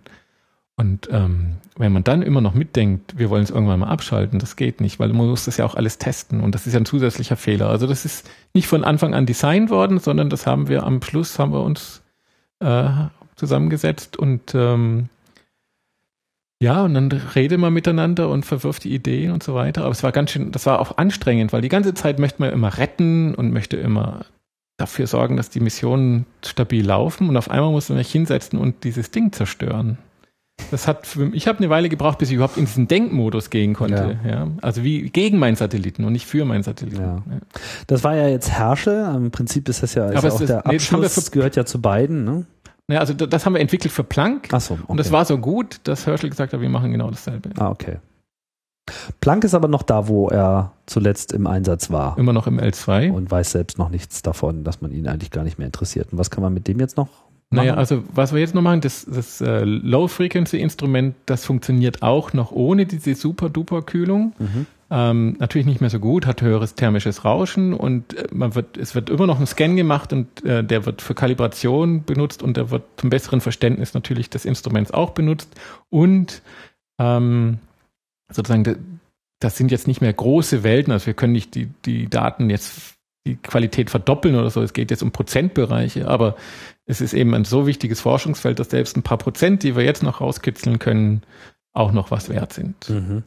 Und ähm, wenn man dann immer noch mitdenkt, wir wollen es irgendwann mal abschalten, das geht nicht, weil man muss das ja auch alles testen und das ist ja ein zusätzlicher Fehler. Also das ist nicht von Anfang an designt worden, sondern das haben wir am Schluss haben wir uns äh, zusammengesetzt und ähm, ja, und dann redet man miteinander und verwirft die Ideen und so weiter. Aber es war ganz schön, das war auch anstrengend, weil die ganze Zeit möchte man immer retten und möchte immer dafür sorgen, dass die Missionen stabil laufen und auf einmal muss man sich hinsetzen und dieses Ding zerstören. Das hat für, ich habe eine Weile gebraucht, bis ich überhaupt in diesen Denkmodus gehen konnte. Ja. ja. Also wie gegen meinen Satelliten und nicht für meinen Satelliten. Ja. ja. Das war ja jetzt Herschel. Im Prinzip ist das ja, ist Aber ja auch ist, der Abschluss. Nee, das gehört ja zu beiden. Ne? Ja, also das haben wir entwickelt für Planck. Ach so, okay. Und das war so gut, dass Herschel gesagt hat, wir machen genau dasselbe. Ah, okay. Planck ist aber noch da, wo er zuletzt im Einsatz war. Immer noch im L2. Und weiß selbst noch nichts davon, dass man ihn eigentlich gar nicht mehr interessiert. Und was kann man mit dem jetzt noch? Naja, also was wir jetzt noch machen, das, das äh, Low-Frequency-Instrument, das funktioniert auch noch ohne diese Super-Duper-Kühlung. Mhm. Ähm, natürlich nicht mehr so gut, hat höheres thermisches Rauschen und äh, man wird, es wird immer noch ein Scan gemacht und äh, der wird für Kalibration benutzt und der wird zum besseren Verständnis natürlich des Instruments auch benutzt und ähm, sozusagen, das sind jetzt nicht mehr große Welten, also wir können nicht die, die Daten jetzt die Qualität verdoppeln oder so, es geht jetzt um Prozentbereiche, aber es ist eben ein so wichtiges Forschungsfeld, dass selbst ein paar Prozent, die wir jetzt noch rauskitzeln können, auch noch was wert sind. Mhm.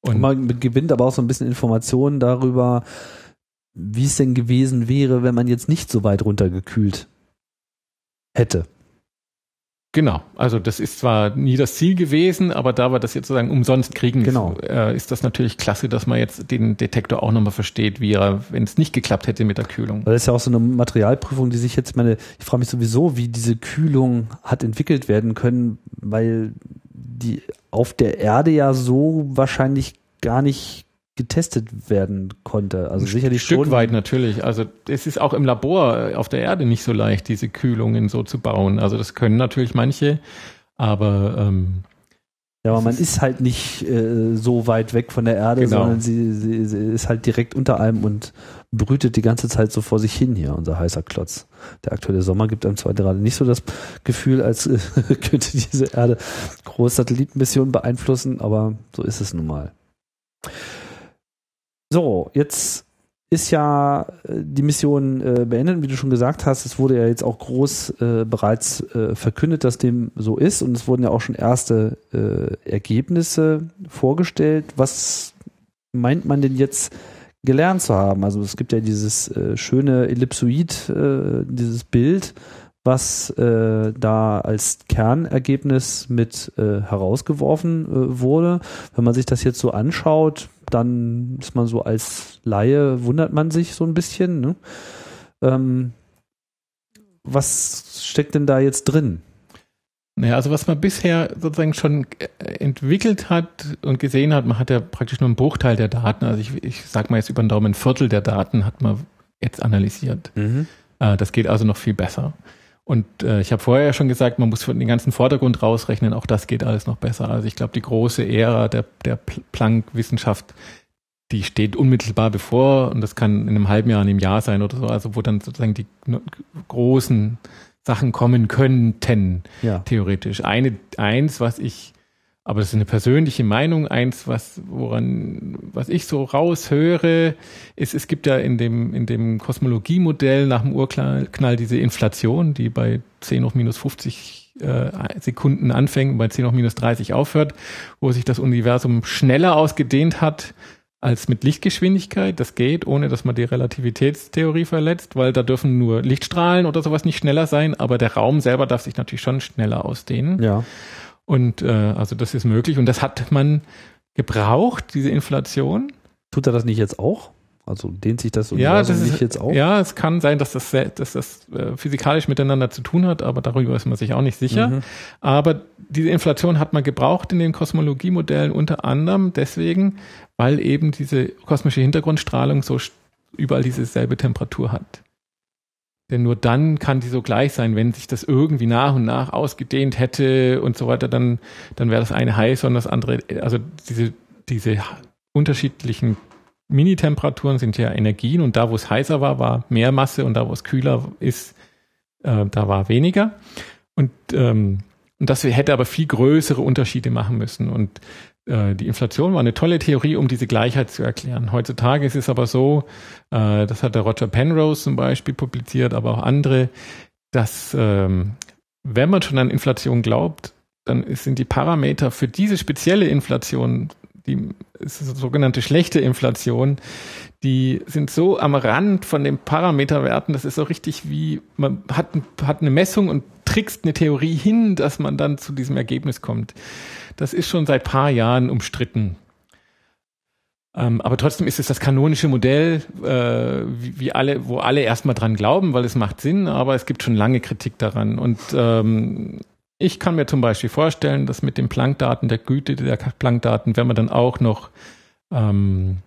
Und man gewinnt aber auch so ein bisschen Informationen darüber, wie es denn gewesen wäre, wenn man jetzt nicht so weit runtergekühlt hätte. Genau, also das ist zwar nie das Ziel gewesen, aber da wir das jetzt sozusagen umsonst kriegen, genau. äh, ist das natürlich klasse, dass man jetzt den Detektor auch nochmal versteht, wie er, wenn es nicht geklappt hätte mit der Kühlung. Weil das ist ja auch so eine Materialprüfung, die sich jetzt, meine, ich frage mich sowieso, wie diese Kühlung hat entwickelt werden können, weil die auf der Erde ja so wahrscheinlich gar nicht getestet werden konnte. Also sicherlich Stück schon. weit natürlich. Also es ist auch im Labor äh, auf der Erde nicht so leicht, diese Kühlungen so zu bauen. Also das können natürlich manche, aber ähm, ja, aber man ist halt nicht äh, so weit weg von der Erde, genau. sondern sie, sie, sie, ist halt direkt unter einem und brütet die ganze Zeit so vor sich hin hier, unser heißer Klotz. Der aktuelle Sommer gibt einem zwar gerade nicht so das Gefühl, als äh, (laughs) könnte diese Erde große Satellitenmissionen beeinflussen, aber so ist es nun mal. So, jetzt ist ja äh, die Mission äh, beendet, wie du schon gesagt hast. Es wurde ja jetzt auch groß äh, bereits äh, verkündet, dass dem so ist und es wurden ja auch schon erste äh, Ergebnisse vorgestellt. Was meint man denn jetzt gelernt zu haben? Also es gibt ja dieses äh, schöne Ellipsoid, dieses Bild, was da als Kernergebnis mit herausgeworfen wurde. Wenn man sich das jetzt so anschaut, dann ist man so als Laie, wundert man sich so ein bisschen. Ne? Ähm, was steckt denn da jetzt drin? Naja, also was man bisher sozusagen schon entwickelt hat und gesehen hat, man hat ja praktisch nur einen Bruchteil der Daten, also ich, ich sag mal jetzt über den Daumen ein Viertel der Daten hat man jetzt analysiert. Mhm. Äh, das geht also noch viel besser. Und äh, ich habe vorher ja schon gesagt, man muss den ganzen Vordergrund rausrechnen, auch das geht alles noch besser. Also ich glaube, die große Ära der, der Planck-Wissenschaft, die steht unmittelbar bevor und das kann in einem halben Jahr, in einem Jahr sein oder so, also wo dann sozusagen die großen Sachen kommen könnten, ja. theoretisch. Eine, eins, was ich aber das ist eine persönliche Meinung. Eins, was, woran, was ich so raushöre, ist, es gibt ja in dem, in dem Kosmologiemodell nach dem Urknall diese Inflation, die bei 10 hoch minus 50 äh, Sekunden anfängt, bei 10 hoch minus 30 aufhört, wo sich das Universum schneller ausgedehnt hat als mit Lichtgeschwindigkeit. Das geht, ohne dass man die Relativitätstheorie verletzt, weil da dürfen nur Lichtstrahlen oder sowas nicht schneller sein, aber der Raum selber darf sich natürlich schon schneller ausdehnen. Ja. Und äh, also das ist möglich und das hat man gebraucht, diese Inflation. Tut er das nicht jetzt auch? Also dehnt sich das ja, das nicht jetzt auch? Ja, es kann sein, dass das, dass das äh, physikalisch miteinander zu tun hat, aber darüber ist man sich auch nicht sicher. Mhm. Aber diese Inflation hat man gebraucht in den Kosmologiemodellen unter anderem deswegen, weil eben diese kosmische Hintergrundstrahlung so überall dieselbe Temperatur hat. Denn nur dann kann die so gleich sein, wenn sich das irgendwie nach und nach ausgedehnt hätte und so weiter, dann, dann wäre das eine heiß und das andere, also diese, diese unterschiedlichen Mini-Temperaturen sind ja Energien und da, wo es heißer war, war mehr Masse und da, wo es kühler ist, äh, da war weniger. Und, ähm, und das hätte aber viel größere Unterschiede machen müssen. Und die Inflation war eine tolle Theorie, um diese Gleichheit zu erklären. Heutzutage ist es aber so, äh, das hat der Roger Penrose zum Beispiel publiziert, aber auch andere, dass ähm, wenn man schon an Inflation glaubt, dann sind die Parameter für diese spezielle Inflation die sogenannte schlechte Inflation, die sind so am Rand von den Parameterwerten, das ist so richtig wie, man hat, hat eine Messung und trickst eine Theorie hin, dass man dann zu diesem Ergebnis kommt. Das ist schon seit paar Jahren umstritten. Ähm, aber trotzdem ist es das kanonische Modell, äh, wie, wie, alle, wo alle erstmal dran glauben, weil es macht Sinn, aber es gibt schon lange Kritik daran. Und ähm, ich kann mir zum Beispiel vorstellen, dass mit den Planckdaten, der Güte der Planckdaten, wenn man dann auch noch, ähm,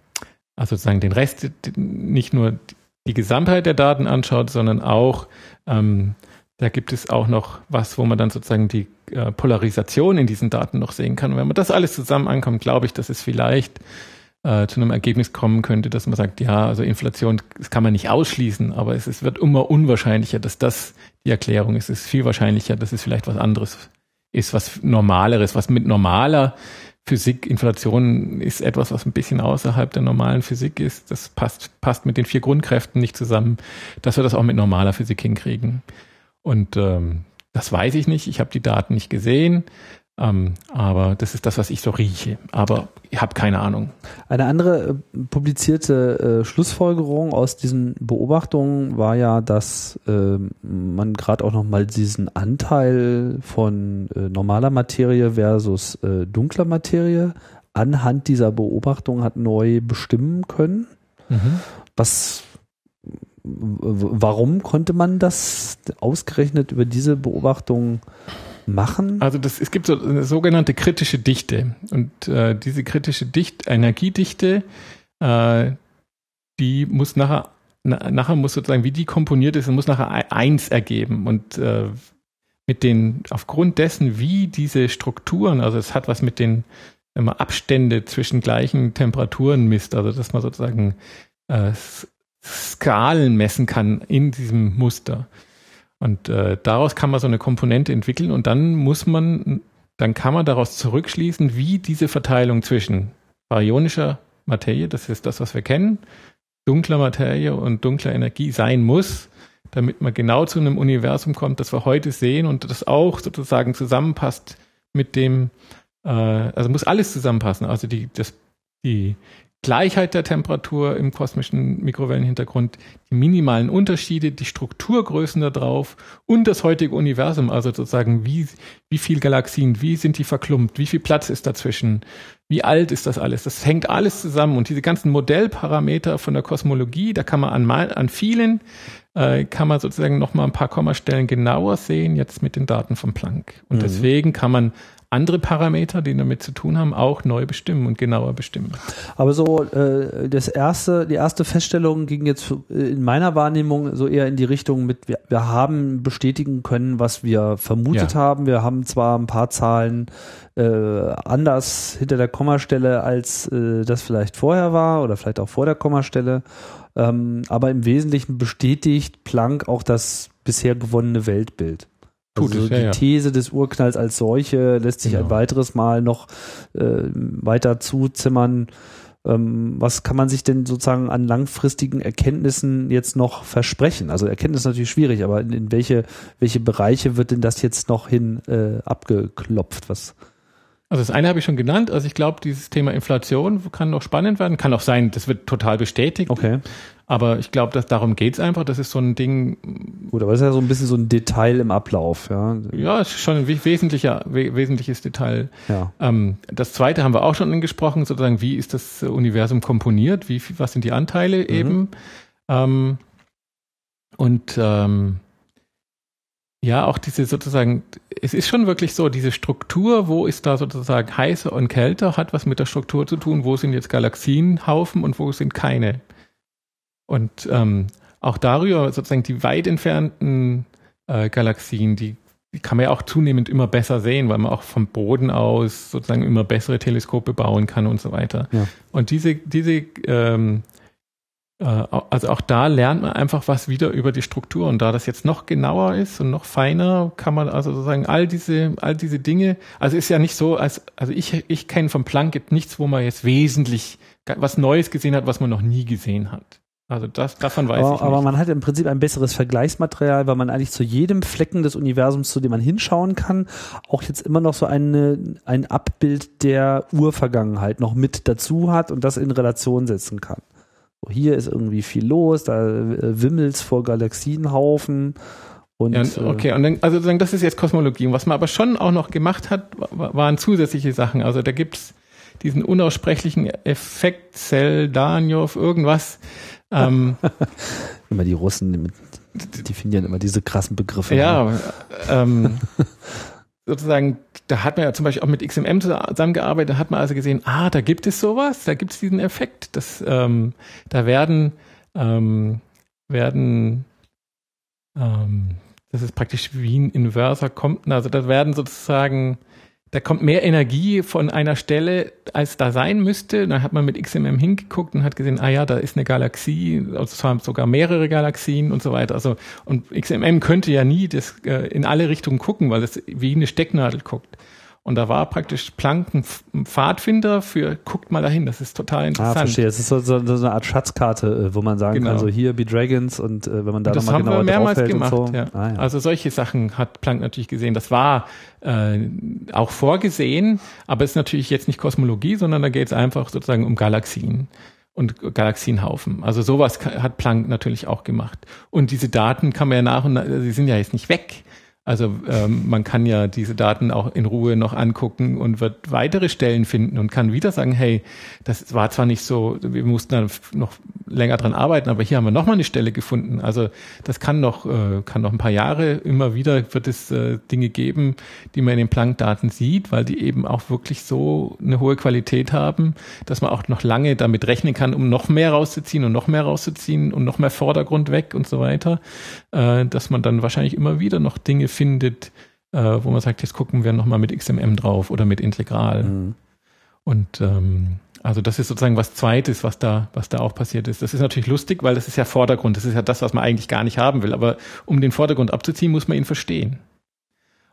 also sozusagen den Rest, nicht nur die Gesamtheit der Daten anschaut, sondern auch, ähm, da gibt es auch noch was, wo man dann sozusagen die äh, Polarisation in diesen Daten noch sehen kann. Und wenn man das alles zusammen ankommt, glaube ich, dass es vielleicht äh, zu einem Ergebnis kommen könnte, dass man sagt, ja, also Inflation, das kann man nicht ausschließen, aber es, es wird immer unwahrscheinlicher, dass das die Erklärung ist. Es ist viel wahrscheinlicher, dass es vielleicht was anderes ist, was Normaleres, was mit normaler Physik, Inflation ist etwas, was ein bisschen außerhalb der normalen Physik ist. Das passt, passt mit den vier Grundkräften nicht zusammen, dass wir das auch mit normaler Physik hinkriegen. Und ähm, das weiß ich nicht. Ich habe die Daten nicht gesehen. Ähm, aber das ist das, was ich so rieche. Aber ich habe keine Ahnung. Eine andere äh, publizierte äh, Schlussfolgerung aus diesen Beobachtungen war ja, dass äh, man gerade auch nochmal diesen Anteil von äh, normaler Materie versus äh, dunkler Materie anhand dieser Beobachtung hat neu bestimmen können. Mhm. Was warum konnte man das ausgerechnet über diese Beobachtung machen? Also das, es gibt so eine sogenannte kritische Dichte und äh, diese kritische Dicht, Energiedichte, äh, die muss nachher na, nachher muss sozusagen, wie die komponiert ist, muss nachher eins ergeben und äh, mit den aufgrund dessen, wie diese Strukturen, also es hat was mit den wenn man Abstände zwischen gleichen Temperaturen misst, also dass man sozusagen äh, Skalen messen kann in diesem Muster. Und äh, daraus kann man so eine Komponente entwickeln und dann muss man, dann kann man daraus zurückschließen, wie diese Verteilung zwischen baryonischer Materie, das ist das, was wir kennen, dunkler Materie und dunkler Energie sein muss, damit man genau zu einem Universum kommt, das wir heute sehen und das auch sozusagen zusammenpasst mit dem, äh, also muss alles zusammenpassen. Also die, das, die Gleichheit der Temperatur im kosmischen Mikrowellenhintergrund, die minimalen Unterschiede, die Strukturgrößen da drauf und das heutige Universum, also sozusagen wie, wie viel Galaxien, wie sind die verklumpt, wie viel Platz ist dazwischen, wie alt ist das alles, das hängt alles zusammen und diese ganzen Modellparameter von der Kosmologie, da kann man an, an vielen, äh, kann man sozusagen nochmal ein paar Kommastellen genauer sehen, jetzt mit den Daten von Planck. Und mhm. deswegen kann man andere Parameter, die damit zu tun haben, auch neu bestimmen und genauer bestimmen. Aber so äh, das erste, die erste Feststellung ging jetzt in meiner Wahrnehmung so eher in die Richtung mit, wir, wir haben bestätigen können, was wir vermutet ja. haben. Wir haben zwar ein paar Zahlen äh, anders hinter der Kommastelle, als äh, das vielleicht vorher war oder vielleicht auch vor der Kommastelle. Ähm, aber im Wesentlichen bestätigt Planck auch das bisher gewonnene Weltbild. Tut also es, ja, die ja. These des Urknalls als solche lässt sich genau. ein weiteres Mal noch äh, weiter zuzimmern. Ähm, was kann man sich denn sozusagen an langfristigen Erkenntnissen jetzt noch versprechen? Also Erkenntnis ist natürlich schwierig, aber in, in welche, welche Bereiche wird denn das jetzt noch hin äh, abgeklopft? Was also das eine habe ich schon genannt. Also ich glaube, dieses Thema Inflation kann noch spannend werden. Kann auch sein, das wird total bestätigt. Okay. Aber ich glaube, dass darum geht's einfach. Das ist so ein Ding. Gut, aber das ist ja so ein bisschen so ein Detail im Ablauf, ja. Ja, ist schon ein wesentlicher, wesentliches Detail. Ja. Ähm, das zweite haben wir auch schon angesprochen, sozusagen, wie ist das Universum komponiert? Wie, was sind die Anteile mhm. eben? Ähm, und ähm, ja, auch diese sozusagen, es ist schon wirklich so, diese Struktur, wo ist da sozusagen heißer und kälter, hat was mit der Struktur zu tun, wo sind jetzt Galaxienhaufen und wo sind keine. Und ähm, auch darüber sozusagen die weit entfernten äh, Galaxien, die, die kann man ja auch zunehmend immer besser sehen, weil man auch vom Boden aus sozusagen immer bessere Teleskope bauen kann und so weiter. Ja. Und diese, diese ähm, äh, also auch da lernt man einfach was wieder über die Struktur. Und da das jetzt noch genauer ist und noch feiner, kann man also sozusagen all diese, all diese Dinge, also ist ja nicht so, als, also ich, ich kenne vom Planck nichts, wo man jetzt wesentlich was Neues gesehen hat, was man noch nie gesehen hat. Also das, davon weiß aber, ich aber nicht. man hat im Prinzip ein besseres Vergleichsmaterial, weil man eigentlich zu jedem Flecken des Universums, zu dem man hinschauen kann, auch jetzt immer noch so eine, ein Abbild der Urvergangenheit noch mit dazu hat und das in Relation setzen kann. So, hier ist irgendwie viel los, da äh, wimmelt's vor Galaxienhaufen. Und, Ja, äh, okay, und dann, also das ist jetzt Kosmologie. Und was man aber schon auch noch gemacht hat, wa- waren zusätzliche Sachen. Also da gibt's diesen unaussprechlichen Effekt Seldanov, irgendwas. Ähm, (laughs) immer die Russen, ja immer diese krassen Begriffe. ne? ja, ähm, (laughs) sozusagen, da hat man ja zum Beispiel auch mit XMM zusammengearbeitet, da hat man also gesehen, ah, da gibt es sowas, da gibt es diesen Effekt, dass ähm, da werden ähm, werden ähm, das ist praktisch wie ein Inverser kommt, also da werden sozusagen da kommt mehr Energie von einer Stelle, als da sein müsste. Dann hat man mit XMM hingeguckt und hat gesehen, ah ja, da ist eine Galaxie, also sogar mehrere Galaxien und so weiter. Also und XMM könnte ja nie das äh, in alle Richtungen gucken, weil es wie eine Stecknadel guckt. Und da war praktisch Planck ein F- ein Pfadfinder für, guckt mal dahin, das ist total Ah, interessant. verstehe. Es ist so, so, so eine Art Schatzkarte, äh, wo man sagen Genau. kann, so hier be Dragons und äh, wenn man da Und das nochmal haben genauer wir mehrmals draufhält gemacht. so. Ja. Ah, ja. Also solche Sachen hat Planck natürlich gesehen. Das war äh, auch vorgesehen, aber es ist natürlich jetzt nicht Kosmologie, sondern da geht es einfach sozusagen um Galaxien und Galaxienhaufen. Also sowas hat Planck natürlich auch gemacht. Und diese Daten kann man ja nach und nach, sie sind ja jetzt nicht weg. Also ähm, man kann ja diese Daten auch in Ruhe noch angucken und wird weitere Stellen finden und kann wieder sagen, hey, das war zwar nicht so, wir mussten da noch länger dran arbeiten, aber hier haben wir nochmal eine Stelle gefunden. Also das kann noch, äh, kann noch ein paar Jahre immer wieder wird es äh, Dinge geben, die man in den Planck-Daten sieht, weil die eben auch wirklich so eine hohe Qualität haben, dass man auch noch lange damit rechnen kann, um noch mehr rauszuziehen und noch mehr rauszuziehen und noch mehr Vordergrund weg und so weiter, äh, dass man dann wahrscheinlich immer wieder noch Dinge findet, äh, wo man sagt, jetzt gucken wir nochmal mit XMM drauf oder mit Integral. Mhm. Und ähm, also das ist sozusagen was Zweites, was da, was da auch passiert ist. Das ist natürlich lustig, weil das ist ja Vordergrund. Das ist ja das, was man eigentlich gar nicht haben will. Aber um den Vordergrund abzuziehen, muss man ihn verstehen.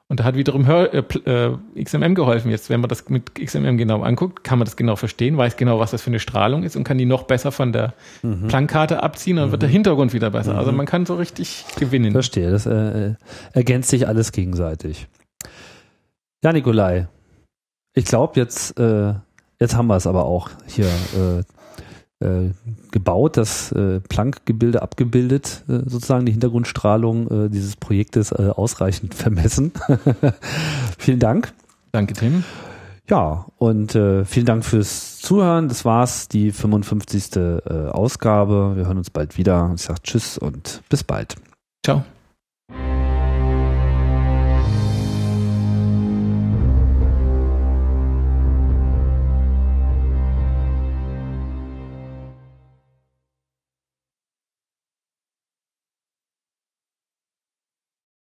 Und da hat wiederum Hör, äh, äh, XMM geholfen. Jetzt, wenn man das mit XMM genau anguckt, kann man das genau verstehen, weiß genau, was das für eine Strahlung ist und kann die noch besser von der Mhm. Planck-Karte abziehen, dann wird der Hintergrund wieder besser. Also man kann so richtig gewinnen. Verstehe, das äh, äh, ergänzt sich alles gegenseitig. Ja, Nikolai, ich glaube, jetzt, äh, jetzt haben wir es aber auch hier äh, äh, gebaut, das äh, Planck-Gebilde abgebildet, äh, sozusagen die Hintergrundstrahlung äh, dieses Projektes äh, ausreichend (laughs) vermessen. (laughs) Vielen Dank. Danke, Tim. Ja, und äh, vielen Dank fürs Zuhören. Das war's, die 55. Äh, Ausgabe. Wir hören uns bald wieder. Ich sage Tschüss und bis bald. Ciao.